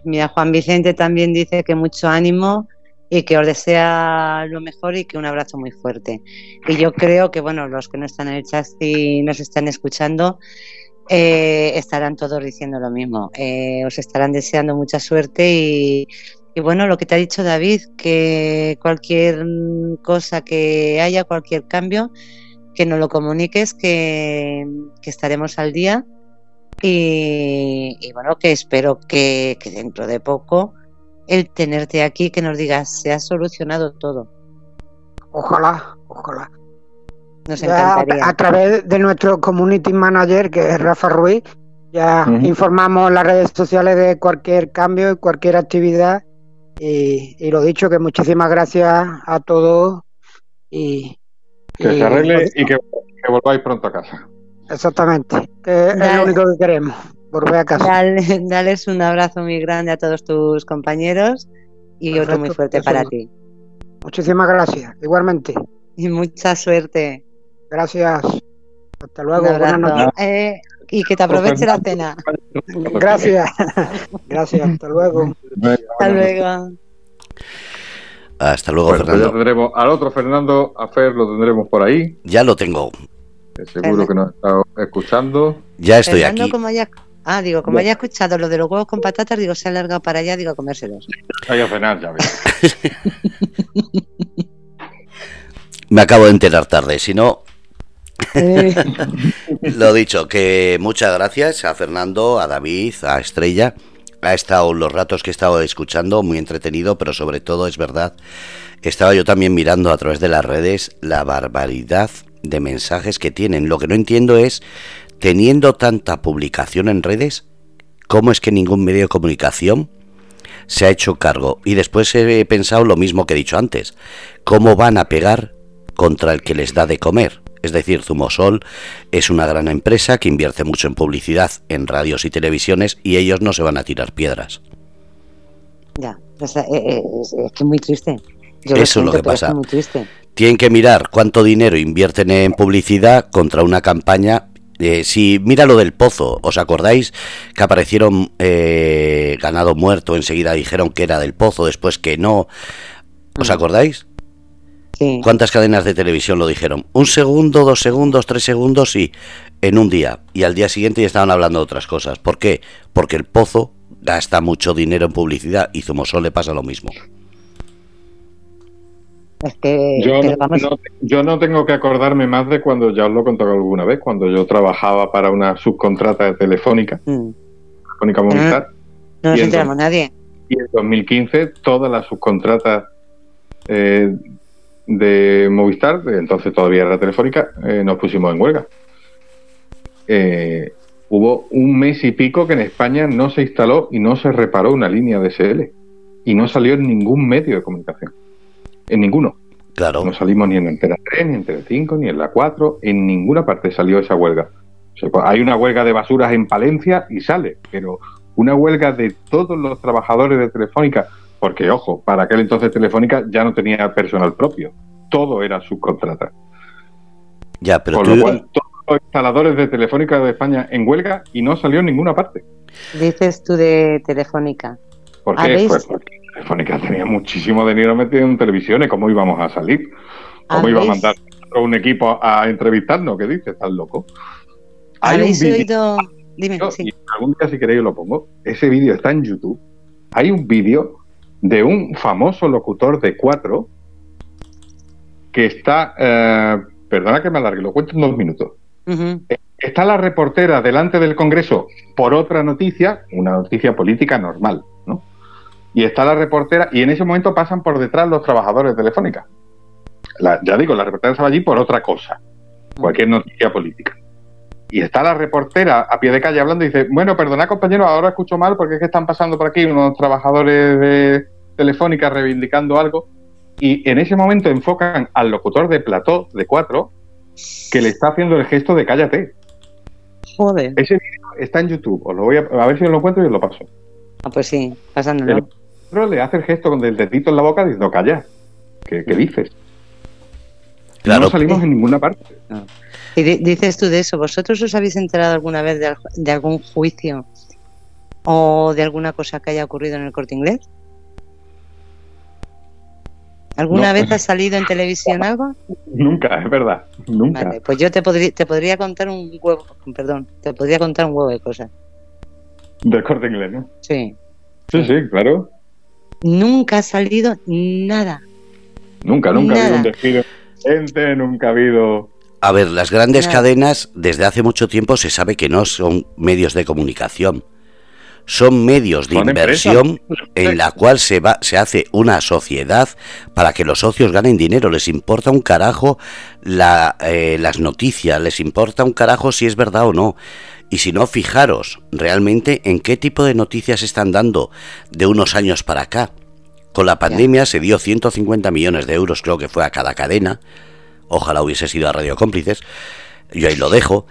B: Mira, Juan Vicente también dice que mucho ánimo y que os desea lo mejor y que un abrazo muy fuerte. Y yo creo que, bueno, los que no están en el chat y nos están escuchando, eh, estarán todos diciendo lo mismo. Eh, os estarán deseando mucha suerte y y bueno, lo que te ha dicho David, que cualquier cosa que haya, cualquier cambio, que nos lo comuniques, que, estaremos al día. Y, bueno, que espero que, dentro de poco el tenerte aquí, que nos digas, se ha solucionado todo.
D: Ojalá, ojalá. Nos encantaría. A, través de nuestro community manager, que es Rafa Ruiz, ya informamos las redes sociales de cualquier cambio y cualquier actividad y, lo dicho, que muchísimas gracias a todos. Y,
C: que se arregle y que, volváis pronto a casa.
D: Exactamente, que es lo único que queremos, volver a casa.
B: dales un abrazo muy grande a todos tus compañeros y otro muy fuerte para ti.
D: Muchísimas gracias, igualmente.
B: Y mucha suerte.
D: Gracias. Hasta luego. Buenas noches.
B: Eh, y que te aproveche la cena.
D: Gracias. Gracias. Hasta luego.
B: Hasta luego.
A: Hasta luego,
C: pues
A: Fernando.
C: tendremos al otro Fernando, a Fer, lo tendremos por ahí.
A: Ya lo tengo.
C: seguro que nos ha estado escuchando.
A: Ya estoy aquí.
B: Como haya, ah, digo, como haya escuchado lo de los huevos con patatas, digo, se ha alargado para allá, digo, a comérselos.
C: Hay a cenar, ya
A: Me acabo de enterar tarde, si no, Lo dicho, que muchas gracias a Fernando, a David, a Estrella. Ha estado los ratos que he estado escuchando muy entretenido, pero sobre todo es verdad, estaba yo también mirando a través de las redes la barbaridad de mensajes que tienen. Lo que no entiendo es, teniendo tanta publicación en redes, ¿cómo es que ningún medio de comunicación se ha hecho cargo? Y después he pensado lo mismo que he dicho antes, ¿cómo van a pegar contra el que les da de comer? Es decir, Zumosol es una gran empresa que invierte mucho en publicidad, en radios y televisiones y ellos no se van a tirar piedras.
B: Ya, eh, eh, es, que es muy triste.
A: Eso es lo que pasa. Tienen que mirar cuánto dinero invierten en publicidad contra una campaña eh, si mira lo del pozo, ¿os acordáis que aparecieron ganado muerto? Enseguida dijeron que era del pozo, después que no. ¿Os mm. ¿Cuántas cadenas de televisión lo dijeron? Un segundo, dos segundos, tres segundos y en un día. Y al día siguiente ya estaban hablando de otras cosas. ¿Por qué? Porque el pozo gasta mucho dinero en publicidad y Zumosol le pasa lo mismo.
B: Es que,
C: yo, no, tengo que acordarme más de cuando ya os lo he contado alguna vez, cuando yo trabajaba para una subcontrata de Telefónica, mm. Telefónica Movistar.
B: No, nos enteramos nadie.
C: Y en 2015 todas las subcontratas eh, de Movistar, entonces todavía era Telefónica, eh, nos pusimos en huelga. Eh, hubo un mes y pico que en España no se instaló y no se reparó una línea de SL. Y no salió en ningún medio de comunicación. En ninguno.
A: Claro.
C: No salimos ni en Entera 3, ni en Entera 5, ni en la 4. En ninguna parte salió esa huelga. Pues, hay una huelga de basuras en Palencia y sale, pero una huelga de todos los trabajadores de Telefónica, porque ojo, para aquel entonces Telefónica ya no tenía personal propio, todo era subcontrata.
A: Ya, pero
C: Con lo cual, todos los instaladores de Telefónica de España en huelga y no salió en ninguna parte.
B: Dices tú de Telefónica.
C: ¿Por qué? Pues porque Telefónica tenía muchísimo dinero metido en televisiones, ¿cómo íbamos a salir? ¿Cómo iba a mandar un equipo a entrevistarnos? ¿Qué dices? ¿Estás loco?
B: ¿Habéis oído? Dime,
C: sí. algún día si queréis lo pongo. Ese vídeo está en YouTube. Hay un vídeo de un famoso locutor de cuatro que está, eh, perdona que me alargue, lo cuento en dos minutos. Está la reportera delante del Congreso por otra noticia, una noticia política normal, ¿no? Y está la reportera, y en ese momento pasan por detrás los trabajadores de Telefónica. ya digo, la reportera estaba allí por otra cosa, cualquier noticia política. Y está la reportera a pie de calle hablando y dice, bueno, perdona compañero, ahora escucho mal porque es que están pasando por aquí unos trabajadores de Telefónica reivindicando algo. Y en ese momento enfocan al locutor de plató de cuatro que le está haciendo el gesto de cállate.
B: Joder.
C: Ese vídeo está en YouTube. Os lo voy a, a ver si os lo encuentro y os lo paso.
B: Ah, pues sí, pasándolo.
C: El le hace el gesto con el dedito en la boca diciendo calla. ¿Qué, qué dices?
A: Claro.
C: No salimos en ninguna parte.
B: Y dices tú de eso, ¿vosotros os habéis enterado alguna vez de, algún juicio o de alguna cosa que haya ocurrido en el corte inglés? ¿Alguna vez ha salido en televisión algo?
C: Nunca, es verdad, nunca. Vale,
B: pues yo te podría, te podría contar un huevo, perdón, te podría contar un huevo de cosas.
C: Del corte inglés, ¿no?
B: Sí.
C: Sí, sí, claro.
B: Nunca ha salido nada.
C: Nunca, nunca ha habido un despido. Gente, nunca ha habido
A: a ver, las grandes cadenas desde hace mucho tiempo se sabe que no son medios de comunicación. Son medios de inversión en la cual se, va, se hace una sociedad para que los socios ganen dinero. Les importa un carajo la, eh, las noticias, les importa un carajo si es verdad o no. Y si no, fijaros realmente en qué tipo de noticias están dando de unos años para acá. Con la pandemia se dio 150 millones de euros, creo que fue a cada cadena Ojalá hubiese sido a Radio Cómplices. Yo ahí lo dejo.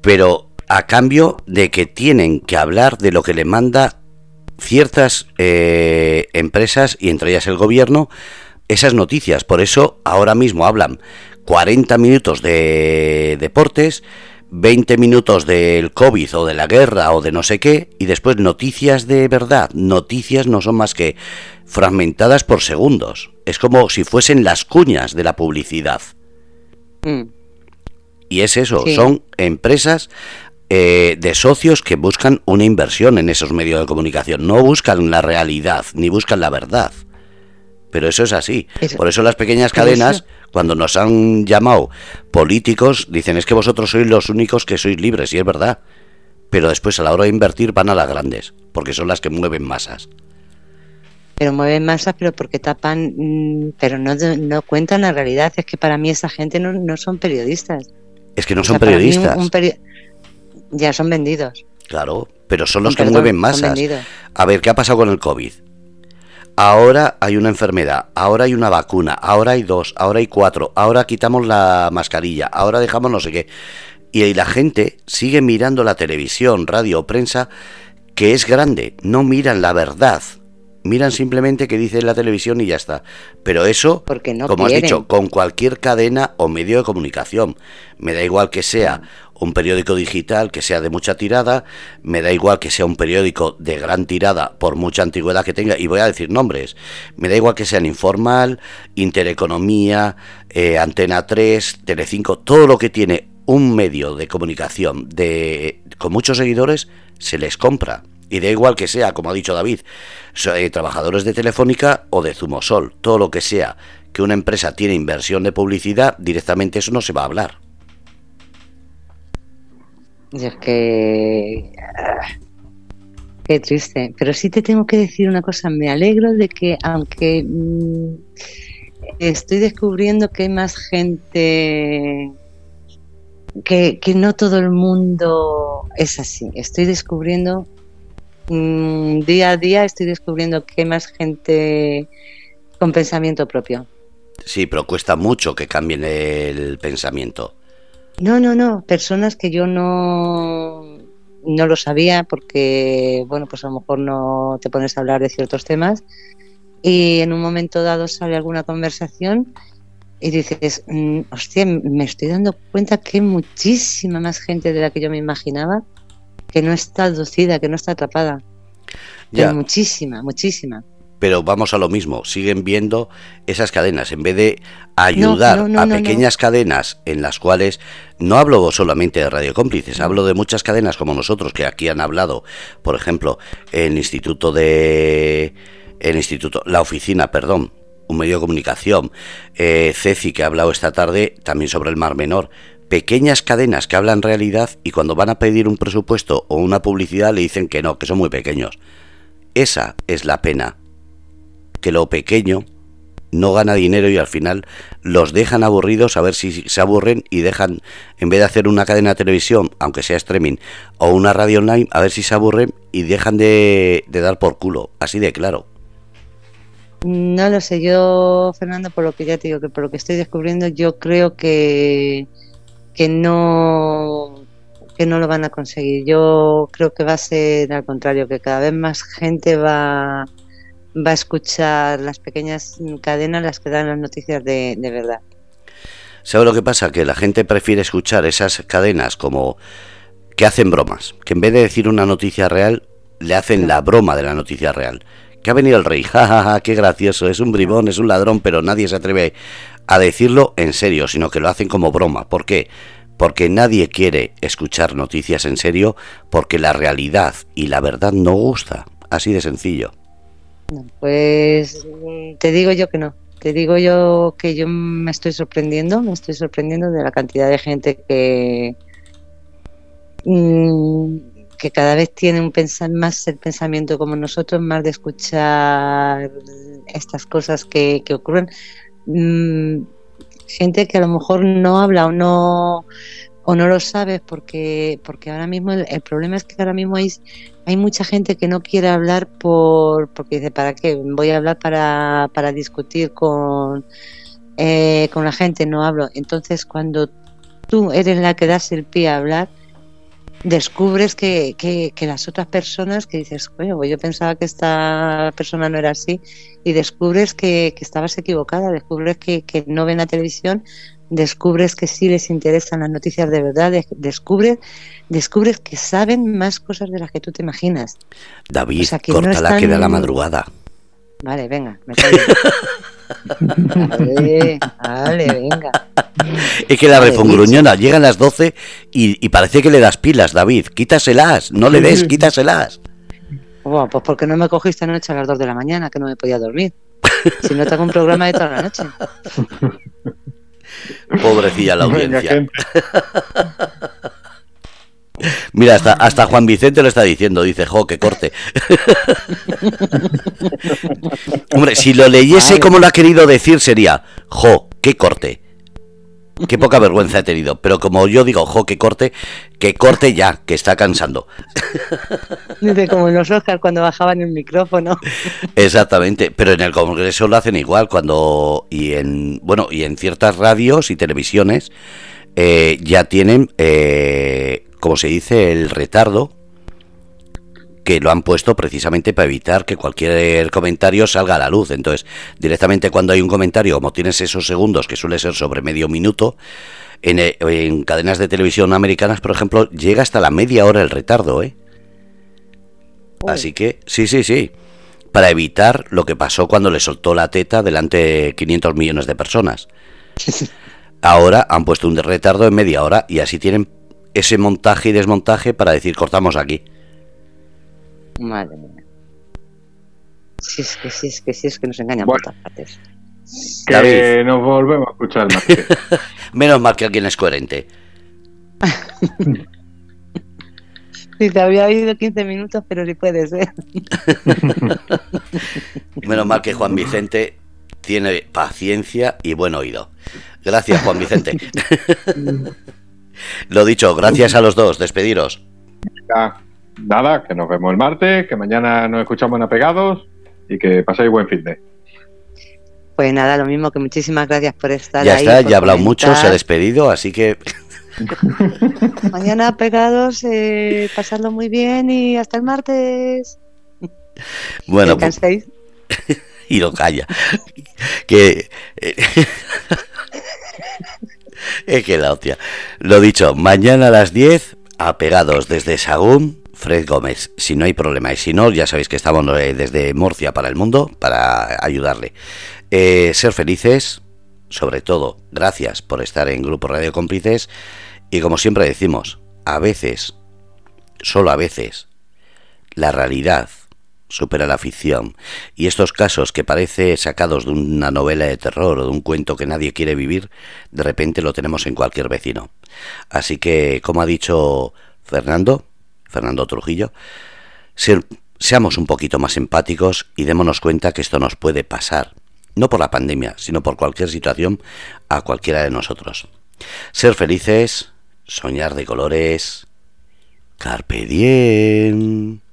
A: Pero a cambio de que tienen que hablar de lo que le manda ciertas eh, empresas y entre ellas el gobierno esas noticias. Por eso ahora mismo hablan 40 minutos de deportes, 20 minutos del COVID o de la guerra o de no sé qué, y después noticias de verdad. Noticias no son más que fragmentadas por segundos. Es como si fuesen las cuñas de la publicidad. Mm. Y es eso, son empresas eh, de socios que buscan una inversión en esos medios de comunicación, no buscan la realidad, ni buscan la verdad. Pero eso es así. Por eso las pequeñas cadenas, cuando nos han llamado políticos, dicen es que vosotros sois los únicos que sois libres, y es verdad. Pero después a la hora de invertir van a las grandes, porque son las que mueven masas
B: pero mueven masas, pero porque tapan, mm, pero no, no cuentan la realidad. Es que para mí esa gente no, no son periodistas.
A: Es que no son periodistas.
B: Ya son vendidos.
A: Claro, pero son los que mueven masas. A ver, ¿qué ha pasado con el COVID? Ahora hay una enfermedad, ahora hay una vacuna, ahora hay dos, ahora hay cuatro, ahora quitamos la mascarilla, ahora dejamos no sé qué. Y la gente sigue mirando la televisión, radio o prensa, que es grande, no miran la verdad miran simplemente que dice la televisión y ya está. Pero eso, como has dicho, con cualquier cadena o medio de comunicación. Me da igual que sea un periódico digital que sea de mucha tirada, me da igual que sea un periódico de gran tirada por mucha antigüedad que tenga, y voy a decir nombres, me da igual que sean Informal, Intereconomía, eh, Antena 3, Telecinco, todo lo que tiene un medio de comunicación de, con muchos seguidores, se les compra. Y da igual que sea, como ha dicho David, eh, trabajadores de Telefónica o de Zumosol, todo lo que sea que una empresa tiene inversión de publicidad, directamente eso no se va a hablar.
B: Y es que... Ah, qué triste. Pero sí te tengo que decir una cosa. Me alegro de que, aunque mm, estoy descubriendo que hay más gente... Que, que no todo el mundo es así. Estoy descubriendo mm, día a día estoy descubriendo que hay más gente con pensamiento propio.
A: Sí, pero cuesta mucho que cambien el pensamiento.
B: No, no, no, personas que yo no, no lo sabía porque, bueno, pues a lo mejor no te pones a hablar de ciertos temas y en un momento dado sale alguna conversación y dices, mm, hostia, me estoy dando cuenta que hay muchísima más gente de la que yo me imaginaba que no está aducida, que no está atrapada. Ya. muchísima, muchísima
A: pero vamos a lo mismo, siguen viendo esas cadenas. En vez de ayudar a pequeñas cadenas en las cuales no hablo solamente de Radio Cómplices, hablo de muchas cadenas como nosotros que aquí han hablado, por ejemplo, el Instituto de. El Instituto, la oficina, perdón, un medio de comunicación, eh, Ceci, que ha hablado esta tarde también sobre el Mar Menor. Pequeñas cadenas que hablan realidad y cuando van a pedir un presupuesto o una publicidad le dicen que no, que son muy pequeños. Esa es la pena que lo pequeño no gana dinero y al final los dejan aburridos a ver si se aburren y dejan, en vez de hacer una cadena de televisión, aunque sea streaming, o una radio online, a ver si se aburren y dejan de, dar por culo, así de claro.
B: No lo sé, yo, Fernando, por lo que ya te digo, que por lo que estoy descubriendo, yo creo que, que no que no lo van a conseguir. Yo creo que va a ser al contrario, que cada vez más gente va va a escuchar las pequeñas cadenas las que dan las noticias de, verdad.
A: ¿Sabe lo que pasa? Que la gente prefiere escuchar esas cadenas como que hacen bromas, que en vez de decir una noticia real, le hacen la broma de la noticia real. Que ha venido el rey, jajaja, qué gracioso, es un bribón, es un ladrón, pero nadie se atreve a decirlo en serio, sino que lo hacen como broma. ¿Por qué? Porque nadie quiere escuchar noticias en serio, porque la realidad y la verdad no gusta. Así de sencillo.
B: Pues te digo yo que no. Te digo yo que yo me estoy sorprendiendo, me estoy sorprendiendo de la cantidad de gente que mm, que cada vez tiene un pensar más el pensamiento como nosotros, más de escuchar estas cosas que, ocurren. Mm, gente que a lo mejor no habla o no o no lo sabes porque porque ahora mismo el, problema es que ahora mismo hay, hay mucha gente que no quiere hablar por porque dice para qué voy a hablar para, para discutir con eh, con la gente no hablo. Entonces cuando tú eres la que das el pie a hablar descubres que, que, las otras personas que dices, bueno, pues yo pensaba que esta persona no era así y descubres que, que estabas equivocada, descubres que, que no ven la televisión, descubres que sí les interesan las noticias de verdad, descubres, descubres que saben más cosas de las que tú te imaginas.
A: David, o corta la que la madrugada.
B: Vale, venga, me vale, vale, venga.
A: Es que la refongruñona llega a las 12 y, parece que le das pilas, David. Quítaselas, no le des, quítaselas.
B: Bueno, pues porque no me cogiste anoche a las 2 de la mañana, que no me podía dormir. Si no, te hago un programa de toda la noche.
A: Pobrecilla la audiencia. Mira, hasta, hasta Juan Vicente lo está diciendo, dice, jo, que corte. Hombre, si lo leyese como lo ha querido decir sería, jo, que corte. Qué poca vergüenza he tenido. Pero como yo digo, jo, que corte, que corte ya, que está cansando.
B: Dice como en los Oscars cuando bajaban el micrófono.
A: Exactamente, pero en el Congreso lo hacen igual cuando y en bueno y en ciertas radios y televisiones eh, ya tienen, eh, como se dice, el retardo que lo han puesto precisamente para evitar que cualquier comentario salga a la luz. Entonces, directamente cuando hay un comentario, como tienes esos segundos, que suele ser sobre medio minuto, en, eh, en cadenas de televisión americanas, por ejemplo, llega hasta la media hora el retardo, ¿eh? Así que, sí, sí, sí. Para evitar lo que pasó cuando le soltó la teta delante de 500 millones de personas. Ahora han puesto un retardo en media hora y así tienen ese montaje y desmontaje para decir cortamos aquí.
B: Madre mía. Si es que sí, es que sí, es que nos engañan por todas partes.
C: Que nos volvemos a escuchar más.
A: Menos mal que alguien es coherente.
B: Sí, te había oído 15 minutos, pero sí puede ser.
A: Menos mal que Juan Vicente tiene paciencia y buen oído. Gracias, Juan Vicente. Lo dicho, gracias a los dos. Despediros.
C: Nada, que nos vemos el martes, que mañana nos escuchamos en Apegados y que paséis buen fin de.
B: Pues nada, lo mismo que muchísimas gracias por estar
A: ya
B: ahí.
A: Ya está, ya ha hablado mucho, se ha despedido, así que.
B: Mañana pegados, eh, pasadlo muy bien y hasta el martes.
A: Bueno, pues, y lo calla. que. Eh, es que la hostia. Lo dicho, mañana a las 10, apegados desde Sagún, Fred Gómez. Si no hay problema, y si no, ya sabéis que estamos eh, desde Murcia para el mundo para ayudarle. Eh, ser felices, sobre todo, gracias por estar en Grupo Radio Cómplices. Y como siempre decimos, a veces, solo a veces, la realidad supera la ficción. Y estos casos que parece sacados de una novela de terror o de un cuento que nadie quiere vivir, de repente lo tenemos en cualquier vecino. Así que, como ha dicho Fernando, Fernando Trujillo, seamos un poquito más empáticos y démonos cuenta que esto nos puede pasar, no por la pandemia, sino por cualquier situación a cualquiera de nosotros. Ser felices, soñar de colores, carpe diem.